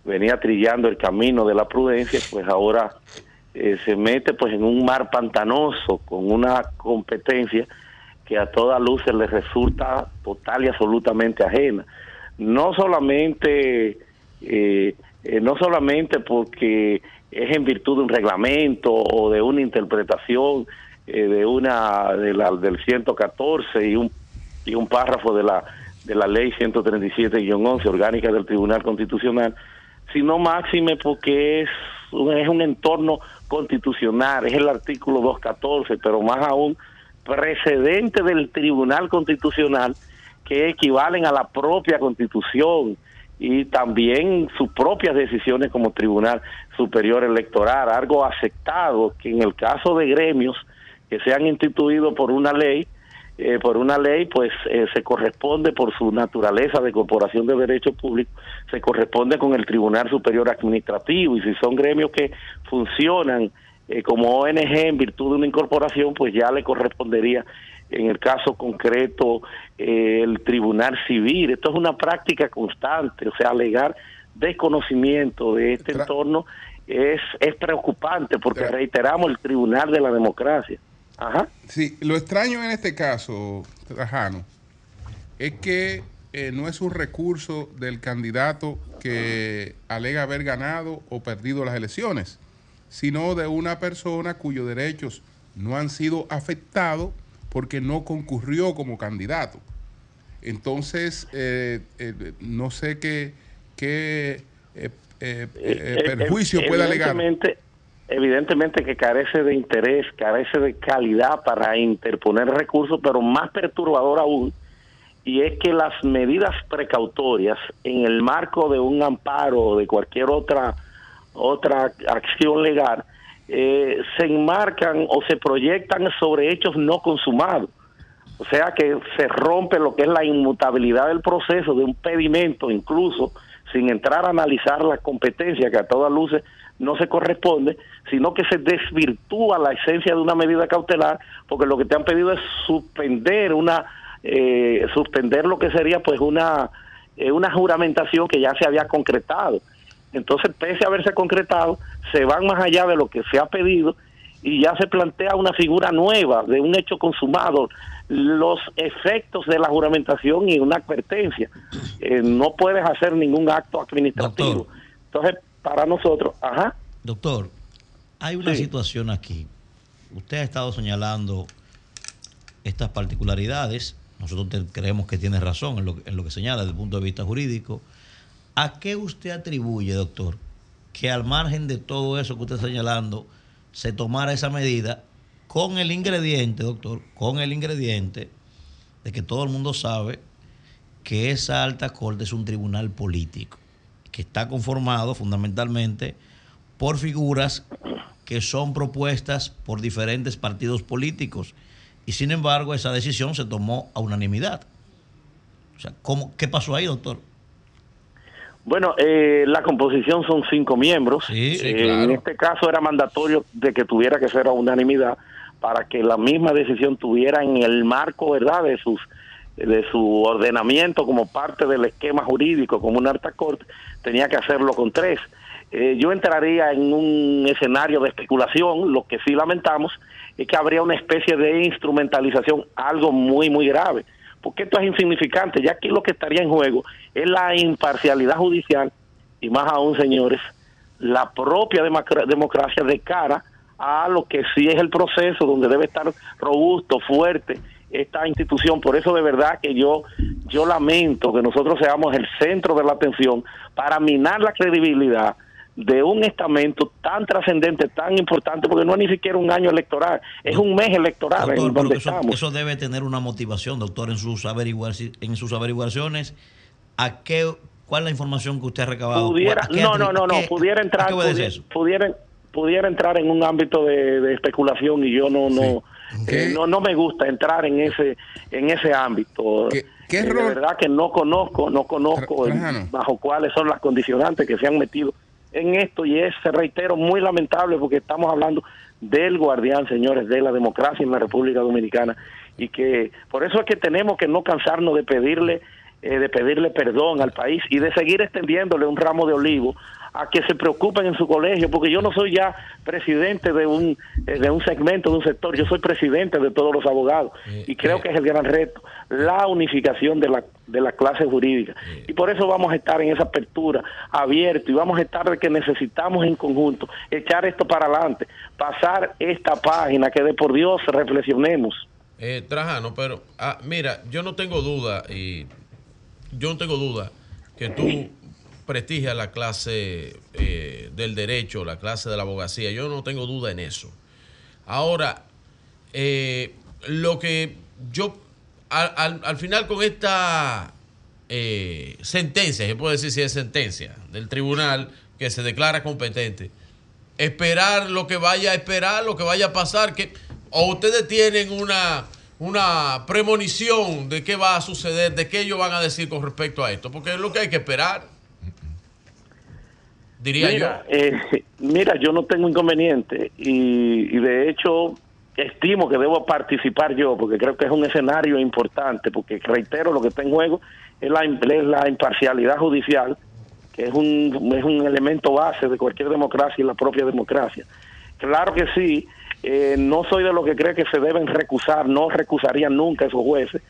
venía trillando el camino de la prudencia, pues ahora eh, se mete pues en un mar pantanoso con una competencia que a todas luces le resulta total y absolutamente ajena. No solamente eh, eh, no solamente porque es en virtud de un reglamento o de una interpretación eh, de una de la, del 114 y un y un párrafo de la de la ley 137-11 orgánica del Tribunal Constitucional, sino máxime porque es un, es un entorno constitucional, es el artículo 214, pero más aún precedente del Tribunal Constitucional que equivalen a la propia Constitución y también sus propias decisiones como Tribunal Superior Electoral, algo aceptado que en el caso de gremios que sean instituidos por una ley, eh, por una ley, pues eh, se corresponde por su naturaleza de corporación de derechos públicos, se corresponde con el Tribunal Superior Administrativo y si son gremios que funcionan eh, como ONG en virtud de una incorporación, pues ya le correspondería en el caso concreto eh, el Tribunal Civil. Esto es una práctica constante, o sea, alegar desconocimiento de este entorno es, es preocupante porque reiteramos el Tribunal de la Democracia. Ajá. Sí, lo extraño en este caso, Trajano, es que eh, no es un recurso del candidato que alega haber ganado o perdido las elecciones, sino de una persona cuyos derechos no han sido afectados porque no concurrió como candidato. Entonces, eh, eh, no sé qué, qué eh, eh, perjuicio puede alegar. Evidentemente, evidentemente que carece de interés, carece de calidad para interponer recursos, pero más perturbador aún, y es que las medidas precautorias en el marco de un amparo o de cualquier otra otra acción legal eh, se enmarcan o se proyectan sobre hechos no consumados. O sea que se rompe lo que es la inmutabilidad del proceso de un pedimento, incluso sin entrar a analizar la competencia que a todas luces no se corresponde, sino que se desvirtúa la esencia de una medida cautelar, porque lo que te han pedido es suspender una eh, suspender lo que sería pues una eh, una juramentación que ya se había concretado. Entonces, pese a haberse concretado, se van más allá de lo que se ha pedido y ya se plantea una figura nueva de un hecho consumado, los efectos de la juramentación y una advertencia. Eh, no puedes hacer ningún acto administrativo. Entonces, para nosotros, ajá. Doctor, hay una situación aquí. Usted ha estado señalando estas particularidades. Nosotros creemos que tiene razón en lo, en lo que señala desde el punto de vista jurídico. ¿A qué usted atribuye, doctor, que al margen de todo eso que usted está señalando, se tomara esa medida con el ingrediente, doctor, con el ingrediente de que todo el mundo sabe que esa alta corte es un tribunal político, que está conformado fundamentalmente por figuras que son propuestas por diferentes partidos políticos. Y sin embargo, esa decisión se tomó a unanimidad. O sea, ¿cómo, ¿qué pasó ahí, doctor? Bueno, eh, la composición son cinco miembros. Sí, sí, Eh, claro. En este caso era mandatorio de que tuviera que ser a unanimidad para que la misma decisión tuviera en el marco, ¿verdad?, de sus de su ordenamiento como parte del esquema jurídico como una alta corte, tenía que hacerlo con tres. Eh, yo entraría en un escenario de especulación, lo que sí lamentamos es que habría una especie de instrumentalización, algo muy, muy grave, porque esto es insignificante, ya aquí lo que estaría en juego es la imparcialidad judicial y más aún, señores, la propia democra- democracia de cara a lo que sí es el proceso donde debe estar robusto, fuerte esta institución. Por eso de verdad que yo yo lamento que nosotros seamos el centro de la atención para minar la credibilidad de un estamento tan trascendente, tan importante, porque no es ni siquiera un año electoral, es un mes electoral Doctor, en donde eso, estamos. eso debe tener una motivación, doctor, en sus, en sus averiguaciones. ¿A qué, ¿Cuál es la información que usted ha recabado? pudiera ¿A qué no no no no qué- pudiera a entrar pudiera, eso? pudiera pudiera entrar en un ámbito de, de especulación y yo no no eh, no no me gusta entrar en ese en ese ámbito qué Eh, de verdad que no conozco no conozco el- bajo cuáles son las condicionantes que se han metido en esto y es reitero muy lamentable porque estamos hablando del guardián señores de la democracia en la República Dominicana y que por eso es que tenemos que no cansarnos de pedirle eh, de pedirle perdón al país y de seguir extendiéndole un ramo de olivo a que se preocupen en su colegio, porque yo no soy ya presidente de un eh, de un segmento, de un sector, yo soy presidente de todos los abogados y creo que es el gran reto, la unificación de la de la clase jurídica. Y por eso vamos a estar en esa apertura abierto y vamos a estar de que necesitamos en conjunto echar esto para adelante, pasar esta página que de por Dios reflexionemos. Eh, Trajano, pero ah, mira, yo no tengo duda y yo no tengo duda que tú prestigia la clase eh, del derecho, la clase de la abogacía. Yo no tengo duda en eso. Ahora, eh, lo que yo, al, al- al final con esta eh, sentencia, se puede decir si es sentencia, del tribunal que se declara competente, esperar lo que vaya a esperar, lo que vaya a pasar, que o ustedes tienen una, una premonición de qué va a suceder, de qué ellos van a decir con respecto a esto, porque es lo que hay que esperar. Diría mira, eh, [laughs] mira, yo no tengo inconveniente y, y de hecho estimo que debo participar yo porque creo que es un escenario importante porque reitero lo que está en juego es la, es la imparcialidad judicial que es un, es un elemento base de cualquier democracia y la propia democracia. Claro que sí, eh, no soy de los que cree que se deben recusar, no recusaría nunca esos jueces.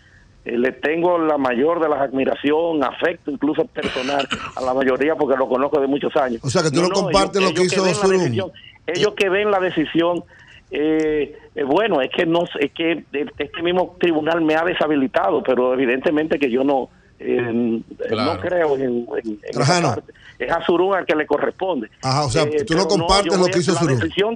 Eh, le tengo la mayor de las admiración, afecto incluso personal [laughs] a la mayoría porque lo conozco de muchos años. O sea, que tú no compartes lo que hizo Surum. decisión- Ellos que ven la decisión, eh, eh, bueno, es que no es que este mismo tribunal me ha deshabilitado, pero evidentemente que yo no eh, Claro. no creo en, en- en esa Trajano. parte. Es a Surum al que le corresponde. Ajá, o sea, Eh, tú no compartes lo que hizo la decisión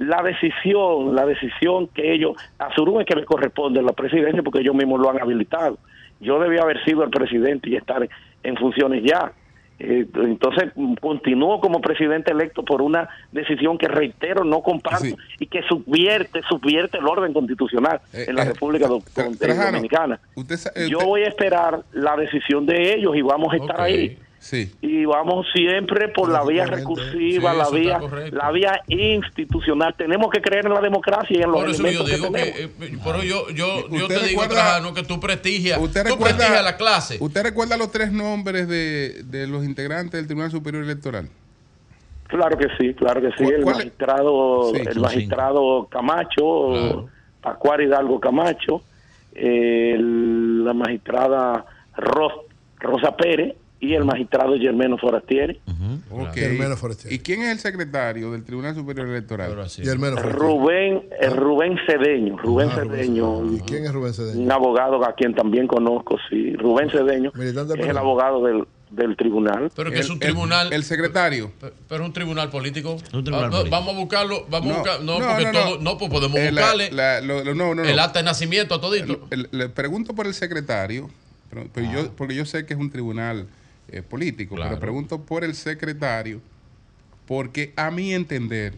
la decisión, la decisión que ellos, a es que le corresponde la presidencia porque ellos mismos lo han habilitado. Yo debía haber sido el presidente y estar en funciones ya. Eh, entonces continúo como presidente electo por una decisión que reitero no comparto y que subvierte subvierte el orden constitucional en la eh, República Do- Trajano, Dominicana. Usted, eh, Yo voy a esperar la decisión de ellos y vamos a estar ahí Sí. y vamos siempre por la vía recursiva, Sí, la vía la vía institucional. Tenemos que creer en la democracia y en los Por eso yo elementos que digo que, tenemos. eh, por eso yo, yo, yo ¿Usted te digo, Trajano, que tú prestigias, ¿Usted tú recuerda, prestigias la clase. ¿Usted recuerda los tres nombres de, de los integrantes del Tribunal Superior Electoral? Claro que sí, claro que sí. ¿Cuál- El magistrado, Sí, el magistrado Camacho, Pascual Hidalgo Camacho, el- la magistrada Ros- Rosa Pérez y el magistrado Germeno Forastieri. Ok. Germano Forestieri. ¿Y quién es el secretario del Tribunal Superior Electoral? Germano. Rubén, eh, Rubén Cedeño, Rubén Ah, Rubén Cedeño, ¿Y quién es Rubén Cedeño? un abogado a quien también conozco, sí, Rubén Cedeño, Militante es el abogado del, del tribunal. Pero que es un tribunal. El secretario. Pero es un tribunal político. tribunal Ah, no, político. Vamos a buscarlo. Vamos a No, buscar. No, no, porque no, no. todo. No, pues podemos Eh, la- buscarle la- lo- lo- no, no, no. el acta de nacimiento a todito. El- el- le pregunto por el secretario, pero, pero Ah. yo, porque yo sé que es un tribunal eh, político, Claro. pero pregunto por el secretario, porque a mi entender,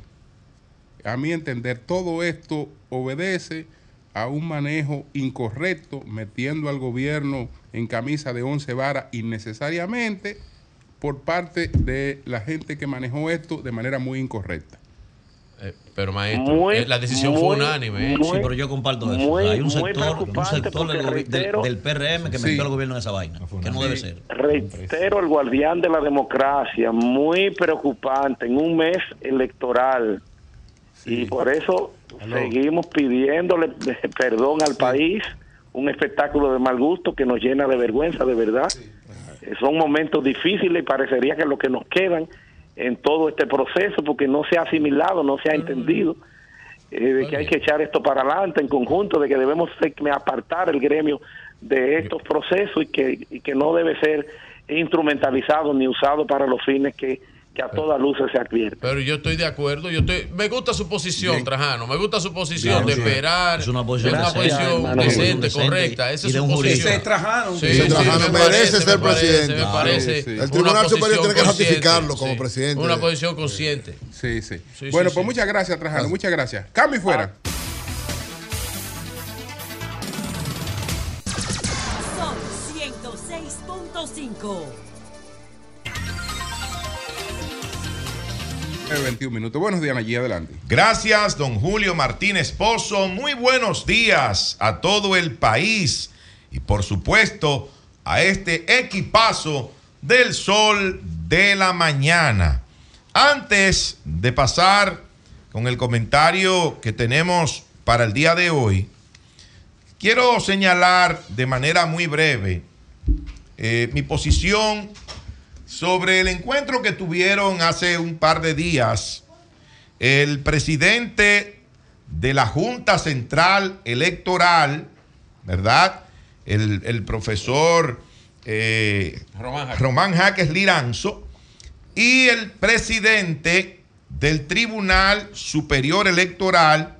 a mi entender, todo esto obedece a un manejo incorrecto, metiendo al gobierno en camisa de once varas innecesariamente por parte de la gente que manejó esto de manera muy incorrecta. Eh, pero maestro, Muy, eh, la decisión fue unánime. ¿eh? Sí, pero yo comparto eso. muy, Hay un sector, un sector del, reitero- PRM que Sí. metió al gobierno en esa vaina, que no debe ser. Reitero, el guardián de la democracia, muy preocupante en un mes electoral. Y por eso seguimos pidiéndole [laughs] perdón al país, un espectáculo de mal gusto que nos llena de vergüenza, de verdad. Son momentos difíciles y parecería que lo que nos quedan en todo este proceso, porque no se ha asimilado, no se ha entendido, eh, de que hay que echar esto para adelante en conjunto, de que debemos apartar el gremio de estos procesos y que, y que no debe ser instrumentalizado ni usado para los fines que, que a todas luces se advierten. Pero yo estoy de acuerdo. Yo estoy, me gusta su posición, Trajano. Me gusta su posición Bien, de sí. esperar. Es una posición una decente, posición hermano, decente, decente correcta. Esa es su posición. Ese Trajano. Sí, Ese sí, Trajano me merece parece, ser me parece, presidente. Me Claro, parece sí. El una Tribunal Superior tiene que ratificarlo como presidente. Una posición consciente. Sí, sí. Sí, bueno, sí, pues sí. muchas gracias, Trajano, muchas gracias. Cambio y fuera. Son 106.5. 21 minutos. Buenos días, allí adelante. Gracias, don Julio Martínez Pozo. Muy buenos días a todo el país y por supuesto a este equipazo del sol de la mañana. Antes de pasar con el comentario que tenemos para el día de hoy, quiero señalar de manera muy breve eh, mi posición sobre el encuentro que tuvieron hace un par de días el presidente de la Junta Central Electoral, ¿verdad? El, el profesor eh, Román Jaques Liranzo y el presidente del Tribunal Superior Electoral,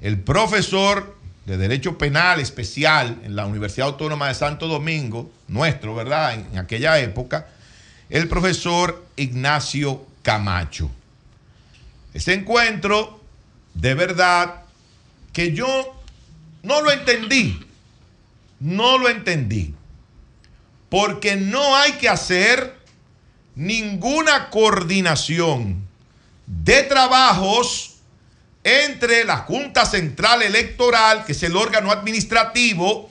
el profesor de Derecho Penal Especial en la Universidad Autónoma de Santo Domingo, nuestro, ¿verdad? En, aquella época, el profesor Ignacio Camacho. Ese encuentro, de verdad, que yo no lo entendí, no lo entendí, porque no hay que hacer ninguna coordinación de trabajos entre la Junta Central Electoral, que es el órgano administrativo,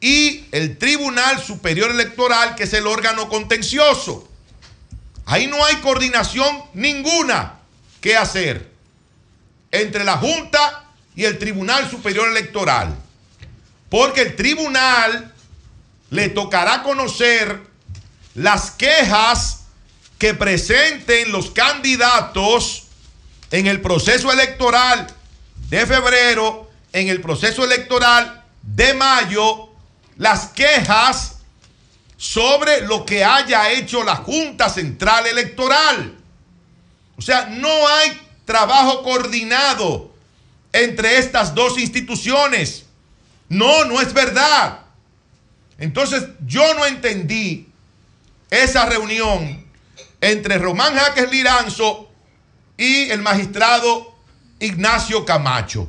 y el Tribunal Superior Electoral, que es el órgano contencioso. Ahí no hay coordinación ninguna que hacer entre la Junta y el Tribunal Superior Electoral. Porque el tribunal le tocará conocer las quejas que presenten los candidatos en el proceso electoral de febrero, en el proceso electoral de mayo, las quejas sobre lo que haya hecho la Junta Central Electoral. O sea, no hay trabajo coordinado entre estas dos instituciones. No, no es verdad. Entonces yo no entendí esa reunión entre Román Jaques Liranzo y el magistrado Ignacio Camacho.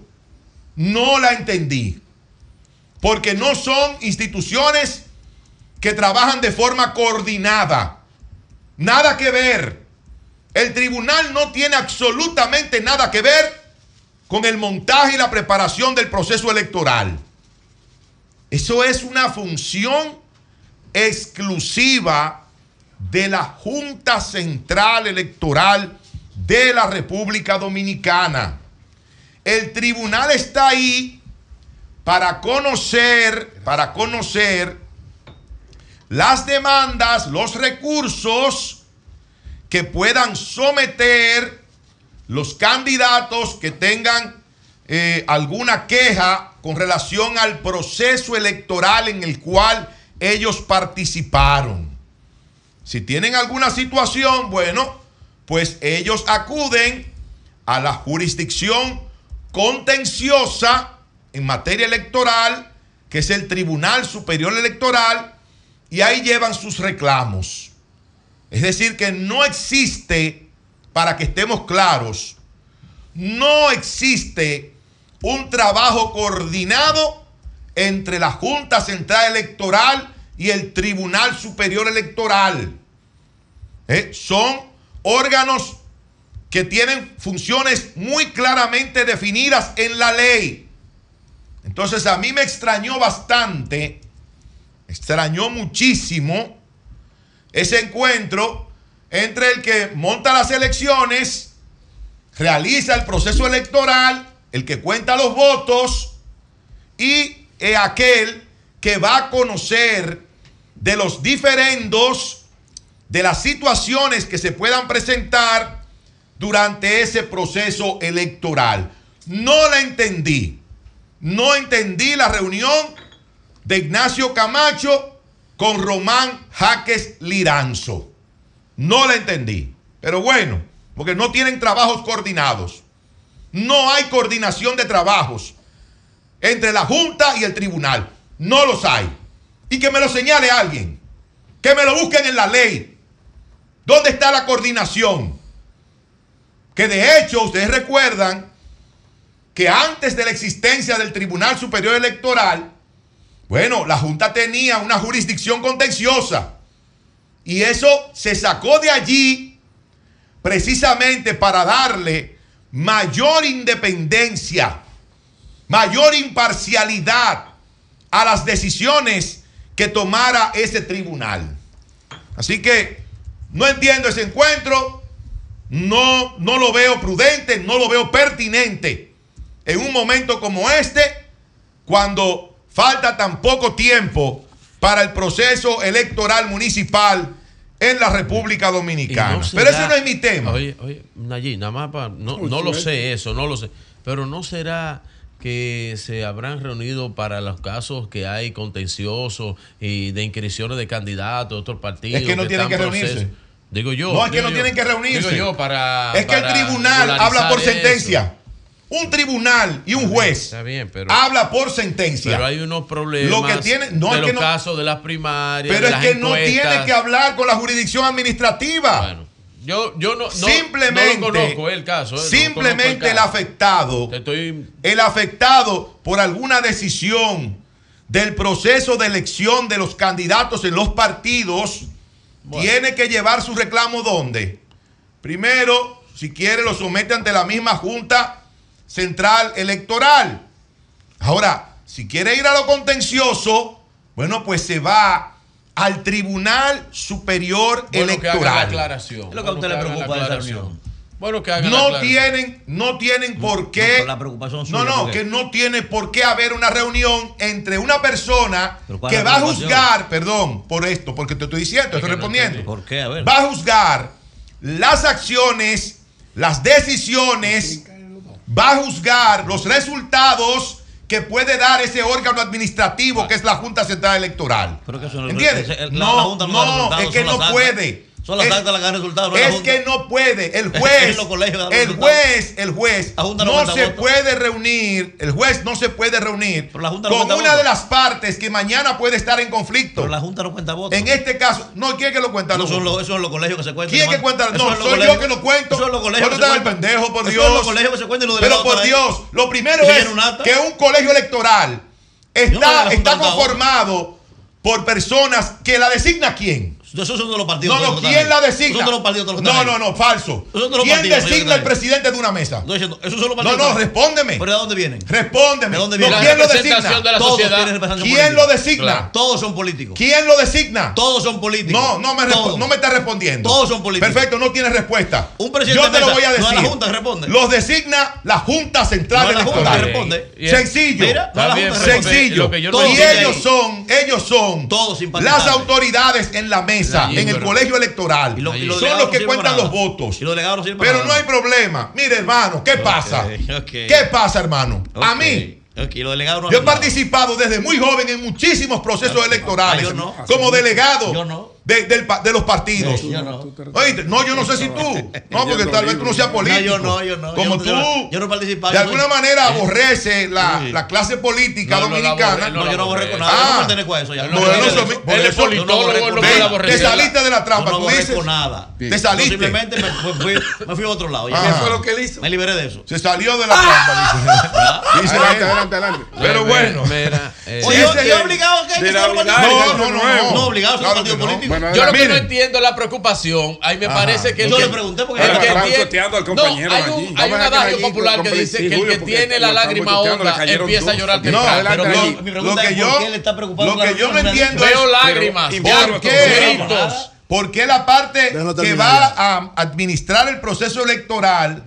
No la entendí. Porque no son instituciones que trabajan de forma coordinada. Nada que ver. El tribunal no tiene absolutamente nada que ver con el montaje y la preparación del proceso electoral. Eso es una función exclusiva de la Junta Central Electoral de la República Dominicana. El tribunal está ahí para conocer, para conocer las demandas, los recursos que puedan someter los candidatos que tengan eh, alguna queja con relación al proceso electoral en el cual ellos participaron. Si tienen alguna situación, bueno, pues ellos acuden a la jurisdicción contenciosa en materia electoral, que es el Tribunal Superior Electoral, y ahí llevan sus reclamos. Es decir, que no existe, para que estemos claros, no existe un trabajo coordinado entre la Junta Central Electoral y el Tribunal Superior Electoral. Eh, son órganos que tienen funciones muy claramente definidas en la ley. Entonces a mí me extrañó bastante, extrañó muchísimo ese encuentro entre el que monta las elecciones, realiza el proceso electoral, el que cuenta los votos y aquel que va a conocer de los diferendos de las situaciones que se puedan presentar durante ese proceso electoral. No la entendí. No entendí la reunión de Ignacio Camacho con Román Jaques Liranzo. No la entendí. Pero bueno, porque no tienen trabajos coordinados. No hay coordinación de trabajos entre la Junta y el tribunal. No los hay. Y que me lo señale alguien. Que me lo busquen en la ley. ¿Dónde está la coordinación? Que de hecho ustedes recuerdan que antes de la existencia del Tribunal Superior Electoral, bueno, la Junta tenía una jurisdicción contenciosa y eso se sacó de allí precisamente para darle mayor independencia, mayor imparcialidad a las decisiones que tomara ese tribunal. Así que no entiendo ese encuentro, no, no lo veo prudente, no lo veo pertinente en un momento como este, cuando falta tan poco tiempo para el proceso electoral municipal en la República Dominicana. pero ese no es mi tema. Oye, oye, Nayí, nada más para, no, no lo sé eso, no lo sé, pero no será que se habrán reunido para los casos que hay contenciosos y de inscripciones de candidatos de otros partidos. Es que no tienen que reunirse. Digo yo. No, es que no yo. tienen que reunirse. Digo yo para. es que el tribunal habla por eso. Un tribunal y un juez Está bien, pero. habla por sentencia. Pero hay unos problemas Lo que tiene- no, de los que no- casos de las primarias. Pero de es que no tiene que hablar con la jurisdicción administrativa. Yo, yo no, no, simplemente, no lo conozco el caso. eh, simplemente el afectado, estoy- el afectado por alguna decisión del proceso de elección de los candidatos en los partidos, tiene que llevar su reclamo donde. Primero, si quiere, lo somete ante la misma Junta Central Electoral. Ahora, si quiere ir a lo contencioso, bueno, pues se va al Tribunal Superior Bueno, que haga la Electoral. aclaración. Es lo que a usted le preocupa de esa reunión. Bueno, que haga la No aclaración. tienen, no tienen por qué. No, la preocupación No, suya, no, porque- que no tiene por qué haber una reunión entre una persona Pero ¿cuál que la va a juzgar, perdón, por esto, porque te estoy diciendo, estoy respondiendo. ¿Por qué? A ver. Va a juzgar las acciones, las decisiones, va a juzgar los resultados que puede dar ese órgano administrativo que es la Junta Central Electoral. Pero que eso no- ¿Entiendes? la- no, la Junta no es que no puede. Son las Es- actas las que dan resultados, no es que no puede. El [laughs] juez, el juez, el juez no se votos. puede reunir, el juez no se puede reunir la Junta no con una votos. de las partes que mañana puede estar en conflicto. Pero la Junta no cuenta votos. En este caso, no, ¿quién es que lo cuenta? No, son los, eso es los colegios que se cuentan. ¿Quién es que cuenta? No, soy colegios- yo que lo cuento. Eso es los colegios que cuentan. pendejo, por Eso Dios. es los colegios que se cuentan y los Pero por. Dios, lo primero es que un colegio electoral está, está conformado por personas que la designa quién. Esos son de los partidos. No, no, ¿quién la designa? Esos son de los partidos. No, no, no, falso. ¿Quién designa el presidente de una mesa? Diciendo, esos son los No, partidos. no, ahí. respóndeme. ¿Pero de dónde vienen? Respóndeme. ¿De dónde No, vienen? ¿Quién lo designa? de la Todos ¿Quién lo designa? Todos son políticos. ¿Quién lo designa? Todos son políticos. No, no me, no me está respondiendo. Todos son políticos. Perfecto, no tiene respuesta. Un presidente Yo te lo voy a no decir. la Junta responde. Los designa la Junta Central No es la Junta Electoral. Sencillo. No. Sencillo. no y ellos son, ellos son las autoridades en la mesa, En el colegio electoral. Y lo- y los son los que cuentan los votos. Y los Pero no hay problema. Mire, hermano, ¿qué pasa? ¿Qué pasa, hermano? A mí. Los delegados no Yo he participado desde muy joven en muchísimos procesos electorales Ah, yo no. como delegado Yo no. De, del de los partidos. Sí, yo no. Oíste, no, yo no sé si tú. No, porque tal vez tú no seas político. No, yo no, yo no. Como yo, tú, yo, no participaba. de alguna soy- manera aborrece la, Sí. la clase política No, no dominicana. No, yo no aborrezco nada. Ah. yo no pertenezco a eso. Ya. No, No, no, no, no, Él es politólogo, no, no, no no, te saliste de la trampa, no tú aborrezco dices. nada. Te saliste. simplemente me, fui, me fui a otro lado. Ajá. ¿Qué fue lo que él hizo? Me liberé de eso. Se salió de la trampa, dice. [laughs] Dice Adelante, él. adelante, adelante. Pero bueno. mira, eh, Oye, Sí, yo, obligado que hay que ser. No, no, no. No, obligado a ser un partido no. político. Bueno, Yo lo que no entiendo es la preocupación. Ahí me parece que Yo le pregunté porque el estaba- que tiene- choteando al No, compañero allí. un, hay un adagio allí popular que dice sí, que el que tiene la lágrima honda empieza a llorar No, adelante Pero ahí. mi- mi pregunta Lo que es yo, por qué él está preocupado lo que yo no entiendo es Veo lágrimas, Infórmate, ¿Por qué? gritos. ¿Por qué la parte que va a administrar el proceso electoral,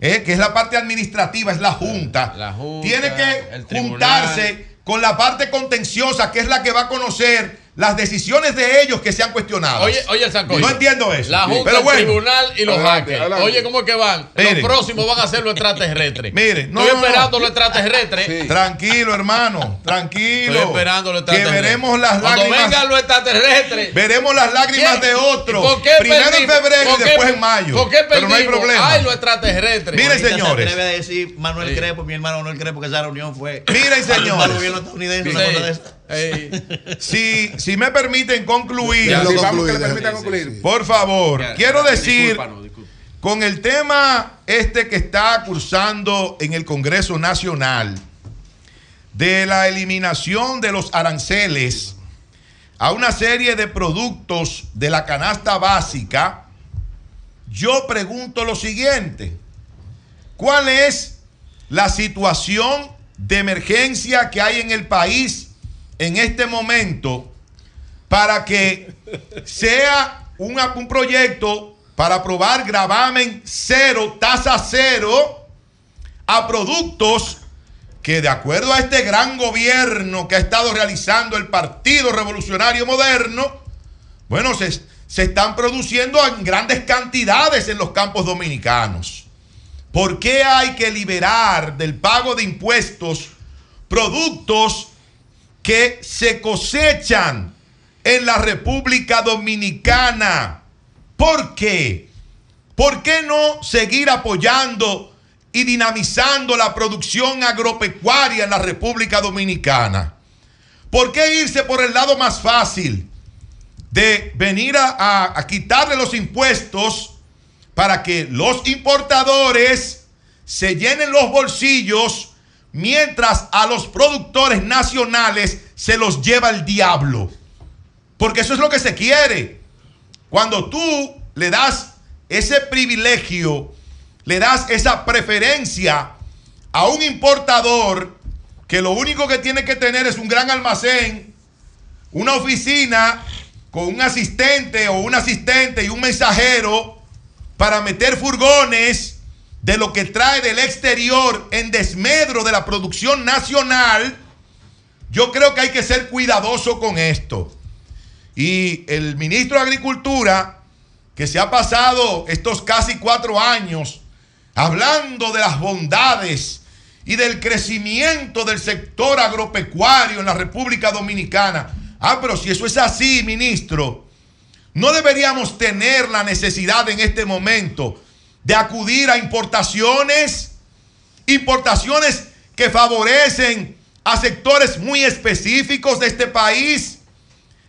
eh, que es la parte administrativa, es la Junta, La Junta, tiene que juntarse con la parte contenciosa, que es la que va a conocer las decisiones de ellos que sean cuestionadas? Oye, oye, el Sancocho. No entiendo eso. La Junta, Pero el bueno. tribunal y los Adelante, hackers. adelante. Oye, ¿cómo es que van? Miren. Los próximos van a ser los extraterrestres. [laughs] Miren, no, Estoy no, no. esperando los extraterrestres. Sí. Tranquilo, hermano, tranquilo. Estoy esperando los que extraterrestres. veremos las Cuando lágrimas. vengan los extraterrestres. Veremos las lágrimas ¿Quién? de otros. ¿Por qué Primero en perdimos? febrero ¿Por y qué- después en mayo. ¿Por qué Pero no hay perdimos? problema. Ay, los extraterrestres. Miren, Ahorita señores. Se atreve a decir Manuel Sí. Crepo, mi hermano Manuel Crepo, que esa reunión fue. Miren, para el señores. gobierno estadounidense, Sí. una cosa de esa. Si, si me permiten concluir, Ya vamos que le ya. permitan Sí, sí, concluir. por favor, Ya, quiero ya, decir, discúlpanos, con el tema este que está cursando en el Congreso Nacional, de la eliminación de los aranceles a una serie de productos de la canasta básica, yo pregunto lo siguiente, ¿cuál es la situación de emergencia que hay en el país en este momento para que sea una- un proyecto para aprobar gravamen cero, tasa cero a productos que de acuerdo a este gran gobierno que ha estado realizando el Partido Revolucionario Moderno, bueno, se, se están produciendo en grandes cantidades en los campos dominicanos. ¿Por qué hay que liberar del pago de impuestos productos que se cosechan en la República Dominicana? ¿Por qué? ¿Por qué no seguir apoyando y dinamizando la producción agropecuaria en la República Dominicana? ¿Por qué irse por el lado más fácil de venir a, a- quitarle los impuestos para que los importadores se llenen los bolsillos mientras a los productores nacionales se los lleva el diablo? Porque eso es lo que se quiere. Cuando tú le das ese privilegio, le das esa preferencia a un importador que lo único que tiene que tener es un gran almacén, una oficina con un asistente o un asistente y un mensajero para meter furgones de lo que trae del exterior en desmedro de la producción nacional, yo creo que hay que ser cuidadoso con esto. Y el ministro de Agricultura, que se ha pasado estos casi cuatro años hablando de las bondades y del crecimiento del sector agropecuario en la República Dominicana. Ah, pero si eso es así, ministro, no deberíamos tener la necesidad en este momento de acudir a importaciones, importaciones que favorecen a sectores muy específicos de este país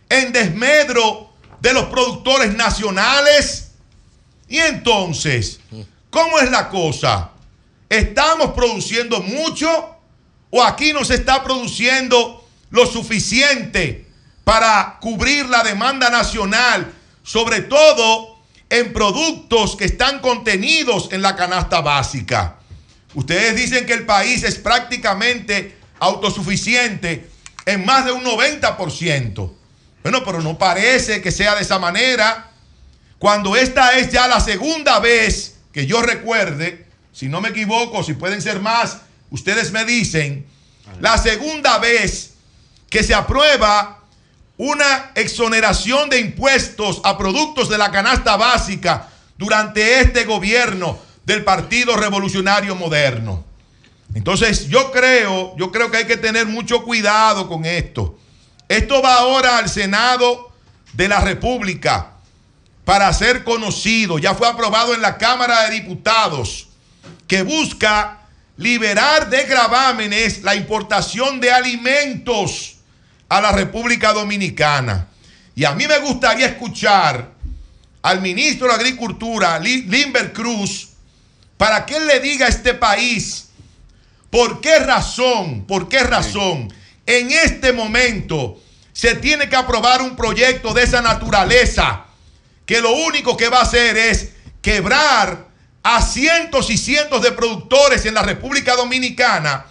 en desmedro de los productores nacionales. Y entonces, ¿cómo es la cosa? ¿Estamos produciendo mucho o aquí no se está produciendo lo suficiente para cubrir la demanda nacional, sobre todo en productos que están contenidos en la canasta básica? Ustedes dicen que el país es prácticamente autosuficiente en más de un 90%. Bueno, pero no parece que sea de esa manera. Cuando esta es ya la segunda vez que yo recuerde, si no me equivoco, si pueden ser más, ustedes me dicen, la segunda vez que se aprueba una exoneración de impuestos a productos de la canasta básica durante este gobierno del Partido Revolucionario Moderno. Entonces, yo creo, yo creo que hay que tener mucho cuidado con esto. Esto va ahora al Senado de la República para ser conocido. Ya fue aprobado en la Cámara de Diputados que busca liberar de gravámenes la importación de alimentos a la República Dominicana. Y a mí me gustaría escuchar al ministro de Agricultura, Li- Limber Cruz, para que él le diga a este país por qué razón, por qué razón en este momento se tiene que aprobar un proyecto de esa naturaleza que lo único que va a hacer es quebrar a cientos y cientos de productores en la República Dominicana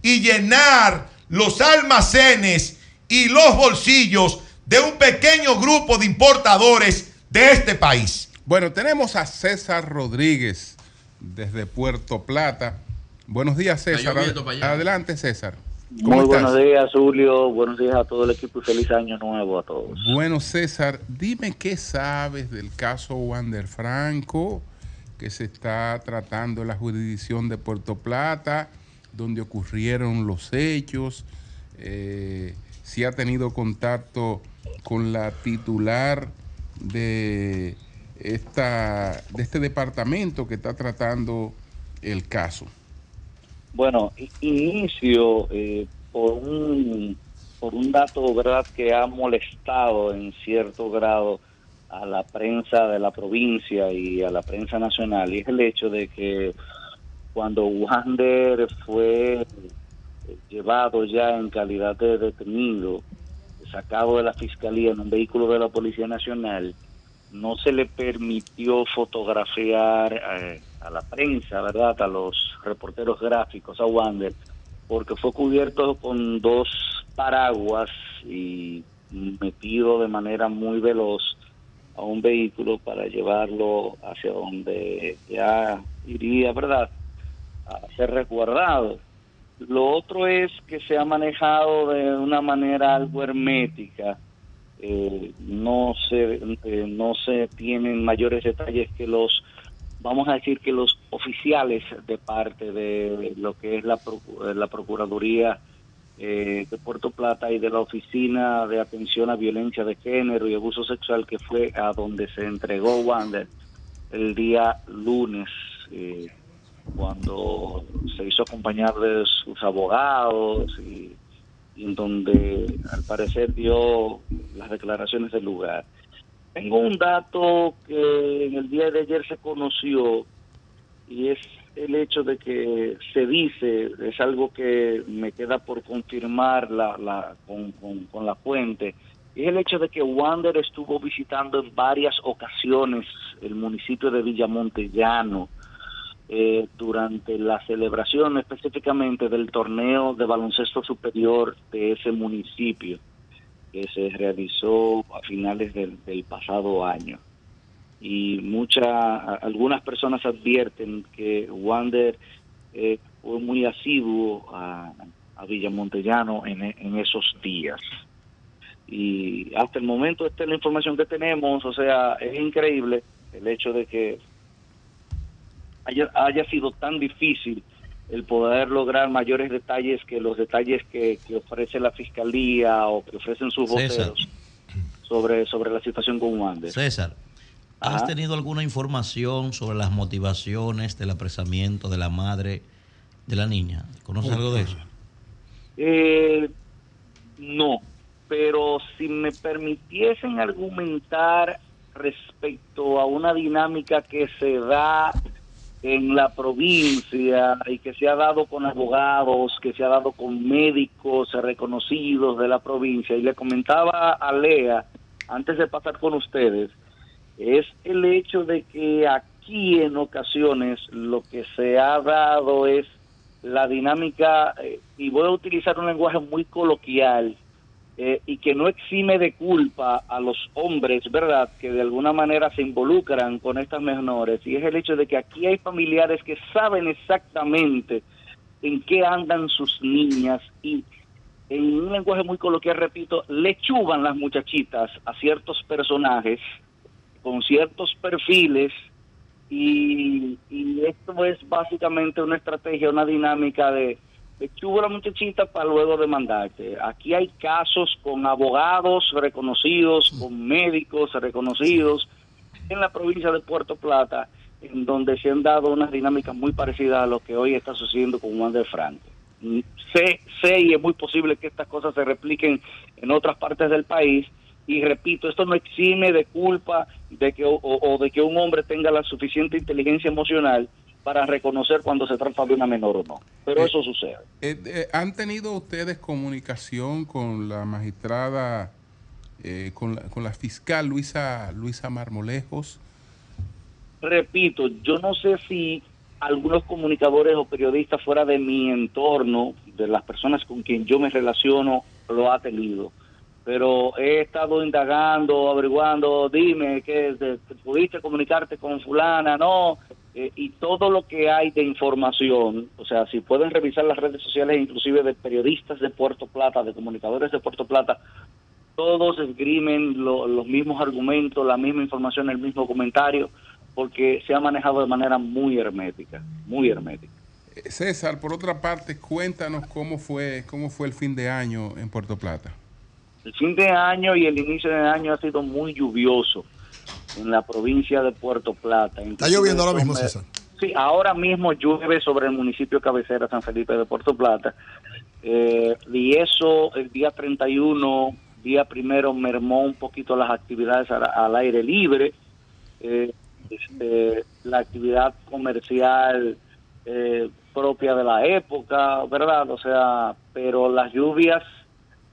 y llenar los almacenes y los bolsillos de un pequeño grupo de importadores de este país. Bueno, tenemos a César Rodríguez desde Puerto Plata. Buenos días, César. Adelante, César. ¿Cómo Muy estás? buenos días, Julio. Buenos días a todo el equipo y feliz año nuevo a todos. Bueno, César, dime qué sabes del caso Wander Franco que se está tratando en la jurisdicción de Puerto Plata, donde ocurrieron los hechos. Eh, si ha tenido contacto con la titular de, esta, de este departamento que está tratando el caso. Bueno, inicio eh, por un por un dato verdad que ha molestado en cierto grado a la prensa de la provincia y a la prensa nacional y es el hecho de que cuando Wander fue llevado ya en calidad de detenido sacado de la fiscalía en un vehículo de la policía nacional no se le permitió fotografiar eh, a la prensa, ¿verdad? A los reporteros gráficos, a Wander, porque fue cubierto con dos paraguas y metido de manera muy veloz a un vehículo para llevarlo hacia donde ya iría, ¿verdad? A ser resguardado. Lo otro es que se ha manejado de una manera algo hermética. Eh, no se eh, no se tienen mayores detalles que los vamos a decir que los oficiales de parte de lo que es la, la Procuraduría eh, de Puerto Plata y de la Oficina de Atención a Violencia de Género y Abuso Sexual, que fue a donde se entregó Wander el día lunes, eh, cuando se hizo acompañar de sus abogados y, en donde al parecer dio las declaraciones del lugar. Tengo un dato que en el día de ayer se conoció y es el hecho de que se dice, es algo que me queda por confirmar la, la, con, con, con la fuente, es el hecho de que Wander estuvo visitando en varias ocasiones el municipio de Villamontellano eh, durante la celebración específicamente del torneo de baloncesto superior de ese municipio que se realizó a finales del, pasado año. Y muchas algunas personas advierten que Wander eh, fue muy asiduo a, a Villamontellano en, en esos días. Y hasta el momento esta es la información que tenemos o sea es increíble el hecho de que haya, haya sido tan difícil el poder lograr mayores detalles que los detalles que, que ofrece la fiscalía o que ofrecen sus César. voceros sobre sobre la situación con Wander César, ¿has Ajá. tenido alguna información sobre las motivaciones del apresamiento de la madre de la niña? ¿Conoces algo de eso? Eh, no, pero si me permitiesen argumentar respecto a una dinámica que se da en la provincia y que se ha dado con abogados, que se ha dado con médicos reconocidos de la provincia, y le comentaba a Lea, antes de pasar con ustedes, es el hecho de que aquí en ocasiones lo que se ha dado es la dinámica, eh, y voy a utilizar un lenguaje muy coloquial, eh, y que no exime de culpa a los hombres, ¿verdad?, que de alguna manera se involucran con estas menores, y es el hecho de que aquí hay familiares que saben exactamente en qué andan sus niñas y en un lenguaje muy coloquial, repito, le chuban las muchachitas a ciertos personajes con ciertos perfiles y, y esto es básicamente una estrategia, una dinámica de, de chubo a la muchachita para luego demandarte. Aquí hay casos con abogados reconocidos, con médicos reconocidos en la provincia de Puerto Plata, en donde se han dado unas dinámicas muy parecidas a lo que hoy está sucediendo con Juan de Franco. Sé, sé y es muy posible que estas cosas se repliquen en otras partes del país, y repito, esto no exime de culpa de que o de que un hombre tenga la suficiente inteligencia emocional para reconocer cuando se trata de una menor o no. Pero eso sucede. Eh, eh, ¿Han tenido ustedes comunicación con la magistrada, eh, con, la, con la fiscal Luisa, Luisa Marmolejos? Repito, yo no sé si algunos comunicadores o periodistas fuera de mi entorno, de las personas con quien yo me relaciono, lo ha tenido. Pero he estado indagando, averiguando, dime que te- te pudiste comunicarte con fulana, no, Eh, y todo lo que hay de información, o sea, si pueden revisar las redes sociales, inclusive de periodistas de Puerto Plata, de comunicadores de Puerto Plata, todos esgrimen lo- los mismos argumentos, la misma información, el mismo comentario, porque se ha manejado de manera muy hermética, muy hermética. Eh, César, por otra parte, cuéntanos cómo fue, cómo fue el fin de año en Puerto Plata. El fin de año y el inicio de año ha sido muy lluvioso en la provincia de Puerto Plata. Está lloviendo ahora mismo, César. Sí, ahora mismo llueve sobre el municipio cabecera San Felipe de Puerto Plata. Eh, y eso el día 31, día primero, mermó un poquito las actividades al, al aire libre. Eh, este, la actividad comercial eh, propia de la época, ¿verdad? O sea, pero las lluvias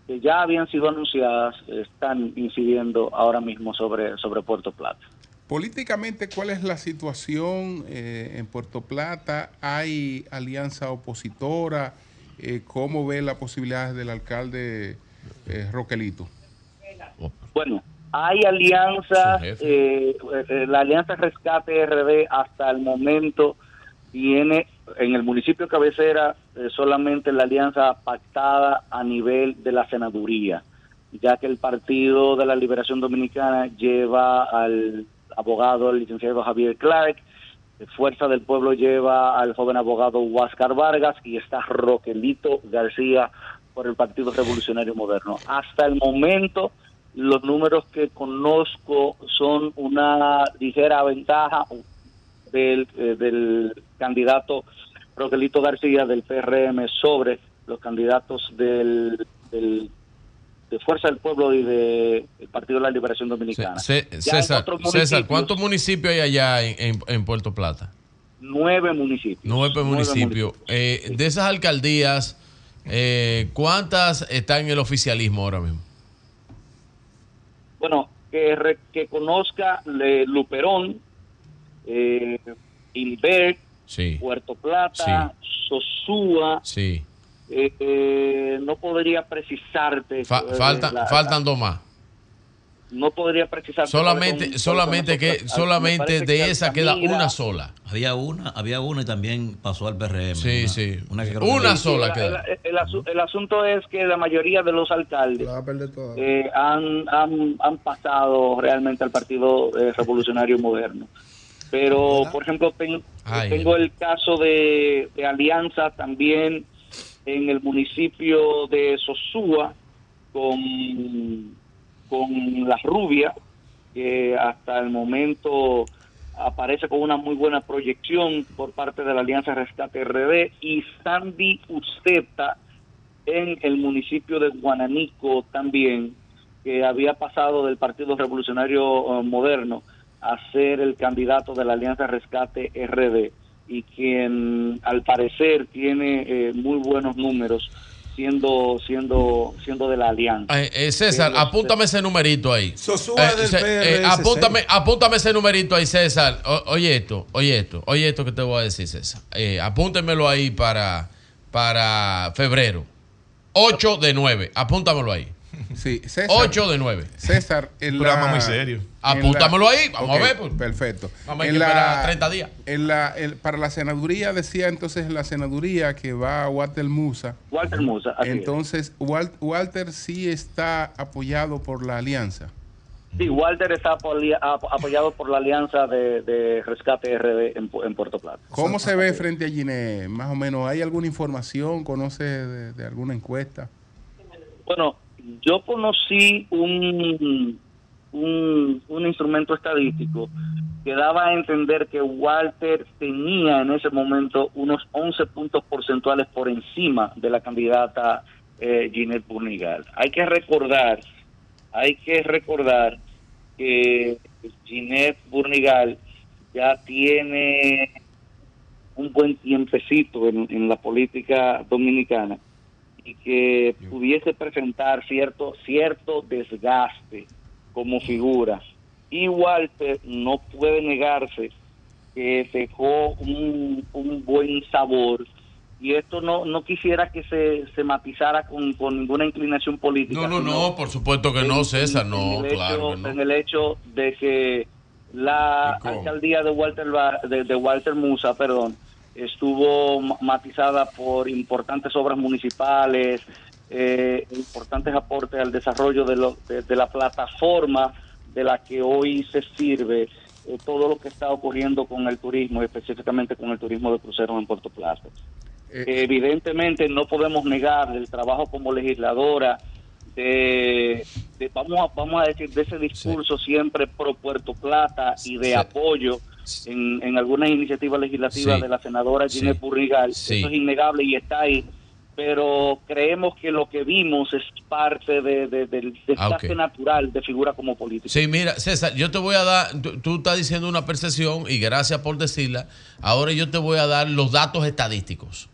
que ya habían sido anunciadas están incidiendo ahora mismo sobre, sobre Puerto Plata. Políticamente, ¿cuál es la situación eh, en Puerto Plata? ¿Hay alianza opositora? Eh, ¿Cómo ve las posibilidades del alcalde eh, Roquelito? Bueno, hay alianzas, eh, eh, la alianza Rescate RD hasta el momento tiene en el municipio cabecera eh, solamente la alianza pactada a nivel de la senaduría, ya que el Partido de la Liberación Dominicana lleva al abogado, el licenciado Javier Clark, Fuerza del Pueblo lleva al joven abogado Huáscar Vargas y está Roquelito García por el Partido Revolucionario Moderno. Hasta el momento, los números que conozco son una ligera ventaja del, eh, del candidato Roquelito García del PRM sobre los candidatos del, del- de Fuerza del Pueblo y del Partido de la Liberación Dominicana. César, ¿cuántos municipios hay allá en, en- en Puerto Plata? Nueve municipios. Nueve municipios. Eh, de esas alcaldías, eh, ¿cuántas están en el oficialismo ahora mismo? Bueno, que, re- que conozca eh, Luperón, eh, Inver, Sí, Puerto Plata, Sosúa, sí. eh, eh, no podría precisarte. Fa- eh, faltan, la- faltan dos más. No podría precisarte. Solamente, solamente que, solamente de que esa queda una sola. Había una, había una y también pasó al PRM. Sí, una, sí. Una, que creo Una que- sola el, queda. el- el asu- el asunto es que la mayoría de los alcaldes eh, han, han, han pasado realmente al Partido eh, Revolucionario Moderno. Pero, por ejemplo, ten- Ay. tengo el caso de, de Alianza también en el municipio de Sosúa con, con La Rubia, que hasta el momento aparece con una muy buena proyección por parte de la Alianza Rescate RD y Sandy Uceta en el municipio de Guananico también, que había pasado del Partido Revolucionario eh, Moderno a ser el candidato de la Alianza Rescate RD y quien al parecer tiene eh, muy buenos números siendo siendo siendo de la Alianza. Eh, eh, César, apúntame ese numerito ahí. Sosúa Eh, del eh, apúntame, apúntame ese numerito ahí, César. O- oye esto, oye esto, oye esto que te voy a decir, César. Eh, apúntemelo ahí para, para febrero. 8 de 9. Apúntamelo ahí. Sí, César. 8 de 9. César, en Programa la- muy serio. Apúntamelo ahí, vamos a ver, pues. Perfecto. Vamos a En esperar 30 días. en la- en- para la senaduría, decía entonces la senaduría que va a Walter Musa. Walter Musa, así es. Entonces, Wal- Walter sí está apoyado por la alianza. Sí, Walter está apoya- ap- apoyado por la Alianza de, de Rescate RD en, Pu- en Puerto Plata. ¿Cómo se ve frente a Giné? Más o menos, ¿hay alguna información? ¿Conoce de, de alguna encuesta? Bueno, yo conocí un, un, instrumento estadístico que daba a entender que Walter tenía en ese momento unos 11 puntos porcentuales por encima de la candidata eh, Ginette Burnigal. Hay que recordar, hay que recordar que Ginette Burnigal ya tiene un buen tiempecito en la política dominicana y que pudiese presentar cierto cierto desgaste como figura. Y Walter no puede negarse que dejó un, un buen sabor y esto no no quisiera que se, se matizara con, con ninguna inclinación política. No, no, no, por supuesto que en- no, César, no, en claro hecho- que no. En el hecho de que la alcaldía de Walter de Walter Musa, perdón, estuvo ma- matizada por importantes obras municipales, eh, importantes aportes al desarrollo de, lo- de- de la plataforma de la que hoy se sirve eh, todo lo que está ocurriendo con el turismo, específicamente con el turismo de cruceros en Puerto Plata. Evidentemente no podemos negar el trabajo como legisladora de, de- vamos a vamos a decir de ese discurso siempre pro Puerto Plata y de Sí. apoyo en, en algunas iniciativas legislativas Sí. de la senadora Sí. Ginette Burrigal. Sí. Eso es innegable y está ahí. Pero creemos que lo que vimos es parte de, de- del desgaste Ah, natural de figura como política. Sí, mira, César, yo te voy a dar, tú, tú estás diciendo una percepción y gracias por decirla. Ahora yo te voy a dar los datos estadísticos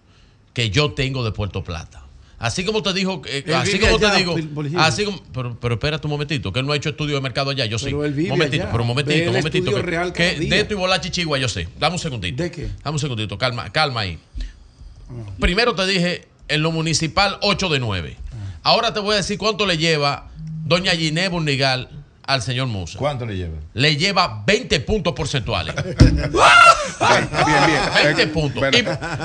que yo tengo de Puerto Plata. Así como te dijo, eh, así como allá, te digo, así como, pero, pero espérate un momentito, que él no ha hecho estudio de mercado allá, yo vive momentito, allá. pero un momentito, un momentito. que- real que de esto y bola chichigua yo sé. Dame un segundito. ¿De qué? Dame un segundito, calma, calma ahí. Primero te dije en lo municipal 8 de 9. Ahora te voy a decir cuánto le lleva doña Giné Burnigal al señor Musa. ¿Cuánto le lleva? Le lleva 20 puntos porcentuales. [laughs] bien, bien. 20 puntos. Y-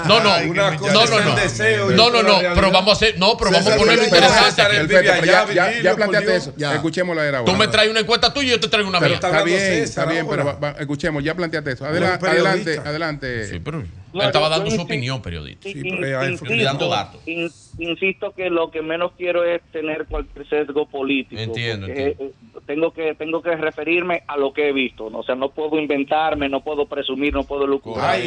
no, no, Ay, no, que no, no, no, deseo y no, otra no, no, realidad. pero vamos a hacer, no, pero vamos a César, ponerlo pero interesante. César, ya, ya, ya Virgilio, planteaste por eso. Dios. Escuchémoslo de Tú ahora. me traes una encuesta tuya y yo te traigo una Pero mía. está bien, está bien, pero va- va- escuchemos, ya planteaste eso. Adela- Pero adelante, periodista. adelante. Sí, pero él estaba dando yo su insi- opinión, periodista. In- Estoy dando insisto, datos. in- insisto que lo que menos quiero es tener cualquier sesgo político. Entiendo, porque, entiendo. eh, tengo que tengo que referirme a lo que he visto. ¿no? O sea, no puedo inventarme, no puedo presumir, no puedo lucrar.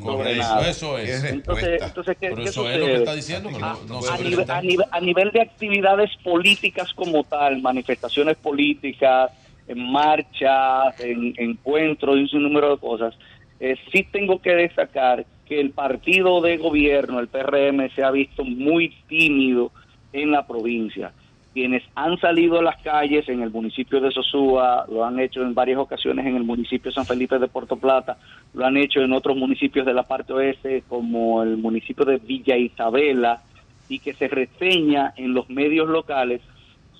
Correcto. Eso es. Entonces, entonces ¿qué, Pero qué eso es lo que está diciendo, que no- a, no a se nivel, presenta. a nivel- a nivel de actividades políticas como tal, manifestaciones políticas, en marchas, en encuentros y un sinnúmero de cosas, eh, sí tengo que destacar que el partido de gobierno, el PRM, se ha visto muy tímido en la provincia. Quienes han salido a las calles en el municipio de Sosúa, lo han hecho en varias ocasiones en el municipio de San Felipe de Puerto Plata, lo han hecho en otros municipios de la parte oeste, como el municipio de Villa Isabela, y que se reseña en los medios locales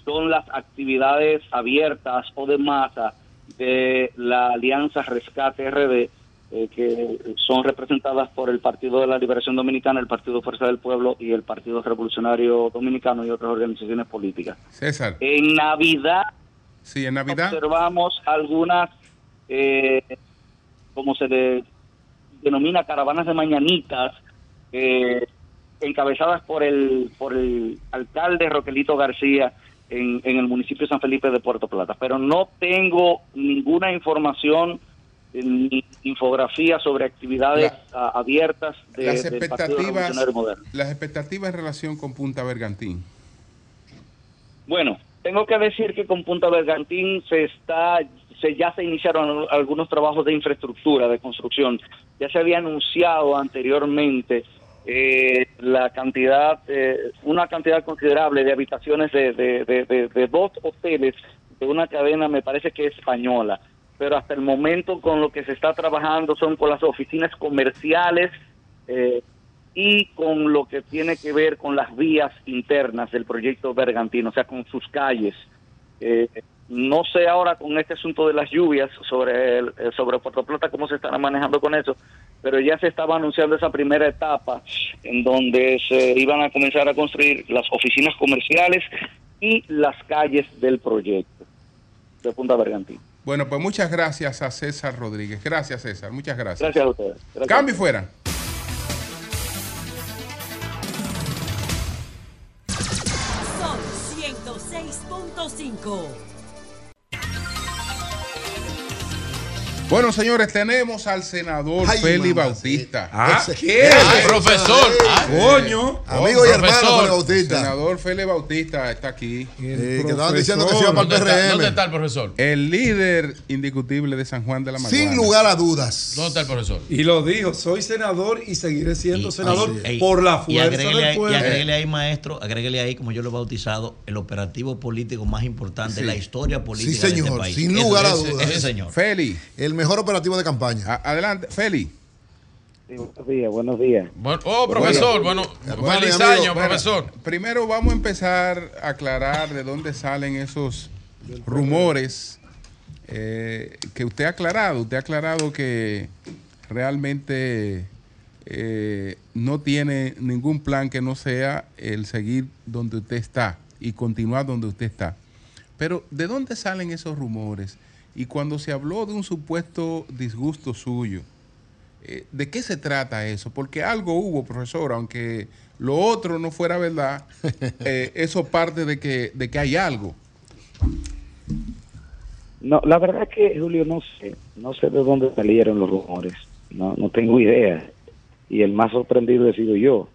son las actividades abiertas o de masa de la Alianza Rescate RD, eh, que son representadas por el Partido de la Liberación Dominicana, el Partido Fuerza del Pueblo y el Partido Revolucionario Dominicano y otras organizaciones políticas. César. En Navidad Sí, en Navidad. observamos algunas, eh, como se le denomina, caravanas de mañanitas, eh, encabezadas por el, por el alcalde Roquelito García en, en el municipio de San Felipe de Puerto Plata. Pero no tengo ninguna información infografía sobre actividades abiertas de, Las expectativas, Moderno. las expectativas en relación con Punta Bergantín. Bueno, tengo que decir que con Punta Bergantín se está, se ya se iniciaron algunos trabajos de infraestructura, de construcción. Ya se había anunciado anteriormente eh, la cantidad, eh, una cantidad considerable de habitaciones de, de, de- de- de dos hoteles de una cadena, me parece que española. Pero hasta el momento con lo que se está trabajando son con las oficinas comerciales eh, y con lo que tiene que ver con las vías internas del proyecto Bergantino, o sea, con sus calles. Eh, no sé ahora con este asunto de las lluvias sobre el, eh, sobre Puerto Plata cómo se estará manejando con eso, pero ya se estaba anunciando esa primera etapa en donde se iban a comenzar a construir las oficinas comerciales y las calles del proyecto de Punta Bergantín. Bueno, pues muchas gracias a César Rodríguez. Gracias, César. Muchas gracias. Gracias a ustedes. Gracias. Cambio y fuera. Sol 106.5. Bueno, señores, tenemos al senador Ay, Félix mamá, Bautista. Ah, Ese- ¿qué? Ay, Profesor. Ay, Coño. Amigo y hermano Félix Bautista. Senador Félix Bautista está aquí. que estaban diciendo que se iba para el ¿Dónde está- PRM. ¿Dónde está el profesor? El líder indiscutible de San Juan de la Maguana. Sin lugar a dudas. ¿Dónde está el profesor? Y lo dijo, soy senador y seguiré siendo senador por la fuerza fuerza agréguele del ahí- pueblo. Y agréguele ahí, maestro, agréguele ahí, como yo lo he bautizado, el operativo político más importante Sí. de la historia política Sí, de este señor, país. sin Eso lugar a dudas. Ese señor. Félix. El mejor operativo de campaña. adelante, Félix. buenos días, buenos días. oh, profesor, bueno, y feliz amigo, año, bueno, profesor. Primero vamos a empezar a aclarar de dónde salen esos rumores eh, que usted ha aclarado. Usted ha aclarado que realmente eh, no tiene ningún plan que no sea el seguir donde usted está y continuar donde usted está. Pero ¿de dónde salen esos rumores? Y cuando se habló de un supuesto disgusto suyo, eh, ¿de qué se trata eso? Porque algo hubo, profesor, aunque lo otro no fuera verdad, [laughs] eh, eso parte de que, de que hay algo. No, la verdad es que, Julio, no sé, no sé de dónde salieron los rumores, no, no tengo idea. Y el más sorprendido he sido yo,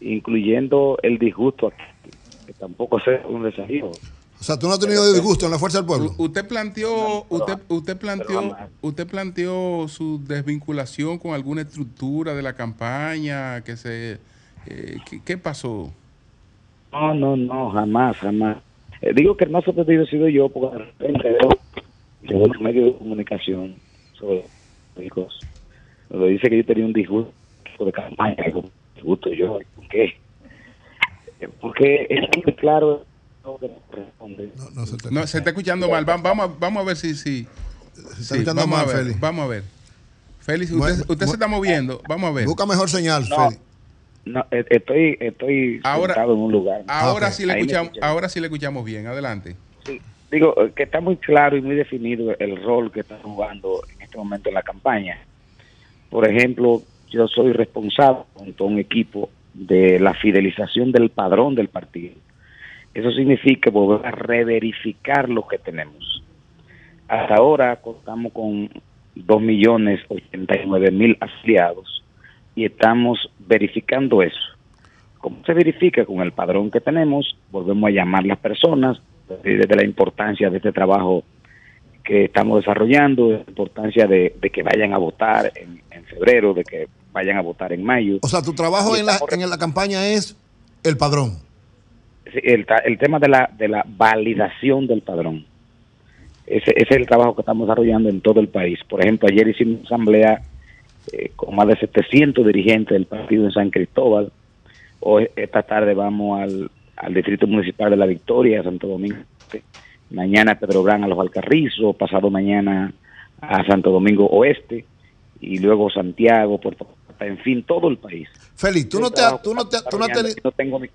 incluyendo el disgusto aquí, que tampoco sé de dónde salió. O sea, tú no has tenido disgusto en la fuerza del pueblo. Usted planteó, usted, usted planteó, usted planteó su desvinculación con alguna estructura de la campaña, que se, eh, ¿qué, qué pasó? No, no, no, jamás, jamás. Eh, digo que el más sorprendido he sido yo, porque de repente veo que los medios de comunicación sobre políticos, donde dice que yo tenía un disgusto de campaña, disgusto yo, ¿por qué? Eh, Porque es muy claro No, se No, se está escuchando mal. Va- Vamos, a- vamos a ver si... si está sí, escuchando vamos, mal, a ver, Félix. vamos a ver. Félix, usted, usted se está moviendo. Vamos a ver. Busca mejor señal, No, Félix. No, e- estoy, estoy Ahora- sentado en un lugar. Ahora, ok. sí le Ahí escuchamos, ahora sí le escuchamos bien. Adelante. Digo que está muy claro y muy definido el rol que está jugando en este momento en la campaña. Por ejemplo, yo soy responsable junto a un equipo de la fidelización del padrón del partido. Eso significa volver a reverificar lo que tenemos. Hasta ahora contamos con 2.089.000 afiliados y estamos verificando eso. ¿Cómo se verifica? Con el padrón que tenemos, volvemos a llamar las personas desde la importancia de este trabajo que estamos desarrollando, de la importancia de, de que vayan a votar en, en febrero, de que vayan a votar en mayo. O sea, tu trabajo en la, en la campaña es el padrón. El, tema de la, de la validación del padrón. Ese, ese es el trabajo que estamos desarrollando en todo el país. Por ejemplo, ayer hicimos una asamblea eh, con más de 700 dirigentes del partido en San Cristóbal. Hoy, esta tarde vamos al, al Distrito Municipal de La Victoria, Santo Domingo. Mañana Pedro Brán a los Alcarrizos, pasado mañana a Santo Domingo Oeste y luego Santiago, Puerto en fin, todo el país. Félix, tú no, te tú, no te- tú no no tengo Ajá,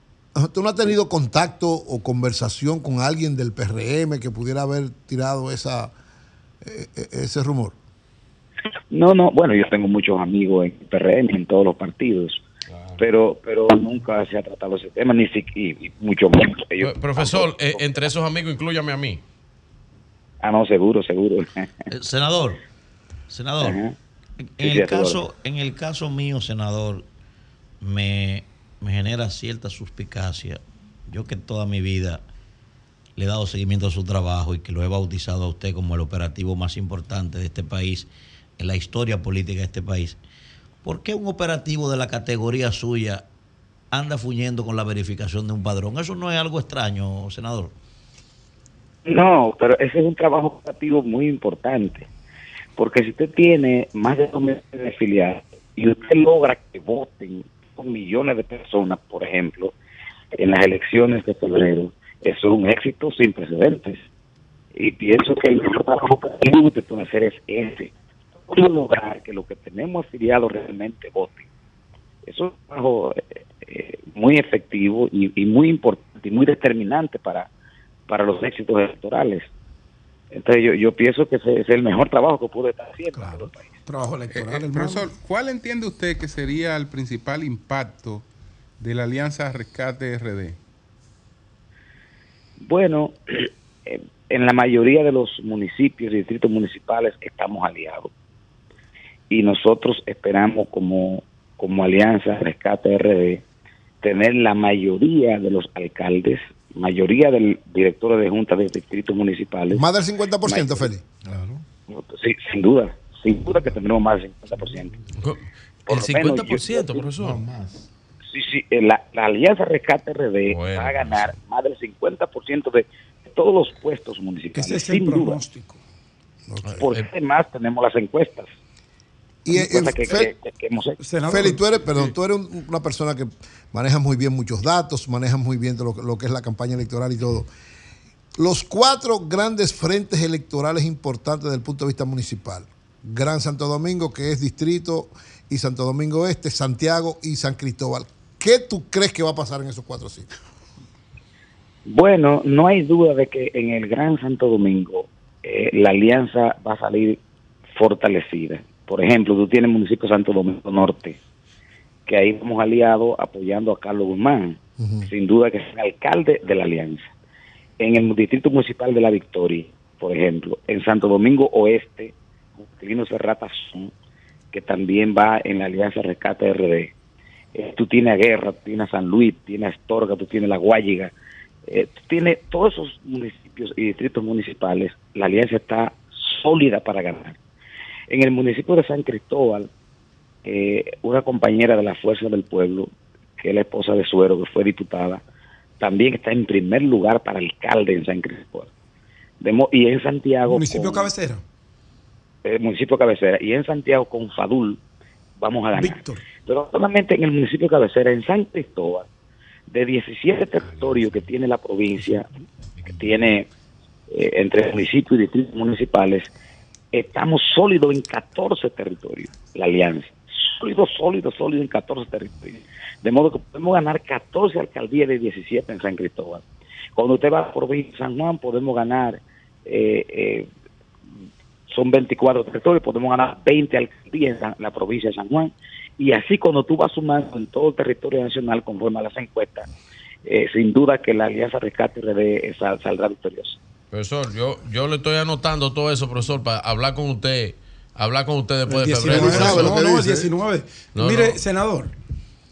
tú no has tenido contacto o conversación con alguien del PRM que pudiera haber tirado esa, eh, eh, ese rumor. No, no, bueno, yo tengo muchos amigos en PRM, en todos los partidos, pero pero nunca se ha tratado ese tema, ni siquiera, y mucho menos. ellos- Pro- Profesor, eh, entre esos amigos, inclúyame a mí. Ah, no, seguro, seguro. Eh, senador, senador, Ajá. en, Sí, en sí, el caso, en el caso mío, senador, me, me genera cierta suspicacia. Yo que toda mi vida le he dado seguimiento a su trabajo y que lo he bautizado a usted como el operativo más importante de este país, en la historia política de este país. ¿Por qué un operativo de la categoría suya anda fuñendo con la verificación de un padrón? Eso no es algo extraño, senador. No, pero ese es un trabajo operativo muy importante, porque si usted tiene más de dos millones de afiliados y usted logra que voten con millones de personas, por ejemplo, en las elecciones de febrero, eso es un éxito sin precedentes. Y pienso que el trabajo que usted puede hacer es ese. Cómo lograr que los que tenemos afiliados realmente voten. Eso es un trabajo eh, muy efectivo y, muy importante y muy determinante para, para los éxitos electorales. Entonces yo, yo pienso que ese es el mejor trabajo que puede estar haciendo en el país. Trabajo Eh, eh, profesor, ¿cuál entiende usted que sería el principal impacto de la Alianza Rescate RD? Bueno, eh, en la mayoría de los municipios y distritos municipales estamos aliados. Y nosotros esperamos como, como Alianza Rescate RD tener la mayoría de los alcaldes, mayoría del directores de juntas de distritos municipales. Más del 50%, Félix. Sí, sin duda, sin duda que tendremos más del 50%. Por El lo menos, 50%, yo- profesor. Sí, sí, eh, la, la Alianza Rescate RD va a ganar más del 50% de todos los puestos municipales. Ese es el sin duda. pronóstico. Porque además tenemos las encuestas. Y, eh, que- Fel- que- que hemos hecho. Félix, tú eres, perdón, tú eres un- una persona que maneja muy bien muchos datos, manejas muy bien lo, que- lo que es la campaña electoral y todo. Los cuatro grandes frentes electorales importantes desde el punto de vista municipal. Gran Santo Domingo, que es distrito, y Santo Domingo Este, Santiago y San Cristóbal. ¿Qué tú crees que va a pasar en esos cuatro sitios? Bueno, no hay duda de que en el Gran Santo Domingo eh, la alianza va a salir fortalecida. Por ejemplo, tú tienes el municipio de Santo Domingo Norte, que ahí vamos aliados apoyando a Carlos Guzmán, sin duda que es el alcalde de la alianza. En el distrito municipal de La Victoria, por ejemplo, en Santo Domingo Oeste, Trino Serrata que también va en la alianza Rescate RD. Eh, tú tienes a Guerra, tú tienes a San Luis, tienes a Astorga, tú tienes la Guayiga, eh, tiene todos esos municipios y distritos municipales, la alianza está sólida para ganar. En el municipio de San Cristóbal, eh, una compañera de la Fuerza del Pueblo, que es la esposa de Suero, que fue diputada, también está en primer lugar para alcalde en San Cristóbal. De y en Santiago... Municipio con- cabecera. Eh, municipio cabecera, y en Santiago con Fadul vamos a ganar. Pero solamente en el municipio cabecera, en San Cristóbal, de 17 territorios que tiene la provincia, que tiene eh, entre municipios y distritos municipales, estamos sólidos en 14 territorios, la alianza. Sólido, sólido, sólido en 14 territorios. De modo que podemos ganar 14 alcaldías de 17 en San Cristóbal. Cuando usted va a la provincia de San Juan, podemos ganar, eh, eh, son 24 territorios, podemos ganar 20 alcaldías en San- la provincia de San Juan. Y así cuando tú vas sumando en todo el territorio nacional conforme a las encuestas, eh, sin duda que la Alianza Rescate RD sal- saldrá victoriosa. Profesor, yo, yo le estoy anotando todo eso, profesor, para hablar con usted. Hablar con usted después El de febrero. 19, no, no, el 19. No, Mire, no. senador,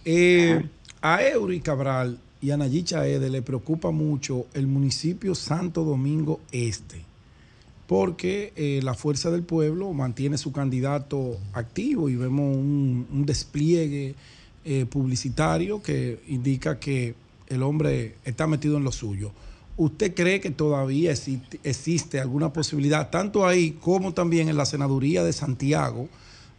eh, a Eury Cabral y a Nayicha Ede le preocupa mucho el municipio Santo Domingo Este, porque eh, la Fuerza del Pueblo mantiene su candidato activo y vemos un, un despliegue eh, publicitario que indica que el hombre está metido en lo suyo. ¿Usted cree que todavía existe, existe alguna posibilidad, tanto ahí como también en la senaduría de Santiago,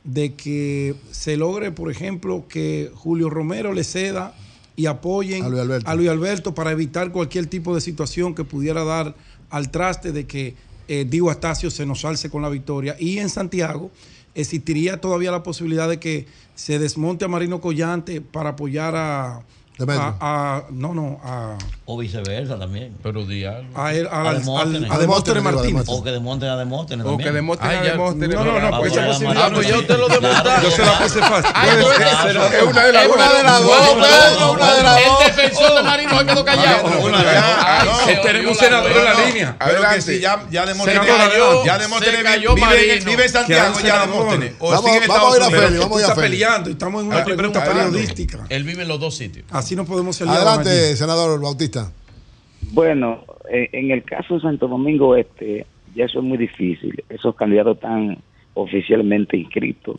de que se logre, por ejemplo, que Julio Romero le ceda y apoyen A Luis Alberto. a Luis Alberto para evitar cualquier tipo de situación que pudiera dar al traste de que eh, Diego Astacio se nos alce con la victoria? Y en Santiago existiría todavía la posibilidad de que se desmonte a Marino Collante para apoyar a... Demetrio. a- a- no, no, a, O viceversa también. Pero diablo. a, él- al- al- Demóstenes. a Demóstenes Martínez. O que demonten a Demóstenes O que Demóstenes a ya. Demóstenes. No, no, no, pues esa posibilidad Ah, pues yo te lo demostré. Yo se la puse fácil. Es una de las dos. una de las dos, Una de las dos, una de las dos. El defensor de Marino se quedó callado. Una de las dos. Ay, No, se tenemos senador la en la línea. Adelante. ya, ya Demóstenes, ya, Demóstenes cayó vive, en Santiago, ya. Demóstenes. O Vamos- sigue en vamos a ir a. Feli, vamos a ir a está peleando estamos en una pregunta periodística. Él vive en los dos sitios. Así no podemos allí. Adelante, senador Bautista. Bueno, en el caso de Santo Domingo Este, ya eso es muy difícil. Esos candidatos están oficialmente inscritos.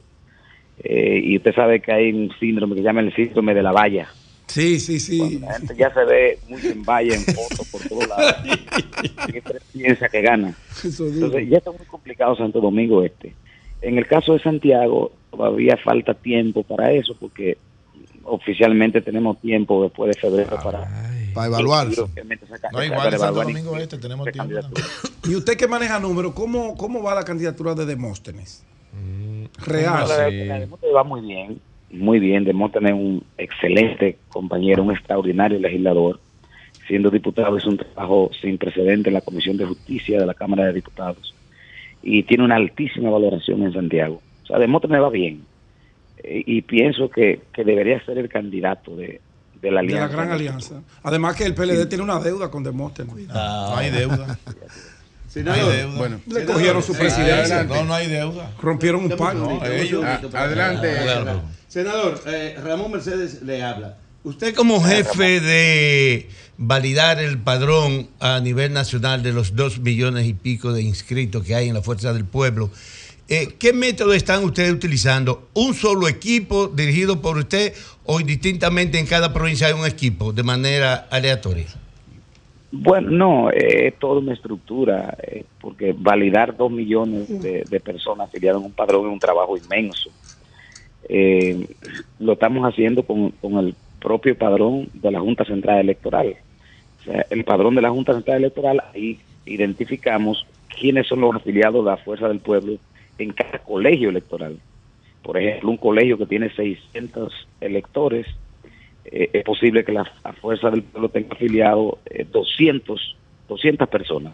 Eh, y usted sabe que hay un síndrome que se llama el síndrome de la valla. Sí, sí, sí. La gente ya se ve muy en valla, en fotos, por todos lados. [laughs] Siempre piensa que gana. Entonces, ya está muy complicado Santo Domingo Este. En el caso de Santiago, todavía falta tiempo para eso, porque oficialmente tenemos tiempo después de febrero para, Para evaluar. No, igual Santo evaluar Domingo y- Este tenemos tiempo. Y usted que maneja números, ¿cómo, ¿cómo va la candidatura de Demóstenes? No, Real. la Demóstenes va muy bien, muy bien. Demóstenes es un excelente compañero, un extraordinario legislador. Siendo diputado hizo un trabajo sin precedente en la Comisión de Justicia de la Cámara de Diputados y tiene una altísima valoración en Santiago. O sea, Demóstenes va bien Eh, y pienso que, que debería ser el candidato de, de la De la alianza. gran alianza. Además que el PLD tiene una deuda con Demóstenes. No hay deuda. [laughs] No hay deuda. bueno. Le cogieron su presidencia. No, no hay deuda. Rompieron un pacto. Adelante. Senador, eh, Ramón Mercedes le habla. Usted como jefe de validar el padrón a nivel nacional de los dos millones y pico de inscritos que hay en la Fuerza del Pueblo, eh, ¿qué método están ustedes utilizando? ¿Un solo equipo dirigido por usted o indistintamente en cada provincia hay un equipo de manera aleatoria? Bueno, no, eh, es toda una estructura, eh, porque validar dos millones de, personas afiliadas en un padrón es un trabajo inmenso. Lo estamos haciendo con, con el propio padrón de la Junta Central Electoral. O sea, el padrón de la Junta Central Electoral, ahí identificamos quiénes son los afiliados de la Fuerza del Pueblo en cada colegio electoral. Por ejemplo, un colegio que tiene 600 electores, eh, es posible que la, la Fuerza del Pueblo tenga afiliado eh, 200, 200 personas.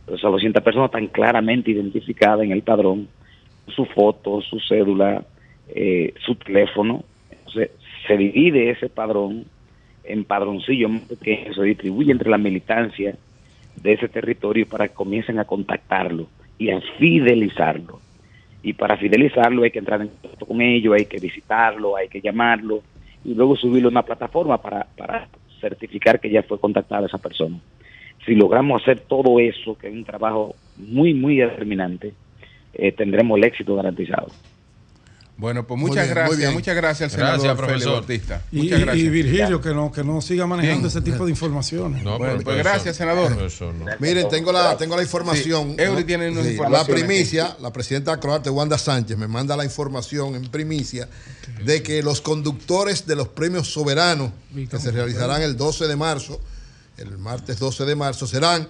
Entonces, esas 200 personas están claramente identificadas en el padrón, su foto, su cédula, eh, su teléfono. Entonces, se divide ese padrón en padroncillos pequeños, se distribuye entre la militancia de ese territorio para que comiencen a contactarlo y a fidelizarlo. Y para fidelizarlo hay que entrar en contacto con ellos, hay que visitarlo, hay que llamarlo y luego subirlo a una plataforma para, para certificar que ya fue contactada esa persona. Si logramos hacer todo eso, que es un trabajo muy, muy determinante, eh, tendremos el éxito garantizado. Bueno, pues muchas bien, gracias, muchas gracias al Gracias, senador Félix profesor. Bautista. Y, Muchas gracias. y Virgilio, que no, que no siga manejando Bien. ese tipo de informaciones. No, Bueno, pues gracias, senador. no. Miren, tengo la, tengo la información. Sí, Eury tiene unas Sí, informaciones La primicia, la presidenta croata Wanda Sánchez me manda la información en primicia de que los conductores de los premios soberanos que se realizarán el 12 de marzo, el martes 12 de marzo, serán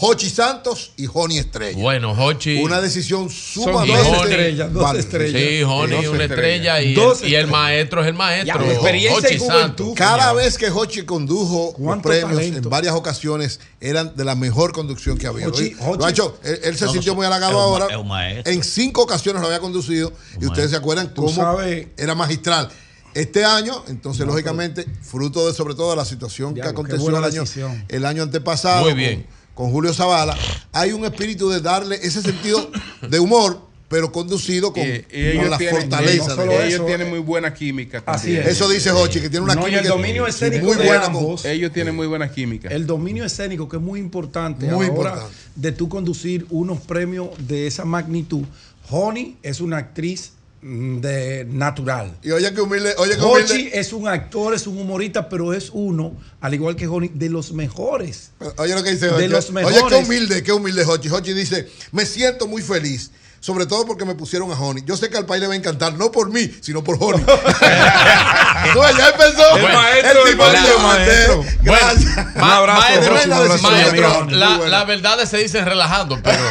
Jochi Santos y Joni Estrella. Bueno, Hochi. Una decisión sumamente Joni- válida. Sí, Joni, una estrella y, Dos el, y el maestro es el maestro. Ya, experiencia Hochi y Santos. Cada vez que Hochi condujo los ¿Cuánto premios talento? en varias ocasiones eran de la mejor conducción que había. Hochi- Lo- ha hecho, él, él se No, sintió no, muy es halagado ahora. es un maestro. En cinco ocasiones lo había conducido y ustedes se acuerdan cómo sabes- era magistral. Este año, entonces, lógicamente, fruto de sobre todo de la situación que Diablo, aconteció el año, decisión. el año antepasado Muy bien. Con, Julio Zavala, hay un espíritu de darle ese sentido de humor, pero conducido con, Y, y con ellos la tienen, fortaleza. no de- ellos eso, tienen muy buena química. Así es. Eso dice Hochi, que tiene una No, y química el dominio escénico muy de buena con- ambos. Ellos tienen muy buena química. El dominio escénico, que es muy importante Muy a la hora importante. de tú conducir unos premios de esa magnitud. Honey es una actriz de natural. Y oye que humilde, oye que Hochi humilde. es un actor, es un humorista, pero es uno, al igual que Honey, de los mejores. Oye lo que dice de Hochi. los Oye, mejores. qué humilde, qué humilde Hochi. Hochi dice, me siento muy feliz. Sobre todo porque me pusieron a Honey. Yo sé que al país le va a encantar, no por mí, sino por Honey. [laughs] no, ya empezó. El maestro, el tipo el maestro. "Maestro, Gracias. Ma- maestro, maestro, la, la verdad se dicen relajando, pero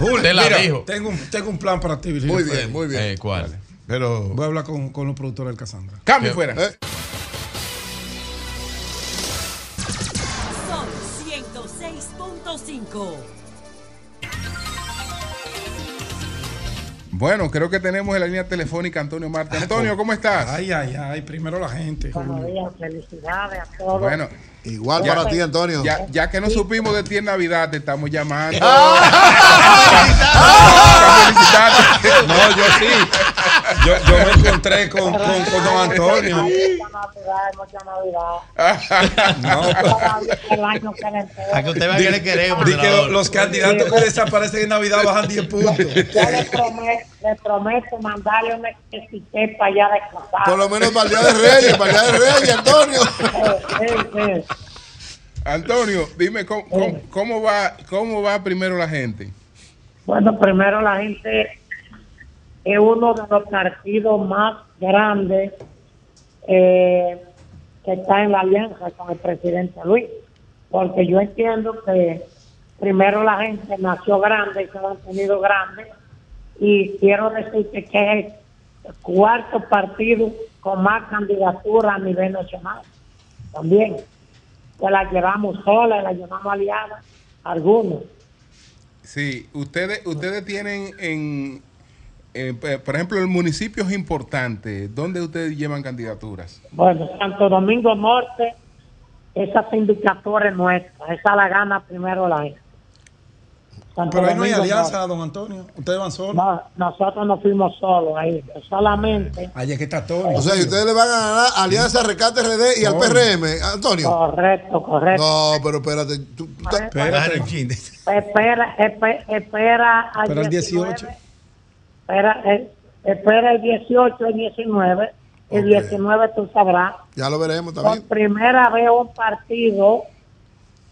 [laughs] usted la Mira, dijo. Tengo un, tengo un plan para ti, Virgilio Muy bien, muy bien. Eh, ¿Cuál? Pero Voy a hablar con, con los productores del Casandra. Cambio ¿Qué? fuera. Eh, Sol 106.5. Bueno, creo que tenemos en la línea telefónica Antonio Marte. Antonio, [laughs] ¿cómo estás? Ay, ay, ay. Primero la gente. Buenos días, felicidades a todos. Bueno, Igual Ya. para ti, Antonio. ya, ya que no supimos de ti en Navidad, te estamos llamando. [laughs] [laughs] No, yo sí. Yo, yo me encontré con, con, con don Antonio. Mucha Navidad, mucha Navidad. No, pues, año que usted vea que le queremos. di que lo- senador. los candidatos que desaparecen en Navidad bajan 10 puntos. Yo le prometo, le prometo mandarle un etiqueta para allá de casar. Por lo menos para el Día de Reyes, para el Día de Reyes, Antonio. Sí, sí. Antonio, dime cómo, cómo, cómo va, cómo va primero la gente. Bueno, primero la gente es uno de los partidos más grandes eh, que está en la alianza con el presidente Luis. Porque yo entiendo que primero la gente nació grande y se ha mantenido grande. Y quiero decirte que es el cuarto partido con más candidatura a nivel nacional. También. Que la llevamos sola, la llevamos aliada, algunos. Sí, ustedes, ustedes tienen en, eh, por ejemplo, en municipios importantes, ¿dónde ustedes llevan candidaturas? Bueno, Santo Domingo Norte, esa sindicatura es nuestra, esa la gana primero la gente. Santo Pero ahí no hay alianza, Norte. don Antonio. Ustedes van solos. No, nosotros no fuimos solos ahí, solamente. Ahí es que está todo. O sea, y ustedes le van a ganar Alianza Rescate RD y al. PRM, Antonio. Correcto, correcto. No, pero espérate. tú- Espérate. Espera, espe- espera al Espera el 19, 18. Espera, eh, espera el 18, el 19. El Ok. 19 tú sabrás. Ya lo veremos Por también. primera vez un partido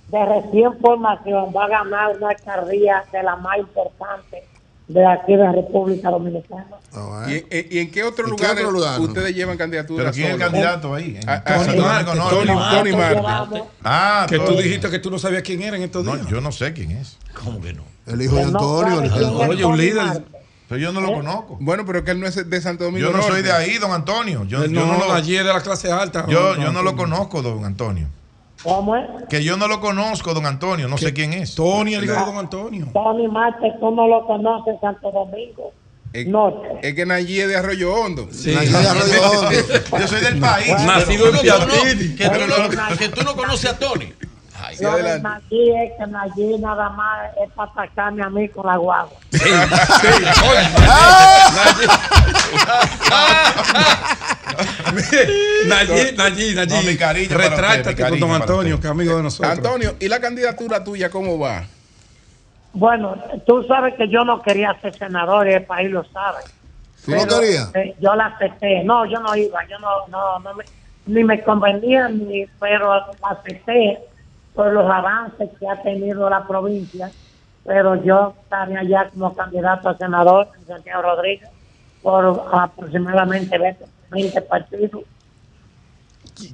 de recién formación va a ganar una alcaldía de la más importante de aquí de República Dominicana. No, ¿Y, eh. en- y en qué otro ¿En qué lugar otro lugar, no? ustedes llevan candidaturas? pero ¿quién es el candidato ahí? En Ah, ah, Tony Marte, Ah, Que tú dijiste que tú no sabías quién era en estos días. No, yo no sé quién es. ¿Cómo que no? El hijo de no Antonio. el- Oye, un líder. Yo no lo conozco. Bueno, pero que él no es de Santo Domingo Yo no soy de ahí, don Antonio. Yo, Él yo no, no lo, allí es de la clase alta. yo, don yo no lo conozco, don Antonio. ¿Cómo es? Que yo no lo conozco, don Antonio. No sé quién es. Tony, el hijo de don Antonio. Tony Marte, tú no lo conoces, Santo Domingo Es, Norte. es que Nayí es de Arroyo Hondo. Sí. Nací de Arroyo [laughs] Hondo. Yo soy del país. Nacido en no, que tú no conoces a Tony. Ay, Sí, adelante. Nayí es que Nayí nada más es para atacarme a mí con la guagua. Nayí, Nayí, Nayí. No, mi cariño para usted, Retráctate con don Antonio, que es amigo de nosotros. Antonio, ¿y la candidatura tuya cómo va? Bueno, tú sabes que yo no quería ser senador y el país lo sabe. ¿Tú no querías? eh, yo la acepté. No, yo no iba. Yo no, no, no me, ni me convenía, ni, pero la acepté por los avances que ha tenido la provincia. Pero yo estaré allá como candidato a senador en Santiago Rodríguez por aproximadamente 20, 20 partidos.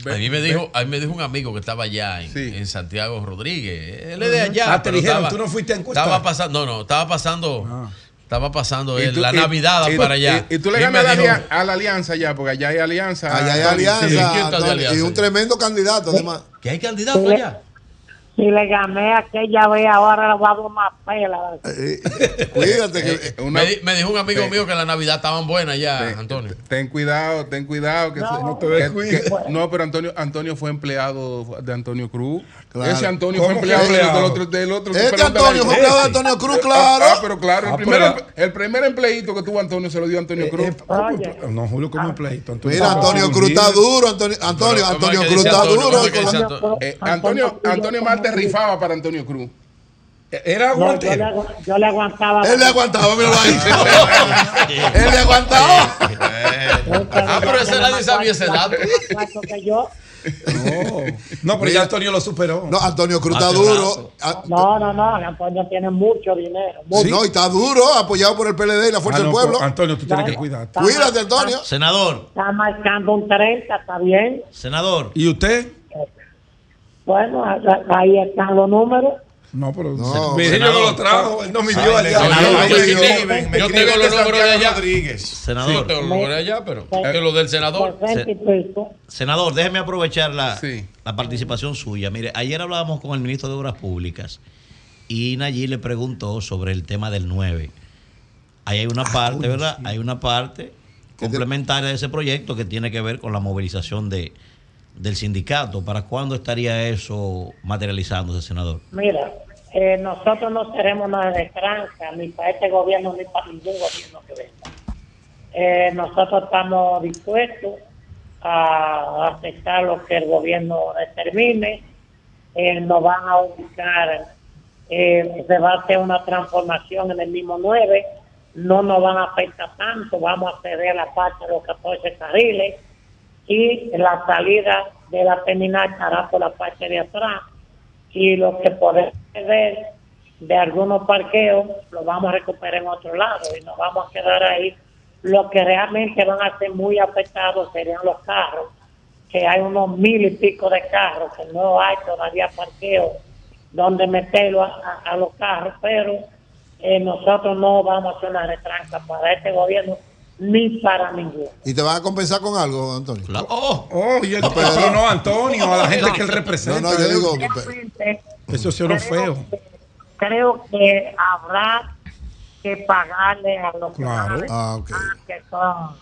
A mí me dijo, a mí me dijo un amigo que estaba allá en, en Santiago Rodríguez. Él es de allá. Ah, te dijeron, estaba- tú no fuiste a encuestar. Estaba pasando, no, no, estaba pasando, estaba pasando Y él, tú- la y- Navidad y- para allá. Y, y tú le ganas a la, dijo- alia- a la alianza ya, porque allá hay alianza. Allá hay alianza, Sí. ¿Quién está de Antonio, alianza? y un tremendo candidato además. ¿Que hay candidato Sí. allá? Si le gané a aquella vez, ahora le voy a dar una pela. Cuídate que Eh, me, di- me dijo un amigo mío que la Navidad estaban buenas ya, Antonio. Ten cuidado, ten cuidado. Que No, se- no te que- que- no, pero Antonio, Antonio fue empleado de Antonio Cruz. Claro. Ese Antonio ¿Cómo fue empleado, del otro. Del otro Este Antonio fue empleado de Antonio Cruz, Ah, claro. Ah, pero claro, el, Ah, primer, pero- el primer empleito que tuvo Antonio se lo dio Antonio Cruz. No, Julio, como un pleito. Mira, Antonio Cruz está duro. Antonio, Antonio, Antonio Cruz está duro. Eh, Antonio, Antonio Marte rifaba para Antonio Cruz. Era No, yo, le, agu- yo le aguantaba. Él le aguantaba, míralo ahí. [laughs] Él le aguantaba. Ah, pero ese nadie sabía ese dato. que yo. No, pero ya Antonio lo superó. No, Antonio Cruz está duro. No, no, no. Antonio tiene mucho dinero. mucho. No, y está duro, apoyado por el PLD y la Fuerza Ah, no, del Pueblo. pues, Antonio, tú tienes que cuidarte. Cuídate, Antonio. Senador, Está marcando un 30, está bien. senador. ¿Y usted? Bueno, ahí están los números. No, pero No, mi no lo trajo, él no midió Ay, allá. senador, yo sí tengo- Yo tengo los números de allá. Rodríguez. Senador. Yo tengo los números de allá, pero que los del senador. Senador, déjeme aprovechar la, la participación suya. Mire, ayer hablábamos con el ministro de Obras Públicas y Nayib le preguntó sobre el tema del 9. Ahí hay una parte, ¿verdad? Hay una parte complementaria de ese proyecto que tiene que ver con la movilización de, del sindicato. ¿Para cuándo estaría eso materializándose, senador? Mira, eh, nosotros no seremos de tranca, ni para este gobierno, ni para ningún gobierno que venga. Eh, nosotros estamos dispuestos a aceptar lo que el gobierno determine. Eh, nos van a ubicar, se va a hacer una transformación en el mismo 9, no nos van a afectar tanto, vamos a ceder la parte de los 14 carriles y la salida de la terminal estará por la parte de atrás y lo que podemos ver de algunos parqueos lo vamos a recuperar en otro lado y nos vamos a quedar ahí. Lo que realmente van a ser muy afectados serían los carros, que hay unos mil y pico de carros, que no hay todavía parqueo donde meterlo a, los carros, pero eh, nosotros no vamos a hacer una retranca para este gobierno ni para ninguno. ¿Y te van a compensar con algo, Antonio? Oh, oh, y él, No, pero- pero no, Antonio, a la gente que él representa. No, no, yo digo. Eso sí era feo. Creo que habrá que pagarle a los que Claro. Ah, ok. que son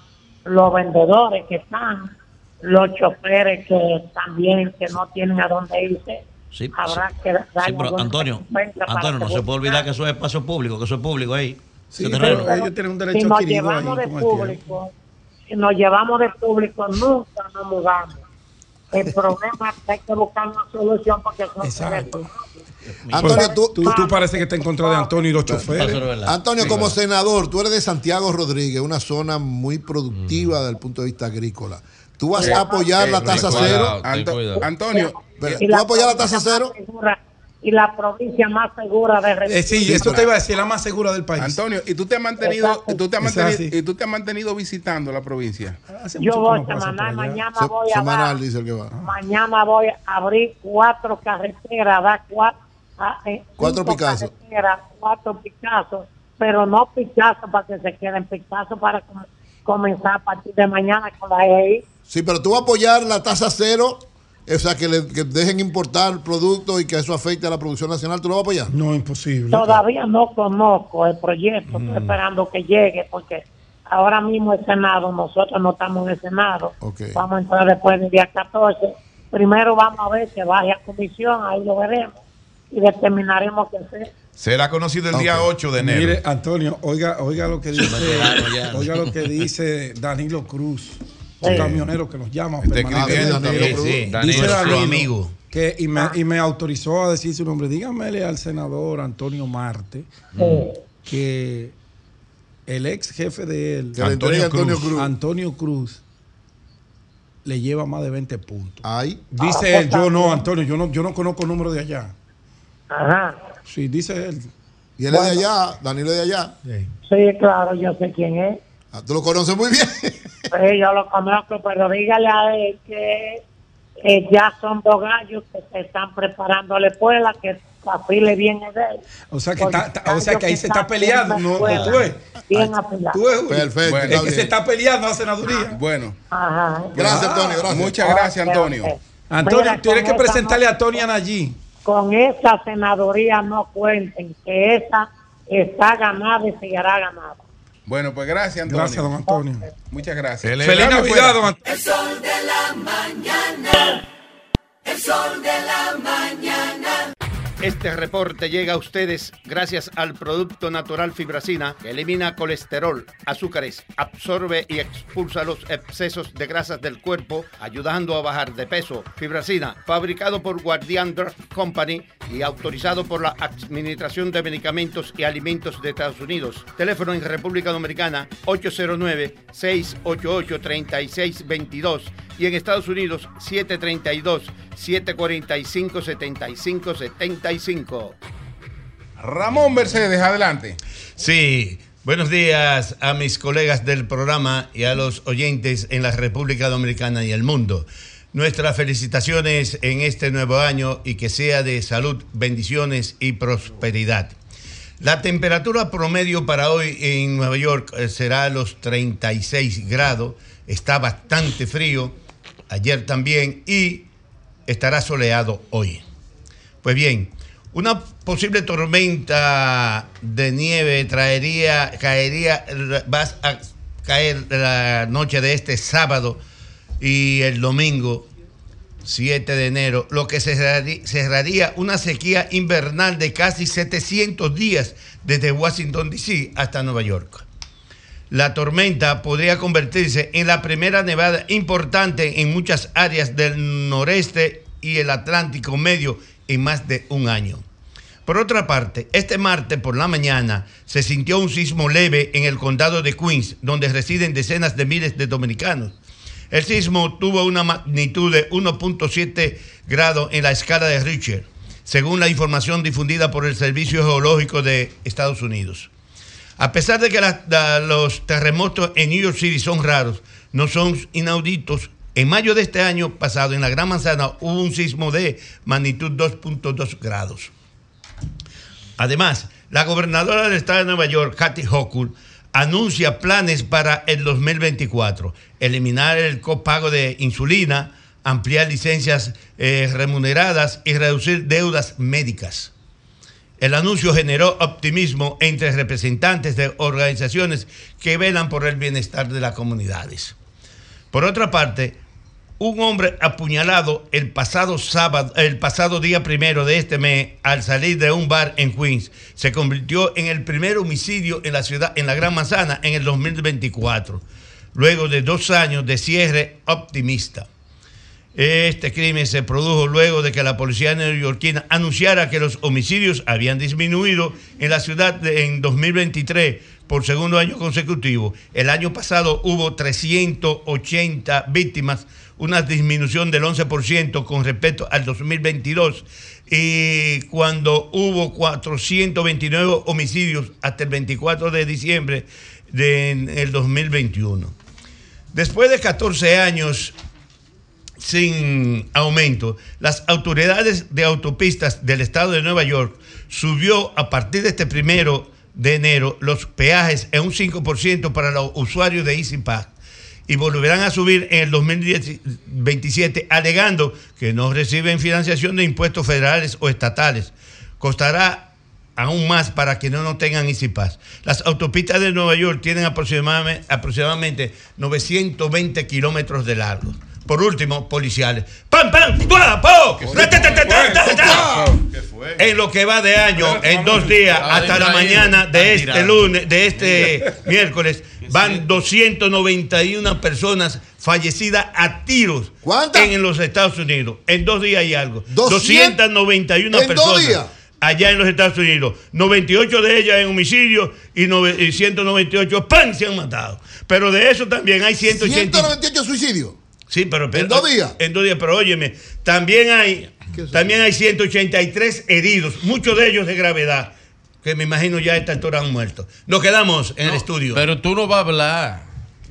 los vendedores que están, los choferes que también que no tienen a dónde irse. Sí, Habrá sí. que darle Sí, pero Antonio, Antonio, no que se puede olvidar que eso es espacio público, que eso es público ahí. Sí, ese pero terreno. ellos tienen un si derecho nos adquirido ahí llevamos de con el tiempo. público, si nos llevamos de público, nunca nos mudamos. El [laughs] problema es que hay que buscar una solución porque son Exacto. Antonio, tú, tú, tú parece que está en contra de Antonio y los choferes. Antonio, como senador, tú eres de Santiago Rodríguez, una zona muy productiva desde el punto de vista agrícola. ¿Tú vas Eh, a apoyar eh, la tasa cero? Antonio, ¿tú vas a apoyar la tasa cero? Y la provincia más segura de Eh, sí, eso te iba a decir, la más segura del país. Antonio, ¿y tú te has mantenido, y tú te has mantenido, y tú te has mantenido visitando la provincia? Yo voy semanal, mañana Se- voy a semanal, dar, dice el que va. mañana voy a abrir cuatro carreteras, dar cuatro, ah, eh, Cuatro Picasso. carreteras, cuatro Picasso, pero no Picasso para que se queden Picasso para com- comenzar a partir de mañana con la EI. Sí, pero tú vas a apoyar la tasa cero, o sea, que, le- que dejen importar productos y que eso afecte a la producción nacional, ¿tú lo vas a apoyar? No, imposible. Todavía no conozco el proyecto, Mm. estoy esperando que llegue porque ahora mismo el Senado, nosotros no estamos en el Senado, vamos a entrar después del día 14. Primero vamos a ver que vaya a comisión, ahí lo veremos y determinaremos qué hacer. Será conocido el día 8 de enero. Mire, Antonio, oiga, oiga lo que dice, oiga lo que dice Danilo Cruz, un Sí. camionero que nos llama. Cruz. Sí, sí. Dice Danilo es su Danilo amigo. Que, y, me, y me autorizó a decir su nombre. Dígamele al senador Antonio Marte Sí. que el ex jefe de él, Antonio Cruz. Antonio Cruz, le lleva más de 20 puntos. Ay. Dice Ah, él, yo no. Antonio, yo no, yo no conozco el número de allá. Ajá. Sí, dice él. Y él es de allá, Danilo es de allá. Sí, claro, yo sé quién es. Ah, Tú lo conoces muy bien. Sí, [laughs] yo lo conozco, pero dígale a él que eh, ya son dos gallos que se están preparando a la escuela, que afile bien el de él. O sea que, está, está- o sea que ahí se está está peleando, ¿no? escuela. Bien afilado. ¿Tú Julio? Perfecto, Bueno, es que se está peleando la senaduría. Bueno, Ajá. Gracias, Antonio, gracias. muchas gracias, Antonio. Antonio, Mira, tienes que presentarle no- a Tony allí. Con esa senaduría no cuenten, que esa está ganada y seguirá ganada. Bueno, pues gracias, Antonio. Gracias, don Antonio. Muchas gracias. Feliz Navidad, don Antonio. El sol de la mañana. El sol de la mañana. Este reporte llega a ustedes gracias al producto natural fibracina que elimina colesterol, azúcares, absorbe y expulsa los excesos de grasas del cuerpo, ayudando a bajar de peso. Fibracina, fabricado por Guardian Drug Company y autorizado por la Administración de Medicamentos y Alimentos de Estados Unidos. Teléfono en República Dominicana 809-688-3622 y en Estados Unidos 732-745-7575. Ramón Mercedes, adelante. Sí, buenos días a mis colegas del programa y a los oyentes en la República Dominicana y el mundo. Nuestras felicitaciones en este nuevo año y que sea de salud, bendiciones y prosperidad. La temperatura promedio para hoy en Nueva York eh, será los 36 grados. Está bastante frío, ayer también, y estará soleado hoy. Pues bien, una posible tormenta de nieve traería, caería, va a caer la noche de este sábado y el domingo 7 de enero, lo que cerraría, una sequía invernal de casi 700 días desde Washington, D.C. hasta Nueva York. La tormenta podría convertirse en la primera nevada importante en muchas áreas del noreste y el Atlántico Medio en más de un año. Por otra parte, este martes por la mañana se sintió un sismo leve en el condado de Queens, donde residen decenas de miles de dominicanos. El sismo tuvo una magnitud de 1.7 grados en la escala de Richter, según la información difundida por el Servicio Geológico de Estados Unidos. A pesar de que los terremotos en New York City son raros, no son inauditos, en mayo de este año pasado en la Gran Manzana hubo un sismo de magnitud 2.2 grados. Además, la gobernadora del estado de Nueva York, Kathy Hochul, anuncia planes para el 2024, eliminar el copago de insulina, ampliar licencias eh, remuneradas y reducir deudas médicas. El anuncio generó optimismo entre representantes de organizaciones que velan por el bienestar de las comunidades. Por otra parte, un hombre apuñalado el pasado sábado, el pasado día primero de este mes, al salir de un bar en Queens, se convirtió en el primer homicidio en la ciudad, en la Gran Manzana, en el 2024, luego de dos años de cierre optimista. Este crimen se produjo luego de que la policía neoyorquina anunciara que los homicidios habían disminuido en la ciudad en 2023 por segundo año consecutivo. El año pasado hubo 380 víctimas, una disminución del 11% con respecto al 2022 y cuando hubo 429 homicidios hasta el 24 de diciembre del 2021. Después de 14 años sin aumento, las autoridades de autopistas del estado de Nueva York subió a partir de este primero de enero los peajes en un 5% para los usuarios de EasyPass y volverán a subir en el 2027 alegando que no reciben financiación de impuestos federales o estatales. Costará aún más para que no, no tengan EasyPass. Las autopistas de Nueva York tienen aproximadamente, aproximadamente 920 kilómetros de largo. Por último, policiales. ¡Pam, pam! ¡Pua, po! ¡Ta, ta, ta, ta, ta, ta, ta! En lo que va de año, en dos días, hasta la mañana de este lunes, de este miércoles, van 291 personas fallecidas a tiros en los Estados Unidos. En dos días y algo. 200 291 en dos personas. allá en los Estados Unidos. 98 de ellas en homicidio y, nove- y 198 ¡pam! se han matado. Pero de eso también hay 180. 198 suicidios. Sí, pero, pero- ¿En dos días? En dos días, pero óyeme, también hay, también hay 183 heridos, muchos de ellos de gravedad, que me imagino ya a esta altura han muerto. Nos quedamos en el estudio. Pero tú no vas a hablar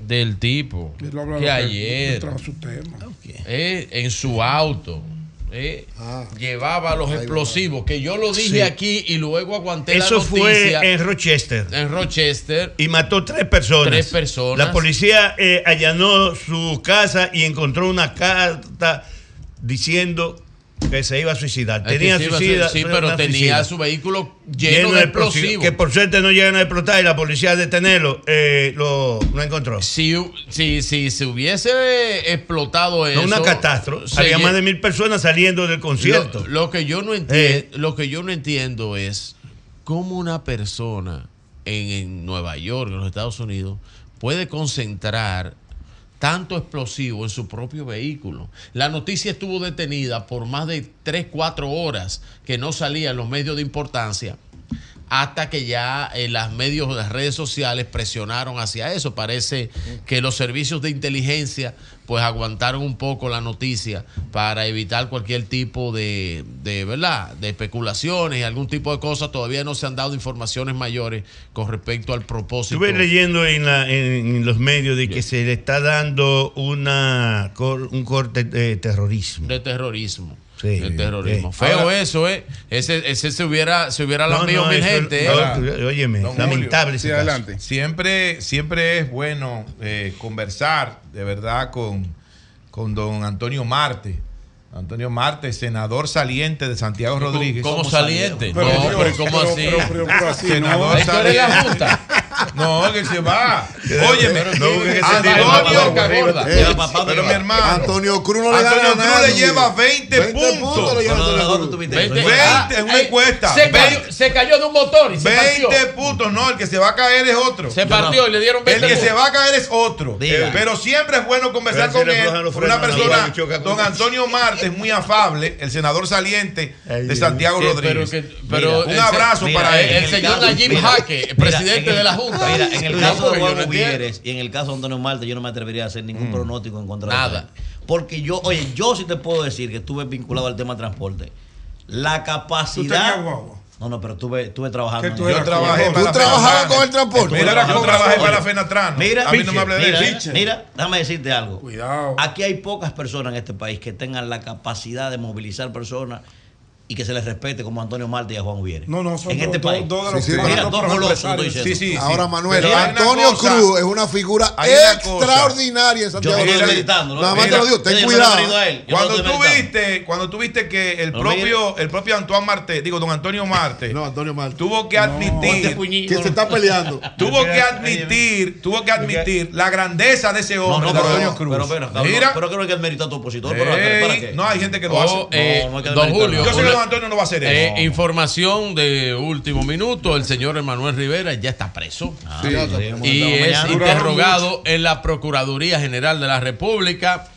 del tipo que ayer trajo su tema. eh, en su auto eh, llevaba los explosivos, que yo lo dije Sí. aquí y luego aguanté Eso la fue noticia. en Rochester. En Rochester. Y mató tres personas. Tres personas. La policía eh, allanó su casa y encontró una carta diciendo que se iba a suicidar. Es Tenía suicida. sí, pero tenía suicida. su vehículo lleno, de explosivos. Que por suerte no llegan a explotar y la policía a detenerlo eh, lo, lo encontró. Si, si, si se hubiese explotado eso. No una catástrofe. Había más de mil personas saliendo del concierto. Lo, lo que yo no entiendo, lo que yo no entiendo es cómo una persona en, en Nueva York, en los Estados Unidos, puede concentrar tanto explosivo en su propio vehículo. La noticia estuvo detenida por más de 3, 4 horas que no salía en los medios de importancia hasta que ya en las medios las redes sociales presionaron hacia eso. Parece que los servicios de inteligencia pues aguantaron un poco la noticia para evitar cualquier tipo de, de verdad, de especulaciones y algún tipo de cosas. Todavía no se han dado informaciones mayores con respecto al propósito. Estuve leyendo en, la- en- los medios de que se le está dando una un corte de terrorismo. de terrorismo. Sí, de terrorismo. sí. Feo Ahora- eso, ¿eh? Ese, ese se hubiera, se hubiera No, lambido no, mil gente. ¿eh? Ahora, óyeme, Don lamentable Julio, ese sí, caso. adelante. Siempre, siempre es bueno eh, conversar de verdad con, con don Antonio Marte. Antonio Marte, senador saliente de Santiago ¿Cómo- Rodríguez. cómo saliente? Pero, No, pero ¿cómo así? senador ¿Esto eres la saliente. No, que se va. Óyeme, pero ¿quién es Antonio, tipo? gorda. Pero mi hermano. Antonio Cruz no le gana Antonio a Cruz nadie. le lleva 20, 20 puntos le lleva Antonio Cruz. 20, Ah, en una eh, encuesta. Se cayó, 20, se cayó de un motor y se 20 partió. puntos, no, el que se va a caer es otro. Se partió y le dieron 20 El que se va a caer es otro. Pero siempre es bueno conversar con él. Una persona, don. Antonio Marte, es muy afable, el senador saliente de. Santiago Rodríguez. un abrazo para el- él. el señor Nayib Jaque, presidente de la Junta. Mira, en el No, caso de Juan. Gutiérrez y en el caso de Antonio Marte, yo no me atrevería a hacer ningún pronóstico en contra Nada. de él. Porque yo, oye, yo sí te puedo decir que estuve vinculado al tema de transporte. La capacidad. guagua? No, no, pero estuve, estuve trabajando. ¿Qué tú? Yo trabajé ¿Tú trabajabas con el transporte? Mira, yo trabajé con- para la Fenatrano. Mira, a mí no me hable de mira, mira, déjame decirte algo. Cuidado. Aquí hay pocas personas en este país que tengan la capacidad de movilizar personas y que se les respete como Antonio Marte y a Juan Ubiere. No, no, son en dos- este país. dos de los Sí, sí, Mira, pero- dos los colosos, empresarios. estoy Sí, Ahora. Manuel, Antonio cosa- Cruz es una figura extraordinaria en Yo Santiago no estoy ¿no? Nada más te lo digo, ten yo cuidado. yo Cuando tú viste, cuando tú viste que el propio, el propio Antoine Marte, digo, don Antonio Marte, No, Antonio Marte. tuvo que admitir, Que se está peleando. tuvo que admitir, tuvo que admitir la grandeza de ese hombre, no, de pero, Antonio Cruz. pero, pero, pero creo que hay que a tu opositor. Pero, ¿para ey, qué? no hay gente que lo Oh, hace. eh, No, no hay que don Julio, Don Antonio no va a hacer eh, información de último minuto, el señor Emanuel Rivera ya está preso Ah, Sí, y es mañana. interrogado en la Procuraduría General de la República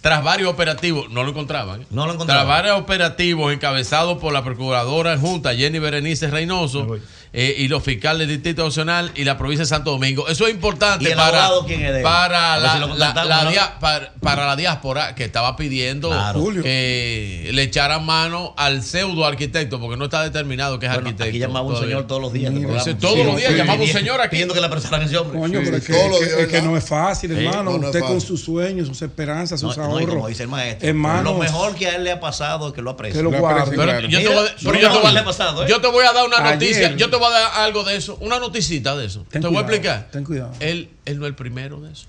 tras varios operativos, no lo encontraban. ¿eh? No lo encontraban. Tras varios operativos encabezados por la Procuradora Junta Jenny Berenice Reynoso eh, y los fiscales del Distrito Nacional y la provincia de Santo Domingo. Eso es importante ¿Y el para, la, si la- la ¿no? dia- para, para la diáspora que estaba pidiendo Claro. Que le echaran mano al pseudo arquitecto, porque no está determinado que es Bueno, arquitecto. aquí llamaba un todavía. señor todos los días. Ese todos los días llamaba un señor aquí. Pidiendo que le apresaran a ese hombre. Coño, pero es que, es que- es que no es fácil, Sí, hermano. no, no es Usted con sus sueños, sus esperanzas, sus no, ahorros. como dice el maestro, Hermanos, lo mejor que a él le ha pasado es que lo aprecia. que lo guarde. aprecio. Pero yo, te voy, a- ¿eh? dar una noticia. Yo te voy a dar algo de eso. Una noticita de eso. Ten te voy a cuidado, explicar. ten cuidado. Él, él no es el primero de eso.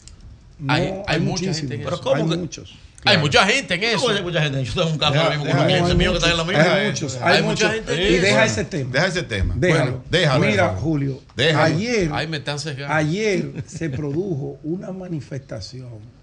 No, hay, hay mucha muchísimos. gente en Pero eso. ¿cómo hay que- muchos. Hay mucha gente en ¿Cómo eso. hay mucha gente? Yo tengo un caso Deja- ahora mismo con deja- un hay cliente mío que está en la misma. Hay muchos, Hay hay mucha muchos. gente Y en deja eso. ese tema. Deja ese tema. Déjalo. Bueno, déjalo. Mira, favor. Julio, Déjalo. ayer, Ay, me están ayer se produjo una manifestación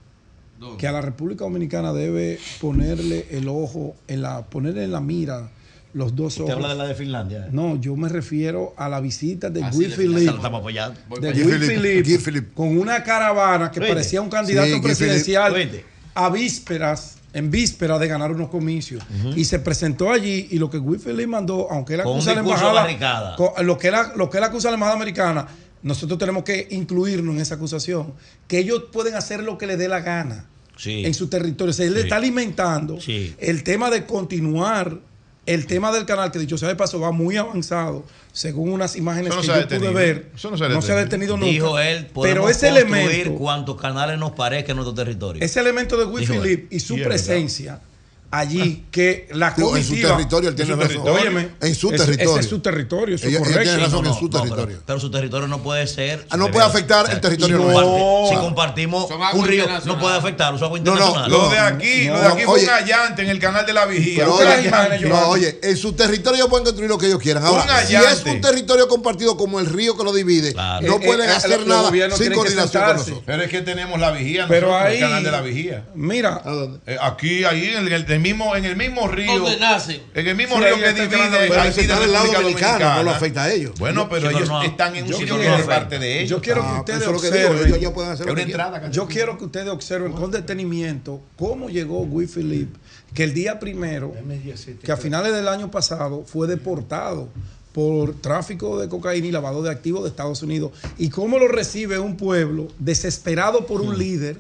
que a la República Dominicana debe ponerle el ojo, en la, ponerle en la mira los dos Usted habla de ojos. la de Finlandia. No, yo me refiero a la visita de Ah, Guy sí, Philippe. Estamos apoyando. de Guy Guy Philippe, Philippe, Guy Philippe. con una caravana que parecía un candidato Sí, Guy presidencial a vísperas en víspera de ganar unos comicios. Y se presentó allí y lo que Wilfred le mandó, aunque él acusa a la embajada, con- lo que, él, lo que él acusa a la embajada americana, nosotros tenemos que incluirnos en esa acusación, que ellos pueden hacer lo que les dé la gana Sí. en su territorio. O sea, él Sí. está alimentando Sí. el tema de continuar. El tema del canal, que dicho sea de paso, va muy avanzado, según unas imágenes no que yo pude detenido. ver. Eso no se ha no se ha detenido. detenido nunca. Dijo él, podemos pero ese construir elemento, cuantos canales nos parezca en nuestro territorio. ese elemento de él. Philip y su verdad. Allí, que la Digo, en su comitiva... territorio, él tiene En su razón. territorio. Óyeme, En su territorio. Ese es su territorio, eso es Ella- tiene razón No, en su no, territorio. Pero, su territorio no puede ser. Ah, no puede afectar el territorio si nuestro. compartimos un río, no internacionales. puede afectar. Son aguas No, no, internacionales. Lo de aquí, lo de aquí fue oye. un allante en el canal de la vigía. No, oye, en su territorio ellos pueden construir lo que ellos quieran. Ahora, si es un territorio compartido como el río que lo divide, no Eh, pueden eh, hacer los nada sin coordinación con nosotros. Pero es que tenemos la vigía, Pero nosotros, ahí- el canal de la vigía. Mira, Eh, aquí, ahí, en el, el mismo, en el mismo río. ¿Dónde nacen? En el mismo Sí, río que divide canal de la Pero Haití del lado dominicano, no lo afecta a ellos. Bueno, pero ellos no. están en un sitio que es parte de ellos. Yo quiero que Ah, ustedes observen. Yo quiero que ustedes observen con detenimiento cómo llegó Guy Philippe, que el día primero, que a finales del año pasado fue deportado por tráfico de cocaína y lavado de activos de Estados Unidos, y cómo lo recibe un pueblo desesperado por un líder,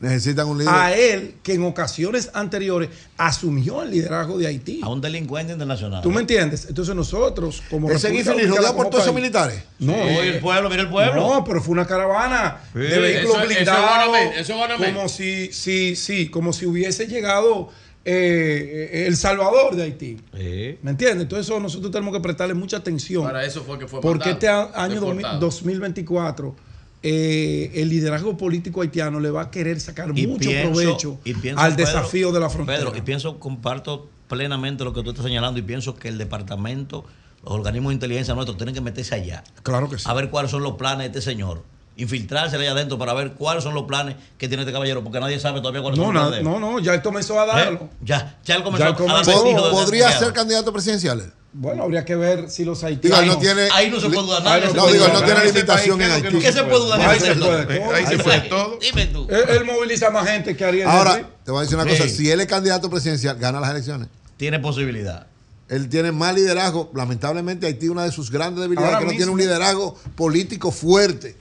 Necesitan un líder. a él que en ocasiones anteriores asumió el liderazgo de Haití. A un delincuente internacional. ¿Tú me entiendes? Entonces nosotros, como Ese rodeado por todos esos militares. No, Oye, el pueblo, mira el pueblo. no, pero fue una caravana Sí. de vehículos Eso- eso es blindados. Eso es Guanamé. como si, sí, sí, como si hubiese llegado eh, eh, El Salvador de Haití. Sí. ¿Me entiendes? Entonces eso nosotros tenemos que prestarle mucha atención. Para eso fue que fue Porque este año 2000 deportado. 2024 eh, el liderazgo político haitiano le va a querer sacar Y mucho pienso- provecho y pienso, al Pedro, desafío de la frontera. Pedro, y pienso, comparto plenamente lo que tú estás señalando y pienso que el departamento, los organismos de inteligencia nuestros tienen que meterse allá. Claro que sí. A ver cuáles son los planes de este señor. Infiltrarse allá adentro para ver cuáles son los planes que tiene este caballero, porque nadie sabe todavía cuáles No, son los planes. de él. no, no, ya él comenzó a darlo. ¿Eh? Ya, ya él comenzó Ya a él comenzó. a dar vestigios de- ¿Podría ser candidato presidencial? Bueno, habría que ver si los Digo, haitianos. él no tiene. Ahí no se puede dudar nada. No No, digo, no tiene limitación en país, ¿qué es lo Haití. ¿Qué se puede dudar en Ahí se puede todo. Ahí se puede todo. Dime tú. Él, él moviliza más gente que Ariel. Ahora, Henry. te voy a decir una Sí. cosa. Si él es candidato presidencial, gana las elecciones. Tiene posibilidad. Él tiene más liderazgo. Lamentablemente, Haití una de sus grandes debilidades Ahora que no tiene un liderazgo político fuerte.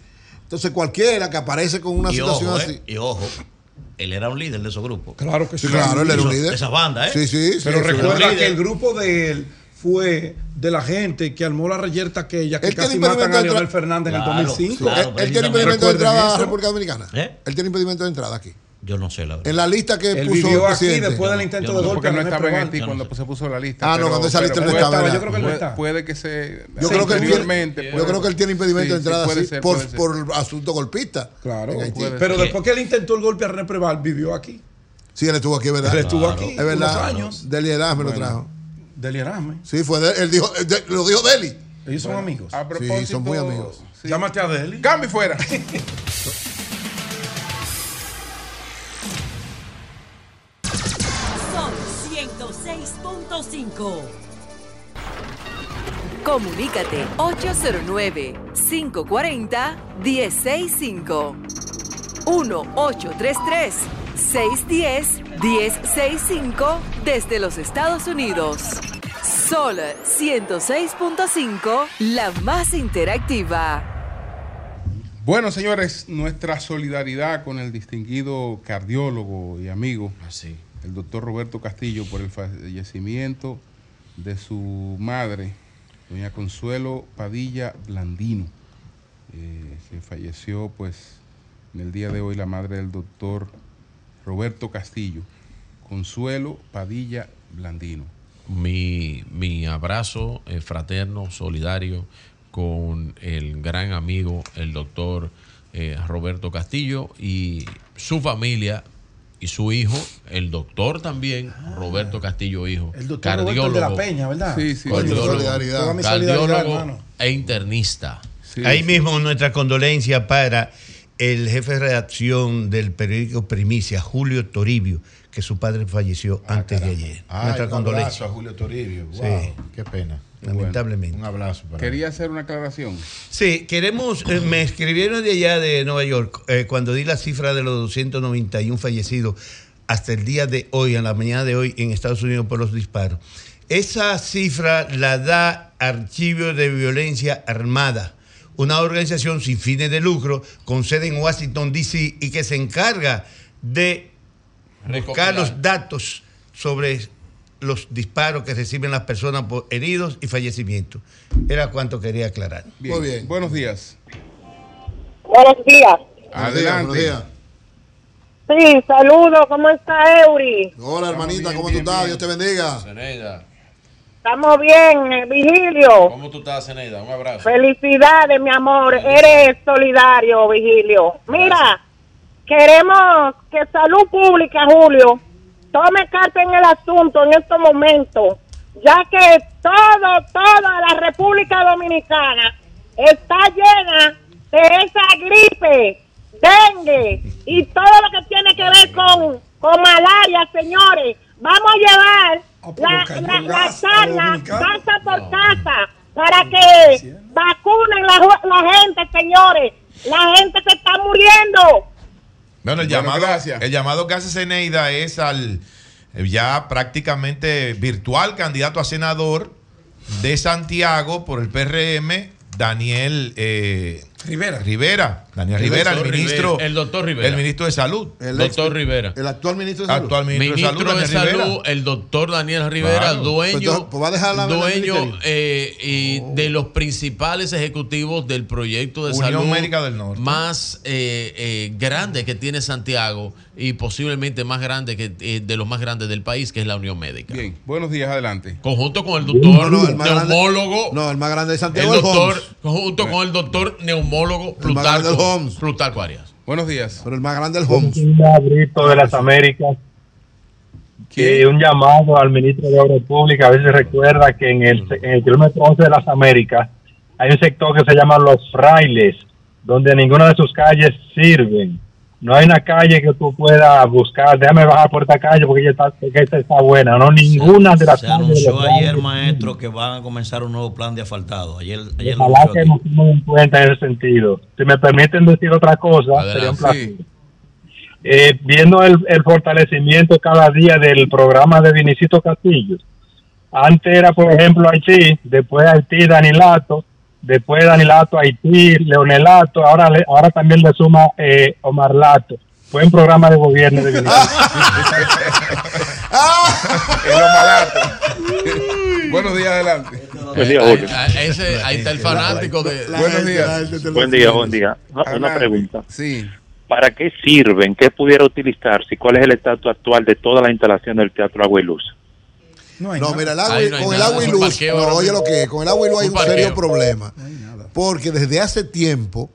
Entonces, cualquiera que aparece con una y situación ojo, así. eh, y ojo, él era un líder de esos grupos. Claro que sí. Sí, claro, él era un líder. Esa banda, ¿eh? Sí, sí, sí. Pero sí, recuerda que el grupo de él fue de la gente que armó la reyerta aquella que casi matan a Leonel Fernández en el 2005. claro. él, él tiene impedimento de entrada a eso. República Dominicana. ¿Eh? Él tiene impedimento de entrada aquí. Yo no sé la verdad. En la lista que Él puso vivió el aquí después del intento no- de golpe Porque no estaba en. Haití no cuando sé. se puso la lista. Ah, no, cuando esa lista no puede- estaba, Yo creo que él no está. Puede que se. Yo creo que él tiene, puede- yo creo que él tiene impedimento de entrada así por, asunto golpista. Claro. Pero después que él intentó el golpe a René Preval, vivió aquí. Sí, él estuvo aquí, es verdad. Él estuvo aquí Es verdad. años. Deli Erasme lo trajo. Del Erasme. Sí, fue de, él dijo, de- lo dijo Deli. Ellos son amigos. A propósito, Sí, son muy amigos. sí. Llámate a Deli. Cambio [laughs] y fuera. Son 106.5. Comunícate 809-540-1065. 1-833-610-1065 desde los Estados Unidos. Sol 106.5, la más interactiva. Bueno, señores, nuestra solidaridad con el distinguido cardiólogo y amigo, el doctor Roberto Castillo, por el fallecimiento de su madre, doña Consuelo Padilla Blandino, eh, que falleció pues en el día de hoy la madre del doctor Roberto Castillo, Consuelo Padilla Blandino. Mi, mi abrazo eh, fraterno, solidario con el gran amigo, el doctor eh, Roberto Castillo y su familia y su hijo, el doctor también, Roberto Castillo hijo, El doctor Roberto el de la Peña, ¿verdad? Sí, sí. Coño, cardiólogo, cardiólogo e internista. Sí, Ahí sí. mismo nuestra condolencia para el jefe de redacción del periódico Primicia, Julio Toribio, que su padre falleció antes de ayer. Ay, nuestra un condolencia. abrazo a Julio Toribio. Wow, Sí. qué pena. Lamentablemente. Un abrazo para Quería hacer una aclaración. Sí, queremos, eh, me escribieron de allá de Nueva York, eh, cuando di la cifra de los 291 fallecidos hasta el día de hoy, en la mañana de hoy, en Estados Unidos por los disparos. Esa cifra la da Archivo de Violencia Armada, una organización sin fines de lucro con sede en Washington, D.C. y que se encarga de buscar los datos sobre los disparos que reciben las personas por heridos y fallecimientos. Era cuanto quería aclarar. Muy bien. Buenos días. Buenos días. Adelante. Sí, saludos. ¿Cómo está Eury? Hola, hermanita, ¿cómo tú estás? Dios te bendiga. Zeneida, Estamos bien, eh, Vigilio. ¿cómo tú estás, Zeneida? Un abrazo. Felicidades, mi amor. Eres solidario, Vigilio. Mira, queremos que Salud Pública, Julio, tome carta en el asunto en estos momentos, ya que todo, toda la República Dominicana está llena de esa gripe, dengue y todo lo que tiene que ver con, con malaria, señores. Vamos a llevar la, la, la charla casa por casa para que vacunen la, la gente, señores. La gente se está muriendo. Bueno, el Bueno, llamado, gracias. el llamado que hace Zeneida es al eh, ya prácticamente virtual candidato a senador de Santiago por el PRM, Daniel eh, Rivera. Rivera. Daniel El Rivera, el ministro. Rivera, el doctor Rivera. El ministro de Salud. El Doctor Rivera. El actual ministro de Salud. Actual ministro, Ministro de Salud, de el doctor Daniel Rivera, Claro. Pues dueño, entonces, pues va a dejar la- dueño eh, y de los principales ejecutivos del proyecto de Unión salud Médica del Norte. más eh, eh, grande que tiene Santiago y posiblemente más grande que eh, de los más grandes del país, que es la Unión Médica. Bien, buenos días, adelante. Conjunto con el doctor No, no, el más grande- neumólogo. No, el más grande de Santiago el doctor, Homs. junto con el doctor neumólogo Grande Plutarco, del Homs. Plutarco Arias. Buenos días. Pero el más grande es el Homs. Grito de las Américas. Y un llamado al ministro de Obras Públicas. A veces recuerda que en el, en el kilómetro 11 de las Américas hay un sector que se llama Los Frailes, donde ninguna de sus calles sirven. No hay una calle que tú puedas buscar. Déjame bajar por esta calle porque ella está, porque esta está buena. No, ninguna de las Se de anunció ayer, maestro, que van a comenzar un nuevo plan de asfaltado. Ayer, ayer lo Ojalá que nos tomen en cuenta en ese sentido. Si me permiten decir otra cosa, sería un placer. Eh, viendo el, el fortalecimiento cada día del programa de Vinicito Castillo. Antes era, por ejemplo, Haití, después Haití, Danilato, después Danilato, Haití, Leonelato, ahora, le- ahora también le suma eh, Omar Lato. Fue un programa de gobierno de. [laughs] Buenos días, adelante. Buen día, Julio. Ah, ese- ahí está el fanático de. Buenos días. Buen día, buen día. Una, pregunta. Sí. ¿Para qué sirven? ¿Qué pudiera utilizarse? ¿Y cuál es el estatus actual de toda la instalación del Teatro Agua y Luz? No, mira, el agua, no hay con el nada, agua y luz, parqueo no, oye lo que es, con el agua y luz hay Un un serio problema. Porque desde hace tiempo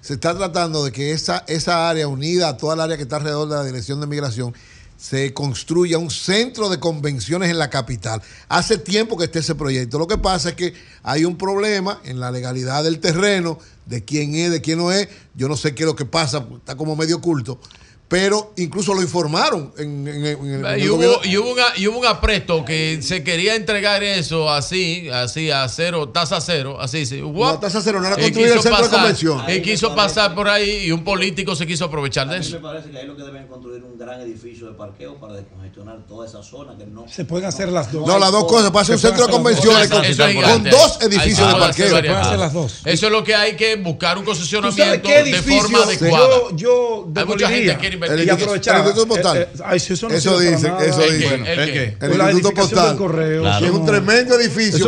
se está tratando de que esa, esa área unida a toda el área que está alrededor de la Dirección de Migración se construya un centro de convenciones en la capital. Hace tiempo que está ese proyecto. Lo que pasa es que hay un problema en la legalidad del terreno, de quién es, de quién no es. Yo no sé qué es lo que pasa, está como medio oculto. Pero incluso lo informaron en, en- en el, en Y hubo, y, hubo una- y hubo un apresto que se quería entregar eso así, así a cero, tasa cero, así, sí. No, tasa cero, no era construir el centro de pasar- convención. Y quiso pasar por ahí y un político se quiso aprovechar de A mí eso. me parece que ahí lo que deben construir un gran edificio de parqueo para descongestionar toda esa zona que no. Se pueden hacer las dos. No, las dos cosas. Pasa un Se pueden centro de hacer las dos. convenciones con, es con dos edificios se de puede hacer parqueo. varias cosas. Eso es lo que hay que buscar un ¿Tú sabes concesionamiento de forma adecuada. yo, yo Hay mucha gente que quiere invertir y aprovechar? El Instituto Postal. Eh, eh, si eso dicen, eso ¿El dicen. ¿El ¿El? El Instituto Postal. del correo, Que es un tremendo edificio.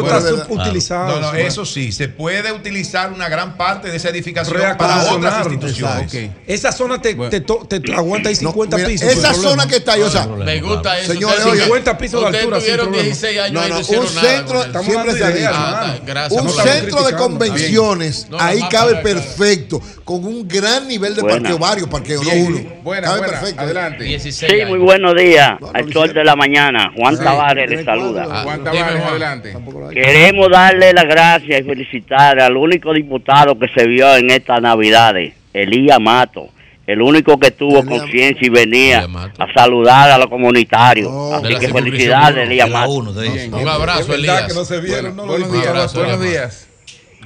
Subutilizado. No, no, eso sí, se puede utilizar una gran parte de esa edificación para otras instituciones. Esa zona te, te, to- te aguanta ahí 50 mira, pisos. esa zona que está ahí, o sea, Me gusta eso. Señores, Ustedes- oye, 50 pisos de altura, tuvieron problema. 16 años No, y no, un centro, siempre se ha dicho, Ah, gracias. un centro de convenciones, ahí cabe perfecto, con un gran nivel de parqueo, varios parqueos, no uno. Buena, cabe buena. perfecto. Adelante. Sí, muy buenos días. Al sol de la mañana. Juan Sí. Tavares le saluda. Juan Tavares, adelante. Queremos darle las gracias y felicitar al único diputado que se vio en estas navidades, Elías Mato. El único que tuvo conciencia y venía a saludar a los comunitarios. Oh, Así que felicidades, Elías Mato. uno, de ellos. Un abrazo, Elías. no no Buenos vimos. días, abrazo, buenos Elías. días.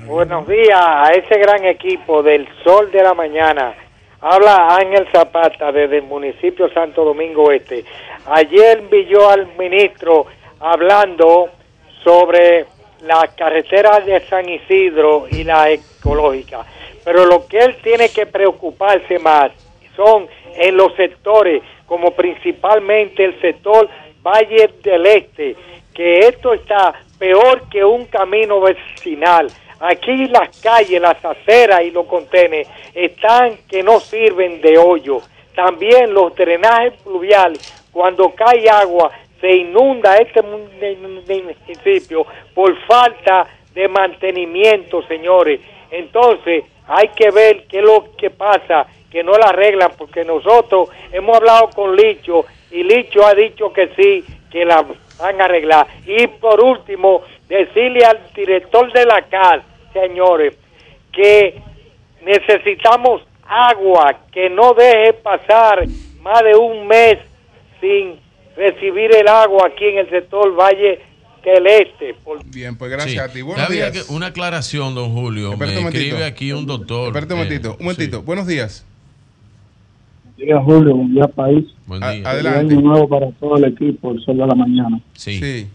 Buenos días a ese gran equipo del Sol de la Mañana, Habla Ángel Zapata desde el municipio Santo Domingo Este. Ayer vi yo al ministro hablando sobre la carretera de San Isidro y la ecológica. Pero lo que él tiene que preocuparse más son en los sectores, como principalmente el sector Valle del Este, que esto está peor que un camino vecinal. Aquí las calles, las aceras y los contenes están que no sirven de hoyo. También los drenajes pluviales, cuando cae agua, se inunda este mun- municipio por falta de mantenimiento, señores. Entonces, hay que ver qué es lo que pasa, que no la arreglan, porque nosotros hemos hablado con Licho y Licho ha dicho que sí, que la van a arreglar. Y por último, decirle al director de la CAL, señores, que necesitamos agua, que no deje pasar más de un mes sin recibir el agua aquí en el sector Valle del Este. Por- Bien, pues gracias Sí. a ti. Buenos días. que- una aclaración, don Julio. Espérate Me un momentito. escribe aquí un doctor. Espérate un eh, momentito, un momentito. Buenos días. día, Julio. Buen día, país. Buen A- día. adelante. Año nuevo para todo el equipo, el sol de la mañana. Sí.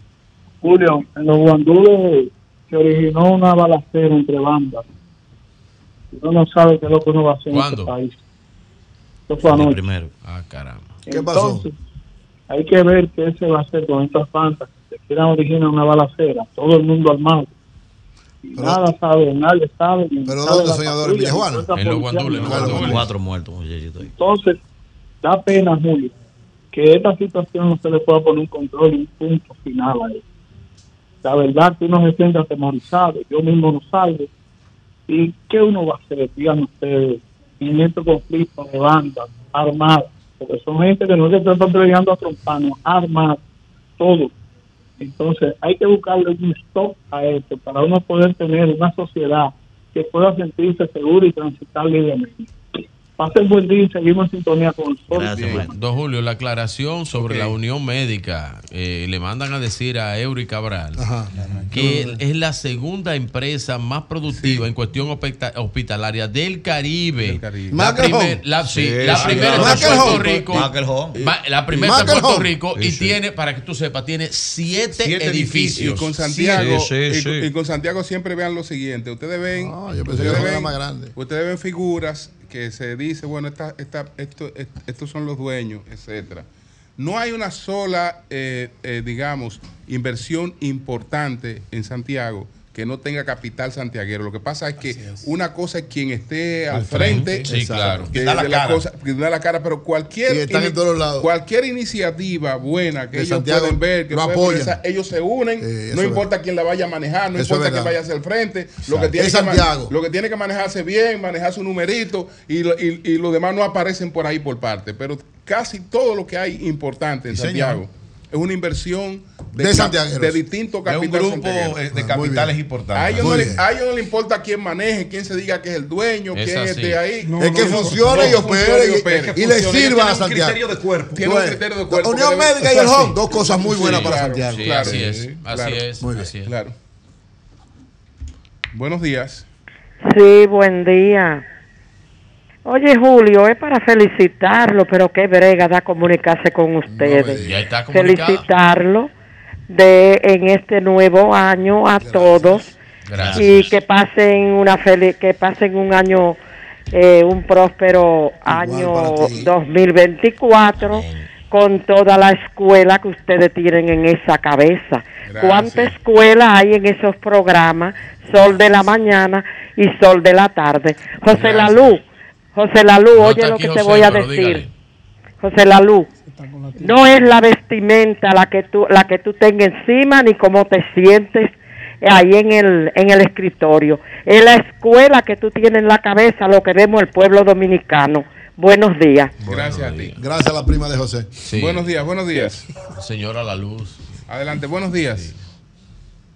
Julio, en los guandules se originó una balacera entre bandas. Uno no sabe qué es lo que uno va a hacer en ¿Cuándo? este país. Esto fue anoche. Primero. Ah, caramba. ¿Qué pasó? Entonces, hay que ver qué se va a hacer con estas bandas que quieran originar una balacera. Todo el mundo armado. Y nada sabe, nadie sabe. ni ¿Pero sabe dónde, señor patrulla, Villajuana? En los guandules, en. Cuatro muertos. Entonces, da pena, Julio, que esta situación no se le pueda poner un control y un punto final a esto. La verdad que uno se siente atemorizado, yo mismo no salgo. ¿Y qué uno va a hacer, digan ustedes, en este conflicto de bandas armadas? Porque son gente que no se están peleando a trompanos, armadas, todo. Entonces, hay que buscarle un stop a esto para uno poder tener una sociedad que pueda sentirse segura y transitar libremente. Pasen buen día y seguimos en sintonía con sol. Don Julio, la aclaración sobre la unión médica. eh, le mandan a decir a Eury Cabral que es la segunda empresa más productiva en cuestión hospita- hospitalaria del Caribe. La, primer- la, sí, Sí, la sí, primera está en Puerto. Rico. La primera está en Puerto. Rico Sí, y sí. tiene, para que tú sepas, tiene siete, Siete edificios. Y con Santiago, Sí, sí, y, sí. y con Santiago siempre vean lo siguiente. Ustedes ven, Ah, yo pensé que ustedes era ven- más grande. ustedes ven figuras que se dice, bueno, esta, esta, esto, est- estos son los dueños, etcétera. No hay una sola, eh, eh, digamos, inversión importante en Santiago que no tenga capital santiaguero. Lo que pasa es que una cosa es quien esté al frente, Sí, claro. de, Quien da la de la cara. cosa, quien da la cara, pero cualquier Y están en todos lados. cualquier iniciativa buena que De ellos Santiago pueden ver, que lo pueden ellos se unen, Eh, no importa quién la vaya a manejar, no Eso importa quién vaya hacia el frente, lo que, tiene Es que ma- Santiago. lo que tiene que manejarse bien, manejar su numerito y, lo- y, y los demás no aparecen por ahí por parte, pero casi todo lo que hay importante en Santiago señor. Es una inversión De santiagueros. de distintos Es un capital grupo santiaguero. eh, de Ah, capitales bien. A importantes. ellos, no le, a ellos no le importa quién maneje, quién se diga que es el dueño, Es quién así. esté ahí. No, es que no, funcione y opere y opere. y le sirva a Santiago. criterio de cuerpo. Tiene un criterio de cuerpo. Unión Médica y el. Home, dos cosas muy buenas Sí, para claro, Santiago. Sí, Claro, así es. sí, Así es. Muy bien. así es. Claro. Buenos días. Sí, buen día. Oye, Julio, es para felicitarlo, pero qué brega da comunicarse con ustedes. Está felicitarlo de en este nuevo año a todos Gracias. y que pasen una feliz que pasen un año eh, un próspero año para ti. 2024 con toda la escuela que ustedes tienen en esa cabeza. Gracias. ¿Cuántas escuelas hay en esos programas? Sol de la mañana y Sol de la tarde. José Gracias. José Lalú, No oye lo que te voy a decir. dígale. José Lalú, no es la vestimenta la que tú la que tú tengas encima ni cómo te sientes ahí en el en el escritorio. Es la escuela que tú tienes en la cabeza lo que vemos el pueblo dominicano. Buenos días. Gracias a ti. Gracias a la prima de José. Sí. Buenos días, buenos días. Señora La Luz. Adelante, buenos días.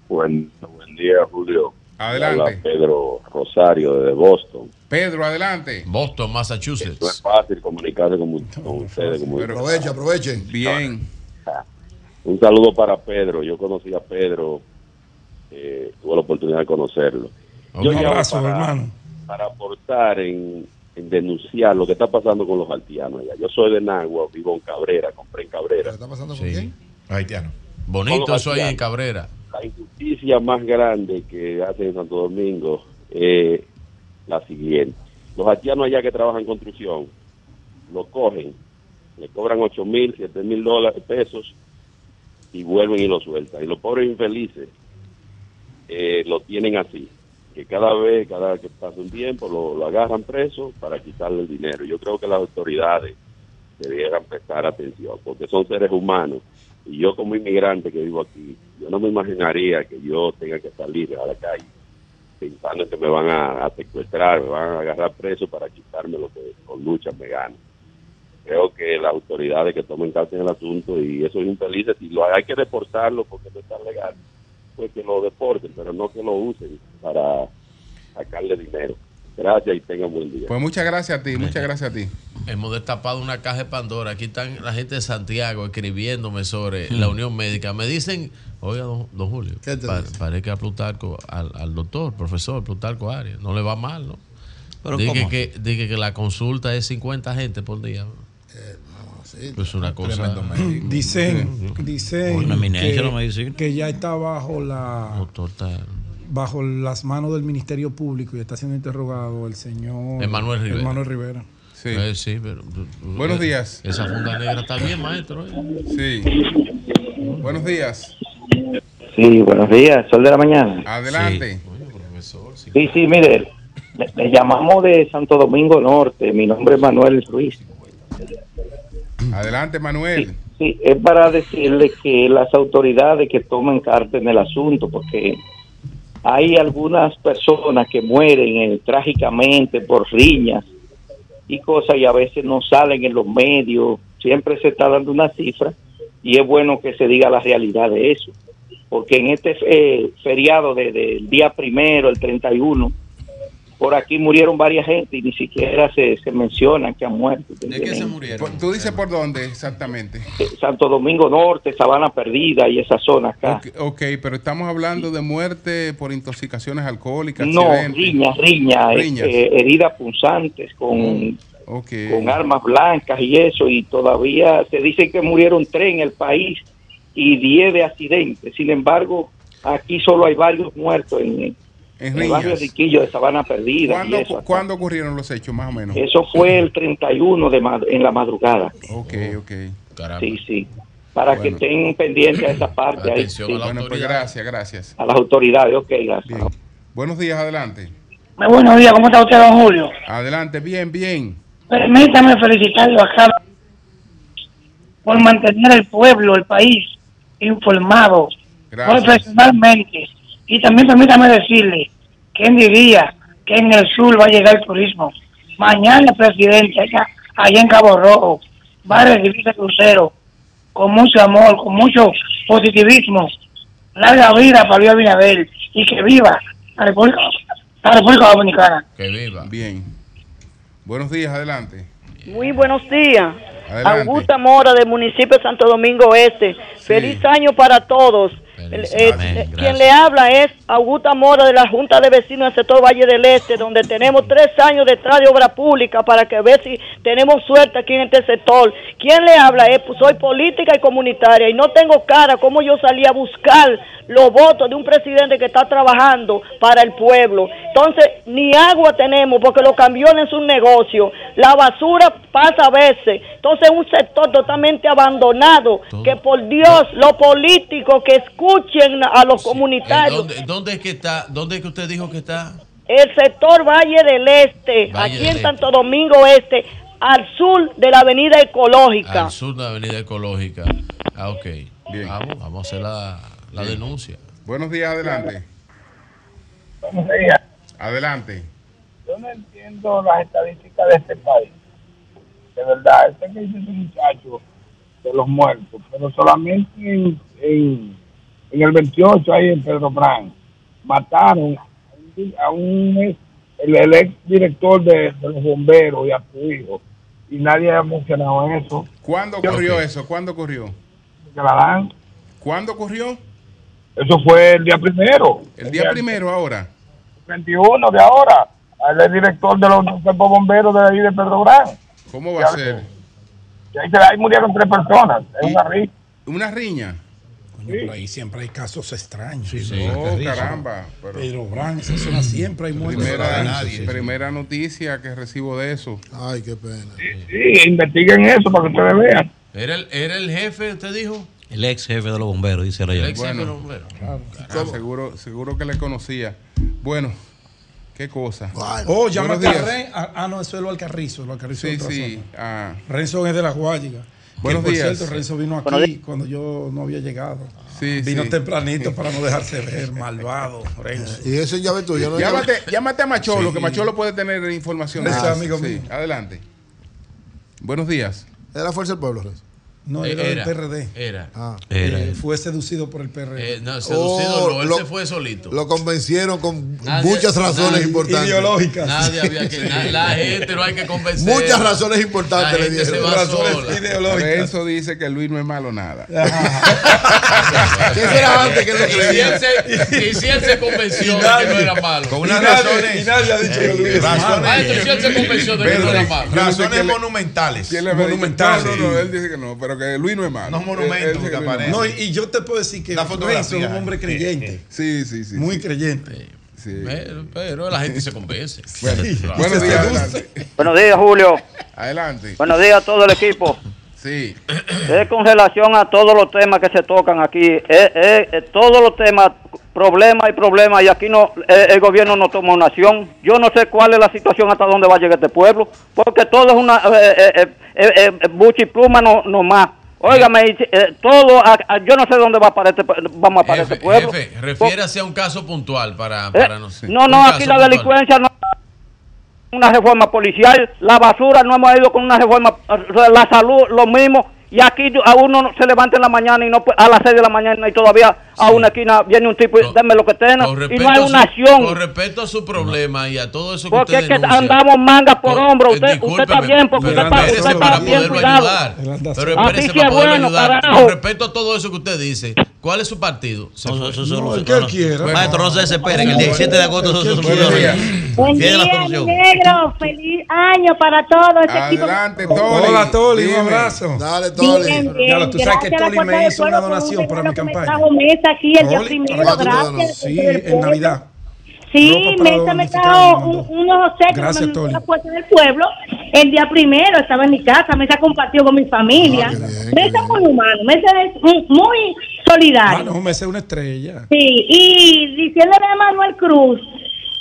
Buen, buen día, Julio. Adelante. Habla Pedro Rosario desde Boston. Pedro, adelante. Boston, No es Massachusetts. fácil comunicarse con, ustedes. como- Pero- Aprovechen, aprovechen. Bien. [laughs] Un saludo para Pedro. Yo conocí a Pedro, eh, tuve la oportunidad de conocerlo. Yo Un abrazo, para, hermano. para aportar en, en denunciar lo que está pasando con los haitianos allá. Yo soy de Nagua, vivo en Cabrera, compré en Cabrera. está pasando con quién? Haitiano. Bonito Con los eso ahí en haitianos. Cabrera. La injusticia más grande que hacen en Santo Domingo es la siguiente. Los haitianos allá que trabajan en construcción, lo cogen, le cobran 8 mil, 7 mil dólares, pesos y vuelven y lo sueltan. Y los pobres infelices eh, lo tienen así, que cada vez, cada que pasa un tiempo, lo, lo agarran preso para quitarle el dinero. Yo creo que las autoridades debieran prestar atención, porque son seres humanos. Y yo como inmigrante que vivo aquí, yo no me imaginaría que yo tenga que salir a la calle pensando que me van a, secuestrar, me van a agarrar preso para quitarme lo que con lucha me gano. Creo que las autoridades que tomen cartas en el asunto y esos infelices, si lo hay que deportarlo porque no está legal, pues que lo deporten, pero no que lo usen para sacarle dinero. Gracias y tengan buen día. Pues muchas gracias a ti, muchas gracias a ti. Hemos destapado una caja de Pandora. Aquí están la gente de Santiago escribiéndome sobre la Unión Médica. Me dicen, oiga, don, don Julio, pa- parece que a Plutarco, al, al doctor, profesor Plutarco Arias, no le va mal, ¿no? Pero dije, ¿cómo? que, dije que la consulta es 50 gente por día. Pues una cosa. Dicen, dicen Una eminencia que, ya está bajo la bajo las manos del Ministerio Público y está siendo interrogado el señor Emanuel Rivera. Emanuel Rivera. Sí. Eh, sí, pero. Buenos eh, días. Esa funda negra está bien, maestro. ¿eh? Sí. Buenos días. Sí, buenos días, Sol de la Mañana. Adelante. Sí, sí, mire, le, le llamamos de Santo Domingo Norte, mi nombre es Manuel Ruiz. Adelante, Manuel. Sí, es para decirle que las autoridades que tomen carta en el asunto, porque hay algunas personas que mueren eh, trágicamente por riñas y cosas y a veces no salen en los medios, siempre se está dando una cifra y es bueno que se diga la realidad de eso, porque en este eh, feriado de- del día primero, el 31, por aquí murieron varias gente y ni siquiera se, se menciona que han muerto. Por- ¿Tú dices por dónde exactamente? Eh, Santo Domingo Norte, Sabana Perdida y esa zona acá. Ok, ok, pero estamos hablando de muerte por intoxicaciones alcohólicas. No, accidentes. riñas, riñas, eh, Riñas. eh, heridas punzantes con, Ok. con armas blancas y eso, y todavía se dice que murieron tres en el país y diez de accidentes. Sin embargo, aquí solo hay varios muertos en, en el barrio. Riquillo de Sabana Perdida. y ¿Cuándo, eso, acá. cuándo ocurrieron los hechos, más o menos? Eso fue el 31 de ma- en la madrugada. Ok, ok. Sí, sí. Para que estén pendientes a esa parte. ahí, sí. Bueno, pues gracias, gracias. A las autoridades, ok, gracias. Buenos días, adelante. Muy buenos días, ¿cómo está usted, don Julio? Adelante, bien, bien. Permítame felicitarlo acá por mantener el pueblo, el país, informado Gracias. profesionalmente. Y también permítame decirle, ¿quién diría que en el sur va a llegar el turismo? Mañana el presidente, allá, allá en Cabo Rojo, va a recibir ese crucero con mucho amor, con mucho positivismo. Larga vida para Luis Abinader y que viva la República, la República Dominicana. Que viva. Bien. Buenos días, adelante. Muy buenos días. Adelante. Augusta Mora del municipio de Santo Domingo Este. Feliz año para todos. El- eh, eh, quien le habla es Augusta Mora de la Junta de Vecinos del sector Valle del Este, donde tenemos tres años detrás de obra pública para que ver si tenemos suerte aquí en este sector. Quien le habla es, pues, soy política y comunitaria y no tengo cara como yo salí a buscar los votos de un presidente que está trabajando para el pueblo. Entonces, ni agua tenemos porque los camiones son un negocio. La basura pasa a veces. Entonces, es un sector totalmente abandonado. Que por Dios, los políticos que escuchen a los comunitarios. ¿dónde, dónde es que está? ¿Dónde es que usted dijo que está? El sector Valle del Este, Valle aquí del en Este. Santo Domingo Este, al sur de la Avenida Ecológica. Al sur de la Avenida Ecológica. Ah, ok. Vamos, vamos a hacer la, la Bien. denuncia. Buenos días, adelante. Buenos días. Adelante. Yo no entiendo las estadísticas de este país. De verdad, este que dice ese muchacho de los muertos, pero solamente en, en, en el 28, ahí en Pedro Brán, mataron a un, a un ex- el, el ex director de, de los bomberos y a su hijo. Y nadie ha mencionado eso. ¿Cuándo ocurrió eso? ¿Cuándo ocurrió? Que la dan. ¿Cuándo ocurrió? Eso fue el día primero. El día primero ahora. 21 de ahora. Él es director de los bomberos de ahí de Pedro Brán. ¿Cómo va a ser? Ahí, ahí murieron tres personas. Es una riña. ¿Una riña? Coño, pero ahí siempre hay casos extraños. Oh, caramba. Pero Pedro Brán, esa zona siempre hay muertos. primera, primera noticia que recibo de eso. Ay, qué pena. Sí, investiguen eso para que ustedes vean. ¿Era el, ¿Era el jefe, usted dijo? El ex jefe de los bomberos, dice Rayo. El ex jefe de los Bueno, bomberos. ah, seguro, seguro que le conocía. Bueno, qué cosa. Oh, llámate Buenos a días. Ren. Ah, no, eso es lo Alcarrizo. Lo Alcarrizo Sí, sí. zona. ah. Renzo es de la Guayiga. Buenos Que, por días. cierto, Renzo vino aquí cuando yo no había llegado. Sí, vino sí. tempranito para no dejarse ver, [laughs] malvado, Renzo. Y ese llave tuyo, ¿no? Llámate, llámate a Macholo, Sí. que Macholo puede tener información. eso. amigo Sí, mío. Adelante. Buenos días. ¿Es la Fuerza del Pueblo, Renzo? No, Eh, era, era, del PRD. era. Ah. Eh, fue seducido por el PRD. Eh, no, seducido Oh, no, él lo- se fue solito. Lo convencieron con Nadie- muchas razones nadie- importantes. Ideológicas. Nadie había que. [laughs] na- la gente no hay que convencer. Muchas razones importantes La le dieron. va Razones sola. [laughs] ideológicas. Renzo dice que Luis no es malo nada. [laughs] ¿Qué será antes que lo Y si creía? él se, y si él se convenció de que no era malo. Con unas razones. y nadie ha dicho que Luis es malo. Entonces si él se convenció de que no era malo. Razones monumentales. ¿Quién le había dicho? Monumental, No, no, no, él dice que no, pero que Luis no es malo. No es monumento Él- él dice que Luis no y, yo te puedo decir que La Renzo fotografía. es un hombre creyente. Sí, sí, sí. Muy sí. creyente. Sí. Pero, pero la gente se convence. [laughs] Bueno, Sí. buenos días, adelante. Buenos días, Julio. Adelante. Buenos días a todo el equipo. Sí. Es con relación a todos los temas que se tocan aquí. Es, es- es todos los temas, problemas y problemas, y aquí no eh, el gobierno no toma una acción. Yo no sé cuál es la situación hasta dónde va a llegar este pueblo, porque todo es una eh, eh, eh, eh, eh, bucha y pluma no, no más. Óigame, todo, a- a- yo no sé dónde va a parar este, vamos a parar Jefe, este pueblo. jefe, refiérase a un caso puntual para, para no sé. no, no, aquí la puntual. delincuencia no una reforma policial, la basura no hemos ido con una reforma, la salud lo mismo, y aquí a uno no- se levanta en la mañana y no a las 6 de la mañana y todavía a una esquina viene un tipo y deme lo que tenga Con y respecto, no hay a una su, acción. con respecto a su problema y a todo eso que Porque usted es que andamos mangas por Con- hombro, usted, usted está bien porque pero usted está, espérese usted para está bien poderlo cuidado. ayudar. Pero espérese sí para es poderlo bueno, ayudar. carajo. Con respecto a todo eso que usted dice, ¿cuál es su partido? No, fue. eso solo- No, el no, que no. quiera. Maestro, no se desespere, que el 17 de agosto se días. Buen día, negro. Feliz año para todo este equipo. Adelante, Toli. Hola, Toli, un abrazo. Dale, Bien, Toli. bien. Ya lo- tú sabes que Gracias a la Toli me hizo una donación para mi que campaña. trajo mesa aquí el día primero. ¿para qué tú Gracias. Sí, en. Navidad. Sí, Mesa me trajo un- unos obsequios que Toli. la Fuerza del Pueblo. El día primero estaba en mi casa, Mesa compartió con mi familia. Ah, bien, Mesa bien. muy humano, Mesa es muy, solidario. Ah, no, me sé una estrella. Sí, y diciéndole a Manuel Cruz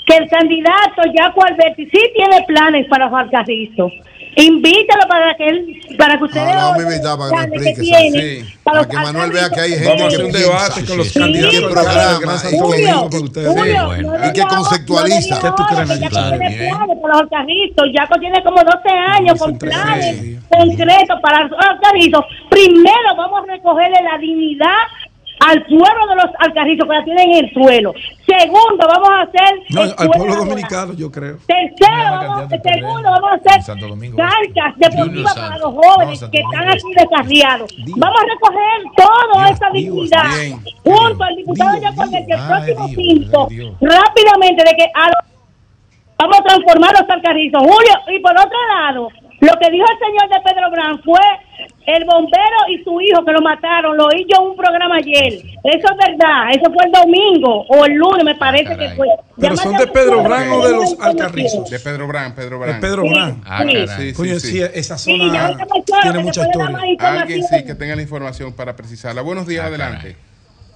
que el candidato Jaco Alberti sí tiene planes para Juan Carrizo. Invítalo para que él, para que ustedes Ah, para que tiene sí. Para Manuel vea que hay gente Vamos a que hacer un piensa. debate con los Sí, candidatos sí, programa. Julio, bueno. no Y que conceptualiza. hago- ¿Qué tú no crees, Claro, tiene bien. planes para los. Jaco tiene como 12 años con planes concretos para los alcarrizos. Primero vamos a recogerle la dignidad al pueblo de los alcarrizos que la tienen en el suelo. Segundo, vamos a hacer No, al pueblo dominicano, yo creo. Tercero, vamos, segundo, vamos a hacer carcas deportivas para los jóvenes No, que están aquí descarriados. Vamos a recoger toda Dios, esta dignidad junto al diputado Dios, Jacob, Dios. que el próximo Dios, 5, ay, Dios. rápidamente, de que a los- vamos a transformar los alcarrizos. Julio, y por otro lado, lo que dijo el señor de Pedro Brand fue el bombero y su hijo que lo mataron, lo oí yo en un programa ayer. Eso es verdad, eso fue el domingo o el lunes, me parece que fue. Pero son de Pedro Brand o de los. Alcarrizos. De Pedro Brand, Pedro De Brand. Pedro Sí. Brand. Ah, Sí. caray. Sí, Coño, sí, sí, sí. esa Sí, zona tiene mucha historia. Alguien sí que tenga la información para precisarla. Buenos días, adelante.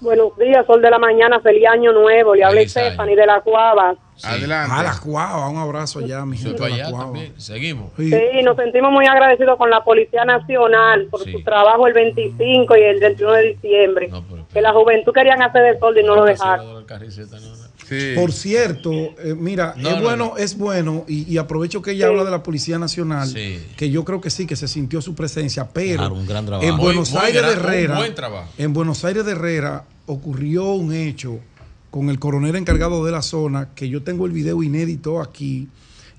Buenos días, Sol de la Mañana, feliz año nuevo. Le habla. Stephanie de la Cuava. Adelante. A la Cuava, un abrazo allá, mi gente. allá Cuava. también. Seguimos. Sí. Sí, nos sentimos muy agradecidos con la Policía Nacional por Sí. su trabajo el 25 y el 21 de diciembre. No, pero- que la juventud querían hacer de sol y no lo dejaron. Sí. Por cierto, eh, mira, No, es no, bueno, no. es bueno, y, y aprovecho que ella Sí. habla de la Policía Nacional, Sí. que yo creo que sí, que se sintió su presencia, pero Claro, un gran trabajo. en Muy- Buenos muy Aires gran- de Herrera, en Buenos Aires de Herrera ocurrió un hecho con el coronel encargado de la zona, que yo tengo el video inédito aquí,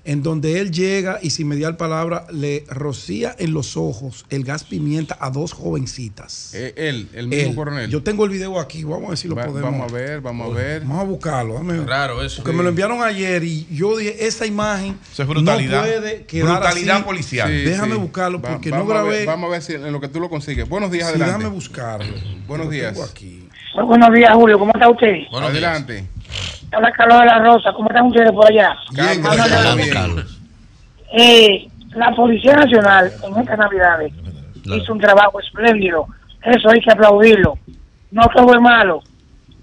en donde él llega y sin mediar palabra le rocía en los ojos el gas pimienta a dos jovencitas. Eh, él, el mismo Él. coronel. Yo tengo el video aquí, vamos a ver si lo Va- podemos. vamos a ver, vamos a ver. Vamos a buscarlo. dame- Raro eso. Porque me lo enviaron ayer y yo dije, esa imagen Eso es brutalidad. no puede quedar Brutalidad así. policial. Sí, Déjame sí. buscarlo Va- porque no vamos a ver- grabé. vamos a ver si en lo que tú lo consigues. Buenos días, Sí, adelante. déjame buscarlo. Buenos días. tengo aquí. Muy buenos días, Julio. ¿Cómo está usted? adelante. Habla Carlos de la Rosa. ¿Cómo están ustedes por allá? Carlos, a- Carlos, bien. Eh, la Policía Nacional en estas Navidades hizo un trabajo espléndido. Eso hay que aplaudirlo. No todo es malo.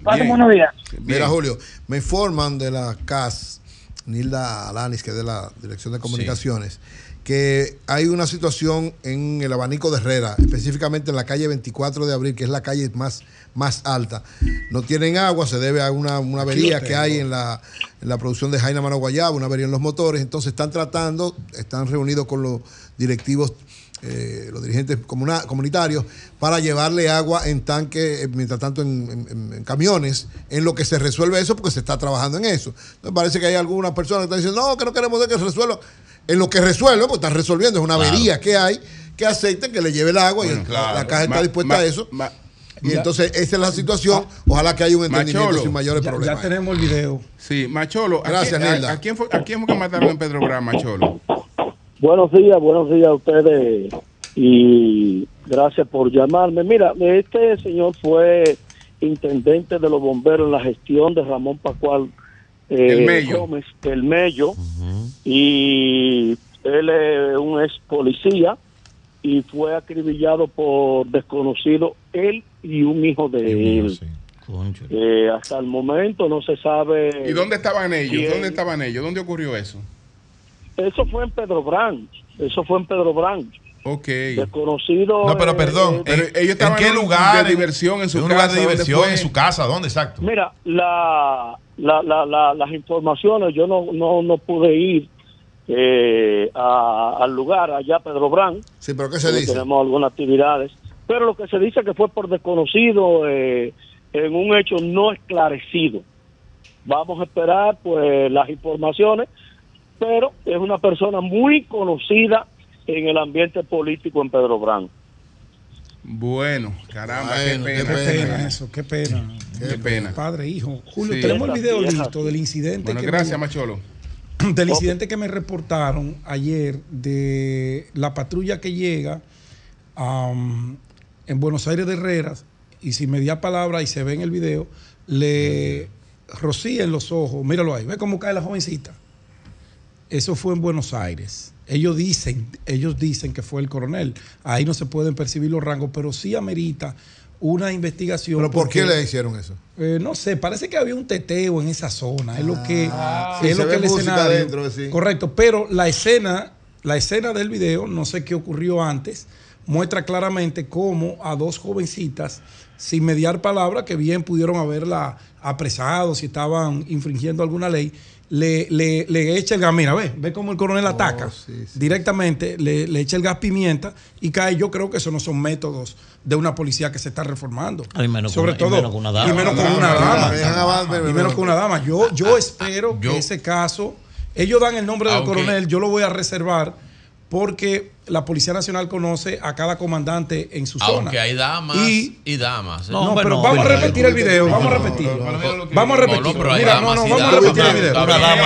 Pasen Bien. buenos días. Mira, Julio, me informan de la CAS, Nilda Alanis, que es de la Dirección de Comunicaciones, que hay una situación en el abanico de Herrera, específicamente en la calle 24 de abril, que es la calle más, más alta. No tienen agua, se debe a una, una avería que hay en la, en la producción de Jaina Mano Guayaba, una avería en los motores. Entonces están tratando, están reunidos con los directivos eh, los dirigentes comuna- comunitarios para llevarle agua en tanque, eh, mientras tanto en, en- en- en camiones, en lo que se resuelve eso, porque se está trabajando en eso. Entonces parece que hay algunas personas que están diciendo, no, que no queremos que se resuelva. En lo que resuelve, pues están resolviendo, es una Claro. avería que hay, que acepten que le lleve el agua y Bueno, el- claro. la caja está dispuesta ma- a eso. ma- y ya- entonces esa es la situación. Ojalá que haya un entendimiento Macholo, sin mayores Ya, problemas. ya tenemos el video. Sí, Macholo. ¿a Gracias, quién- a- Nilda. ¿a, quién fue, ¿A quién fue que mataron en Pedro Gran, Macholo? Buenos días, buenos días a ustedes y gracias por llamarme. Mira, este señor fue intendente de los bomberos en la gestión de Ramón Pascual eh, El Mello. Gómez, el Mello, y él es un ex policía y fue acribillado por desconocido él y un hijo de él. Eh, hasta el momento no se sabe. ¿Y dónde estaban ellos? quién- ¿Dónde estaban ellos? ¿Dónde ocurrió eso? Eso fue en Pedro Branch. Eso fue en Pedro Branch. Ok. Desconocido. No, pero eh, perdón. eh, Pero ¿En, ellos estaban en qué lugar? de diversión en su un lugar casa, de ¿dónde diversión en su casa. ¿Dónde exacto? Mira, la, la, la, la- las informaciones, yo no, no, no pude ir eh, a- al lugar, allá Pedro Brán. Sí, pero ¿qué se dice? Tenemos algunas actividades. Pero lo que se dice que fue por desconocido eh, en un hecho no esclarecido. Vamos a esperar pues las informaciones, pero es una persona muy conocida en el ambiente político en Pedro Brán. Bueno, caramba, Bueno, qué qué pena. Qué pena eso, qué pena. Qué pena. Padre, hijo. Julio, Sí. tenemos el video listo del incidente. Bueno, que gracias, me- Macholo. [clears throat] del incidente que me reportaron ayer de la patrulla que llega am, en Buenos Aires de Herreras y sin media palabra y se ve en el video, le rocía en los ojos, míralo ahí, ve cómo cae la jovencita. Eso fue en Buenos Aires. Ellos dicen, ellos dicen que fue el coronel. Ahí no se pueden percibir los rangos, pero sí amerita una investigación. ¿Pero por qué le hicieron eso? eh, no sé, parece que había un teteo en esa zona. Es lo que, Ah, es lo que el escenario. adentro, sí. Correcto, pero la escena, la escena del video, no sé qué ocurrió antes, muestra claramente cómo a dos jovencitas, sin mediar palabra, que bien pudieron haberla apresado si estaban infringiendo alguna ley, le, le, le echa el gas. Mira, ve, ve cómo el coronel ataca directamente, le, le echa el gas pimienta y cae. Yo creo que esos no son métodos de una policía que se está reformando. Ah, y menos Sobre con- y todo, menos con una dama. y menos con una dama, Y pero- menos con una dama. Yo, yo espero que ese caso, ellos dan el nombre del coronel, yo lo voy a reservar porque la Policía Nacional conoce a cada comandante en su zona. Aunque hay damas Y- y, damas. ¿eh? No, pero vamos a repetir el video, vamos a repetirlo. Vamos a repetirlo. No, no, pero hay Mira, no, no, vamos a repetir el video.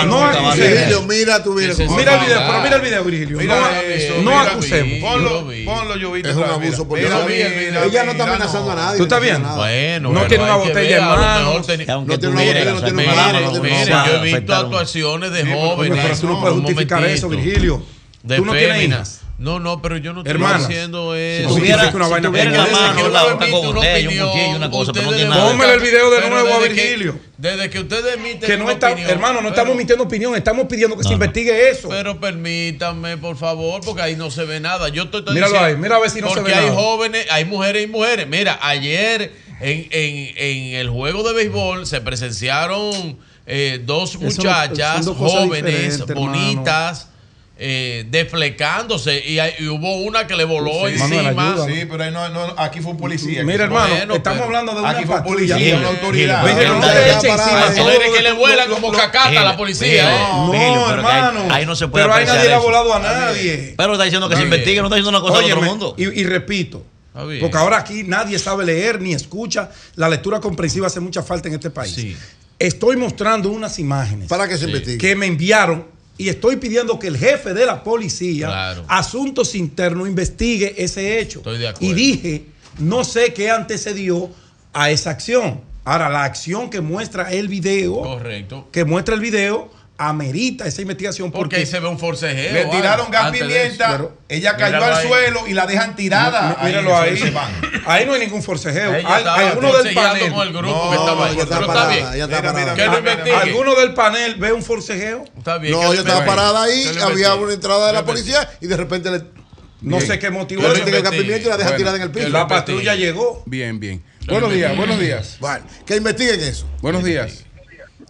No acusemos. mira tu video. Mira el video, pero mira el video, Virgilio. Mira No, acusemos. Ponlo, ponlo, Llovito. Es un abuso Ella no está amenazando a nadie. ¿Tú estás nada. Bueno, No tiene una botella en mano. Aunque No tiene una botella, no tiene una mano, yo he visto actuaciones de jóvenes. Pero tú no puedes justificar eso, Virgilio. Tú no tienes hijas. No, no, pero yo no estoy Hermanas. diciendo Si eso. tuviera, una si vaina tuviera en como la esa, mano que la otra con una botella, un opinión, cuchillo, una cosa, pero no tiene nada. Póngale el video de nuevo a Virgilio. Desde que ustedes emiten Que no una está, opinión, hermano, no pero- estamos emitiendo opinión, estamos pidiendo que se investigue eso. Pero permítanme, por favor, porque ahí no se ve nada. Yo estoy, estoy Míralo diciendo- ahí, mira a ver si no se porque ve hay nada. jóvenes, hay mujeres y mujeres. Mira, ayer en, en, en el juego de béisbol se presenciaron eh, dos Eso no- eh, desflecándose y, hubo una que le voló sí, encima. Sí, pero aquí fue un policía. Mira, hermano, estamos hablando de una aquí fue policía, de una autoridad. que le vuela como cacata a la policía. Eh. No, hermano. Ahí, no se puede Pero ahí nadie le ha volado a nadie. Pero está diciendo que se investigue, no está diciendo una cosa de otro mundo. Y, repito. Porque ahora aquí nadie sabe leer ni escucha. La lectura comprensiva hace mucha falta en este país. Estoy mostrando unas imágenes para que se investigue. que me enviaron y estoy pidiendo que el jefe de la policía, asuntos internos, investigue ese hecho. Estoy de acuerdo. Y dije, no sé qué antecedió a esa acción. Ahora, la acción que muestra el video, Correcto. que muestra el video, amerita esa investigación. Porque, ahí se ve un forcejeo. Le tiraron gas pimienta, ella cayó al suelo y la dejan tirada. Míralo ahí. Ahí. No hay ningún forcejeo. alguno del panel. ¿Alguno del panel ve un forcejeo? Está bien. No, ella estaba parada ahí, había una entrada de la policía y de repente le. No sé qué motivo. Le gas pimienta y la dejan tirada en el piso. La patrulla llegó. Bien, bien. Buenos días, buenos días. Vale, que investiguen eso. Buenos días.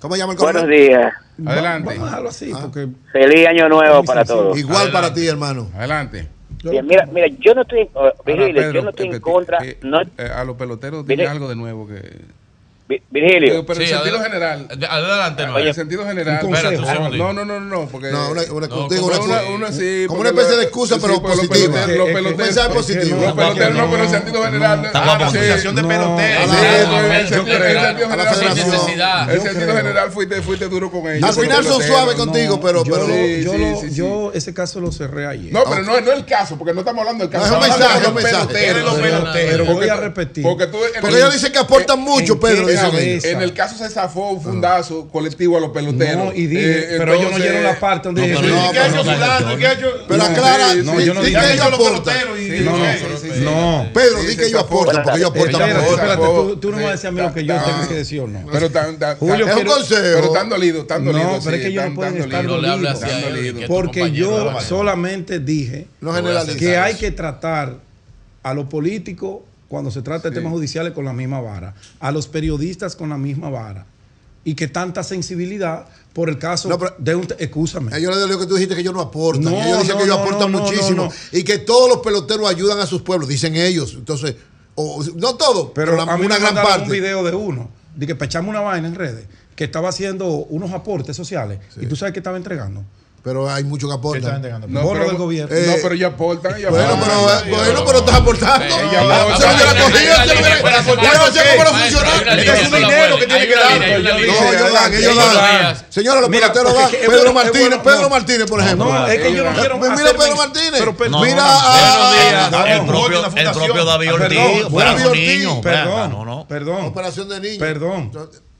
¿Cómo llama el? Buenos días. Adelante. Vamos a dejarlo así. Ah. Porque... Feliz año nuevo para todos. Igual Adelante. para ti, hermano. Adelante. Mira, mira, yo no estoy, uh, Pedro, yo no estoy en contra. Eh, no, eh, a los peloteros dile algo de nuevo que Virgilio. Eh, pero, en sentido general. Adelante, ah, no. En sentido general. No, no, no, no, porque como una especie de excusa, pero sí, positiva. Los peloteros, positivo. No, pero en sentido general. Está ah, la asociación de peloteros. En sentido general. En sentido general fuiste duro con ellos. Al final son suaves contigo, pero yo ese caso lo cerré ayer. No, pero no es el caso, porque no estamos hablando del caso. Es un mensaje, es un mensaje. Pero voy a repetir. Porque ellos dicen que aportan mucho, Pedro cabeza. En el caso se zafó un fundazo ah. colectivo a los peloteros. No, y dije, eh, pero ellos no oyeron la parte donde no, pero, que ellos fulano, que ellos... Pero aclara, no, yo no di que ellos aportan. No, Pedro, di que ellos aportan, porque ellos aportan. Espérate, tú no vas a decir a mí lo que yo tengo que decir o no. Pero Julio, es un consejo. Pero están dolidos, están dolidos. No, pero es que ellos no pueden estar dolidos. Porque yo solamente dije que hay que tratar a los políticos cuando se trata de temas judiciales con la misma vara, a los periodistas con la misma vara. Y que tanta sensibilidad por el caso no, pero, de un. Excúsame. Yo le digo lo que tú dijiste que ellos no aportan. No, ellos dicen no, que ellos aportan muchísimo. Y que todos los peloteros ayudan a sus pueblos, dicen ellos. Entonces, no todo, pero, pero la, a mí una me gran parte. un video de uno, de que pechamos una vaina en redes, que estaba haciendo unos aportes sociales. Y tú sabes que estaba entregando pero hay muchos que aportan. No, pero, del gobierno. Eh, no, pero ellos aportan. Ellos bueno, aportan, pero, eh, bueno, pero estás aportando. Ella o sea, yo la cogí, yo no sé cómo lo funcionar. Es un dinero que tiene que dar. No, ellos dan, ellos dan. Señora, los peloteros dan. Pedro Martínez, Pedro Martínez, por ejemplo. No, es que yo no quiero Mira a Pedro Martínez. Mira a... El propio David Ortiz. David Ortiz. Perdón, perdón. Operación de niños. Perdón.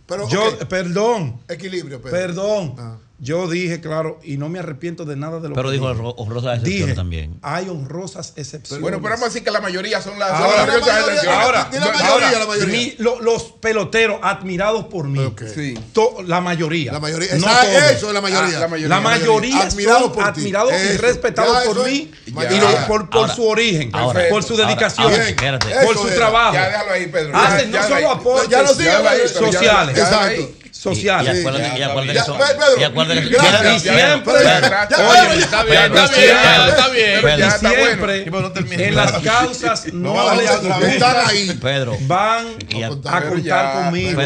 Pero, yo, okay. Perdón. Equilibrio, Pedro. Perdón. Ah. Yo dije, claro, y no me arrepiento de nada de lo pero que dijo. Pero dijo honrosas excepciones también. Hay honrosas excepciones. Bueno, pero vamos a decir que la mayoría son las ahora, son honrosas la mayoría, Ahora, la mayoría, ahora, la mayoría. Mi, lo, los peloteros admirados por mí. Okay. Sí. To, la mayoría. La mayoría. No Esa, eso es la mayoría. Ah, la mayoría. La mayoría, admirados son por admirados y respetados por mí. Ya. Y lo, por, por ahora, su origen, por su dedicación, por su trabajo. Ya déjalo ahí, Pedro. Hacen no solo aportes sociales. Exacto social. Y, y acuérdate, sí, y siempre. En las causas no están Van a contar conmigo.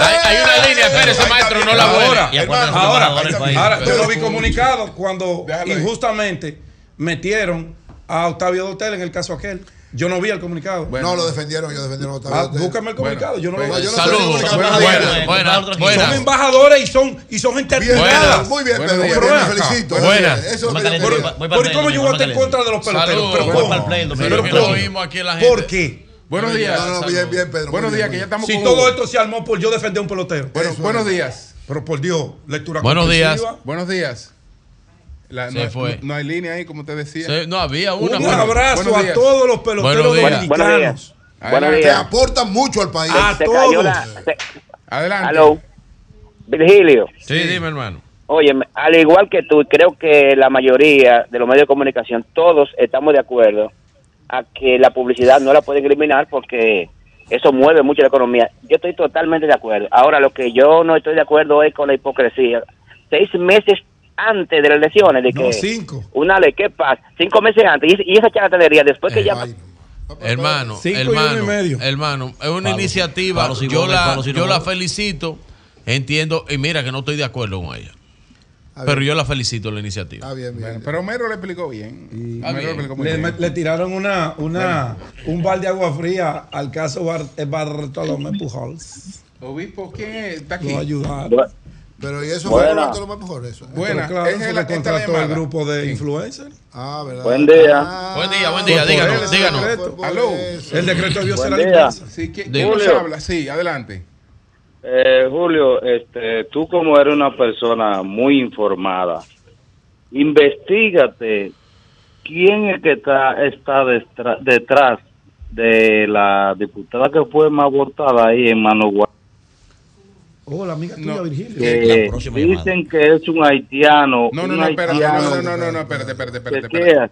Hay una línea, espérese, maestro, no la. Ahora, ahora, yo lo vi comunicado cuando injustamente metieron a Octavio Dotel en el caso aquel. Yo no vi el comunicado. Bueno. No, lo defendieron, ellos defendieron otra ah, vez. búscame el comunicado. Bueno, yo no lo vi. Saludos. Buenas, Son embajadores y son, y son gente Muy bien, Pedro. Bien, felicito. Buenas. Eso es lo que yo cómo yo voy a estar en contra de los peloteros? Pero ¿cómo? ¿Por qué? Buenos días. No, no, bien, bien, Pedro. Buenos días, que ya estamos Si todo esto se armó por yo defender un pelotero. Buenos días. Pero por Dios, lectura Buenos días. Buenos días. La- Se no, fue. no hay línea ahí, como te decía. No, había una. Un bueno. abrazo a todos los peloteros Buenos días. dominicanos. Que aportan mucho al país. A Se todos. cayó la... se- Adelante. Aló. Virgilio. Sí, dime, hermano. Oye, al igual que tú, creo que la mayoría de los medios de comunicación, todos estamos de acuerdo a que la publicidad no la pueden eliminar porque eso mueve mucho la economía. Yo estoy totalmente de acuerdo. Ahora, lo que yo no estoy de acuerdo es con la hipocresía. Seis meses antes de las elecciones, de No, que cinco. una ley, ¿qué pasa? Cinco meses antes, y, y esa charlatanería, después que ya... Hermano, Cinco y uno y hermano, medio. hermano, es una Palo, iniciativa. palo si yo la, palo si no yo la felicito, entiendo, y mira que no estoy de acuerdo con ella. Pero yo la felicito la iniciativa. Está bien, Bueno, pero Homero le explicó bien. Bien. le explicó muy Le, bien. le tiraron una, una, un bal de agua fría al caso Bar- eh, Bartolomé Pujols. Obispo, ¿quién es? Está aquí. Lo ayudaron. Pero y eso Buena. fue lo más mejor, eso. Buena. Claro, es la- que contrató el grupo de influencers. Ah, ¿verdad? Buen día. Ah, Buen día, buen día, díganos, díganos. Aló. El decreto debió ser la. Sí, ¿quién, Julio. quién nos habla? Sí, adelante. Eh, Julio, este, tú como eres una persona muy informada, investigate quién es que está, está detrás de la diputada que fue más votada ahí en Managua. Oh, la amiga tuya, Virgilio. Que dicen que es un haitiano. No, no, no, espérate, no, no, no, no, espérate, espérate, espérate. No, pero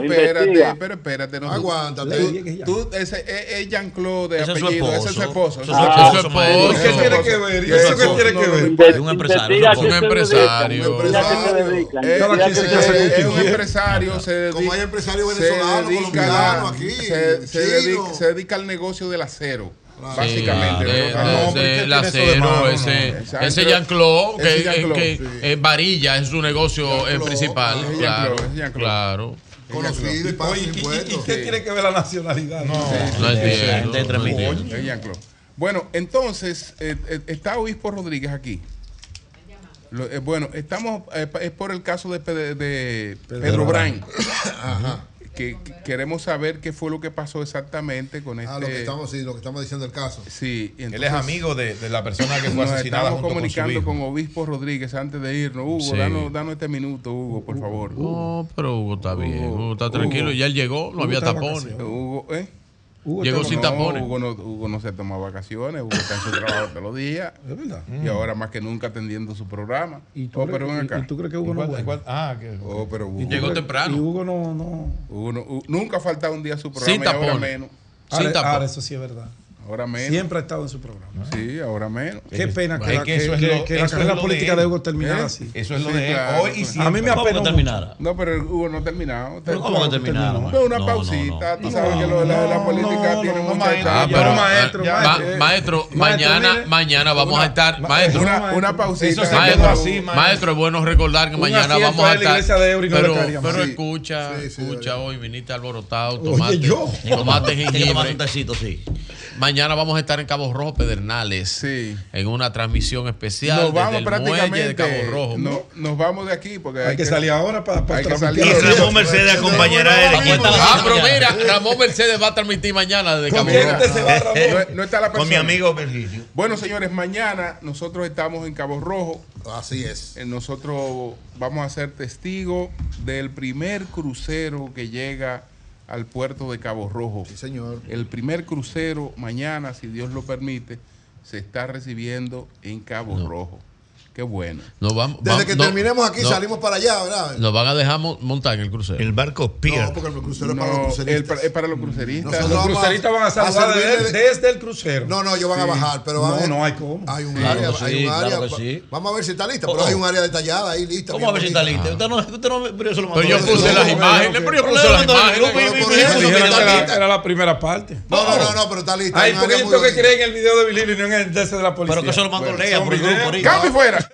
espérate, investiga. pero espérate. No, Aguántate. Tú, tú- ese es, Jean-Claude de Ese es su apellido, ese es su esposo. Ese es su esposo. ¿Qué tiene que ver? ¿Y ¿Eso ese qué tiene que No, ver? no, Es un empresario. Un empresario. Un? Eh, eh, quien un empresario, Como hay empresarios venezolanos, colombianos aquí, se, dedica, al negocio del acero, básicamente. de- ¿no? de- No, pero del ¿qué tiene eso de acero, ese, ese Jean-Claude- que, Jean-Claude, que, sí. eh, varilla es su negocio principal. ese Claro. Conocido y paga Oye, ¿y- y- ¿y impuestos. qué tiene que ver la nacionalidad? No no entiendo. Bueno, entonces, eh, eh, está Obispo Rodríguez aquí. Lo- eh, bueno, estamos, eh, es por el caso de, Pe- de Pedro, Brain. [coughs] Ajá. Que, que queremos saber qué fue lo que pasó exactamente con este. Ah, lo que estamos, sí, lo que estamos diciendo el caso. Sí, y Él es entonces amigo de, de la persona que fue nos asesinada estamos junto con su comunicando hijo. con, Obispo Rodríguez antes de irnos. Hugo, Sí. danos, danos este minuto, Hugo, por favor. No, pero Hugo está bien. Hugo está tranquilo. Ya él llegó, no había tapones. Hugo, ¿eh? Hugo Llegó sin no, tapones. Hugo no, Hugo no se toma vacaciones, Hugo está en su trabajo todos los días. Es verdad. Y ahora más que nunca atendiendo su programa. ¿Y tú, Oh, crees- pero ven y- acá. y tú crees que Hugo no ¿Cuál- Ah, que Oh, pero Hugo, Llegó Y temprano. Hugo no, no. Hugo no- Hugo- nunca ha faltado un día a su programa Sin y ahora tapones. menos. Sin Ahora, ahora eso sí es verdad. Ahora menos. Siempre ha estado en su programa. Sí, ahora menos. Qué pena que, Es la, que que, eso es que- lo- que la eso es carrera de política de. Hugo terminara ¿Eh? así. Eso es lo Sí, de él. claro, Hoy y siempre. A mí me ¿Cómo que apena. terminara? No, pero Hugo no ha terminado. ¿Pero cómo que terminara? Una No, no, pausita. Tú sabes que lo de la, política tiene no, mucha maestro. Ah, maestro, eh, maestro. ma- maestro, mañana, mañana vamos a estar, maestro, Una, una pausita. Maestro, es bueno recordar que mañana vamos a estar. pero escucha, Sí, sí, escucha hoy, viniste alborotado, Oye, tomate, yo. tomate [laughs] jengibre. tecito, sí. Mañana vamos a estar en Cabo Rojo Pedernales Sí. en una transmisión especial Nos vamos desde el muelle de prácticamente. Cabo Rojo. no- nos vamos de aquí porque Hay que salir ahora para, para hay que transmitir. salir Y. Ramón Mercedes acompañará a Eric. Ah, pero mira, Ramón Mercedes va a transmitir mañana desde ¿Con Cabo Rojo. [laughs] no está la persona. Con mi amigo Virgilio. Bueno, señores, mañana nosotros estamos en Cabo Rojo. Así es. Eh, Nosotros vamos a ser testigos del primer crucero que llega al puerto de Cabo Rojo. Sí, señor. El primer crucero mañana, si Dios lo permite, se está recibiendo en Cabo Rojo. Qué bueno. Nos vamos, Desde que no, terminemos aquí no, salimos para allá, ¿verdad? Nos van a dejar mo- montar en el crucero. El barco Pier. No, porque el crucero es para los cruceristas. es para los cruceristas. Nosotros Los cruceristas van a saludar de- desde el crucero. No, no, ellos van a bajar, pero va a No, no hay cómo. Hay un Claro área, hay sí, un área. claro que sí. Vamos a ver si está lista, Oh, pero hay oh. un área detallada ahí lista. ¿Cómo a ver si está lista? Usted no, usted no, pero eso lo mandó. Pero yo puse las imágenes, pero yo puse las imágenes. era, la primera parte. No, no, no, no, pero está lista. Ay, hay tengo que bonita. creer en el video de Billy y no en el de la policía. Pero que eso lo mandó Lea por el grupo. ¡Cambio fuera!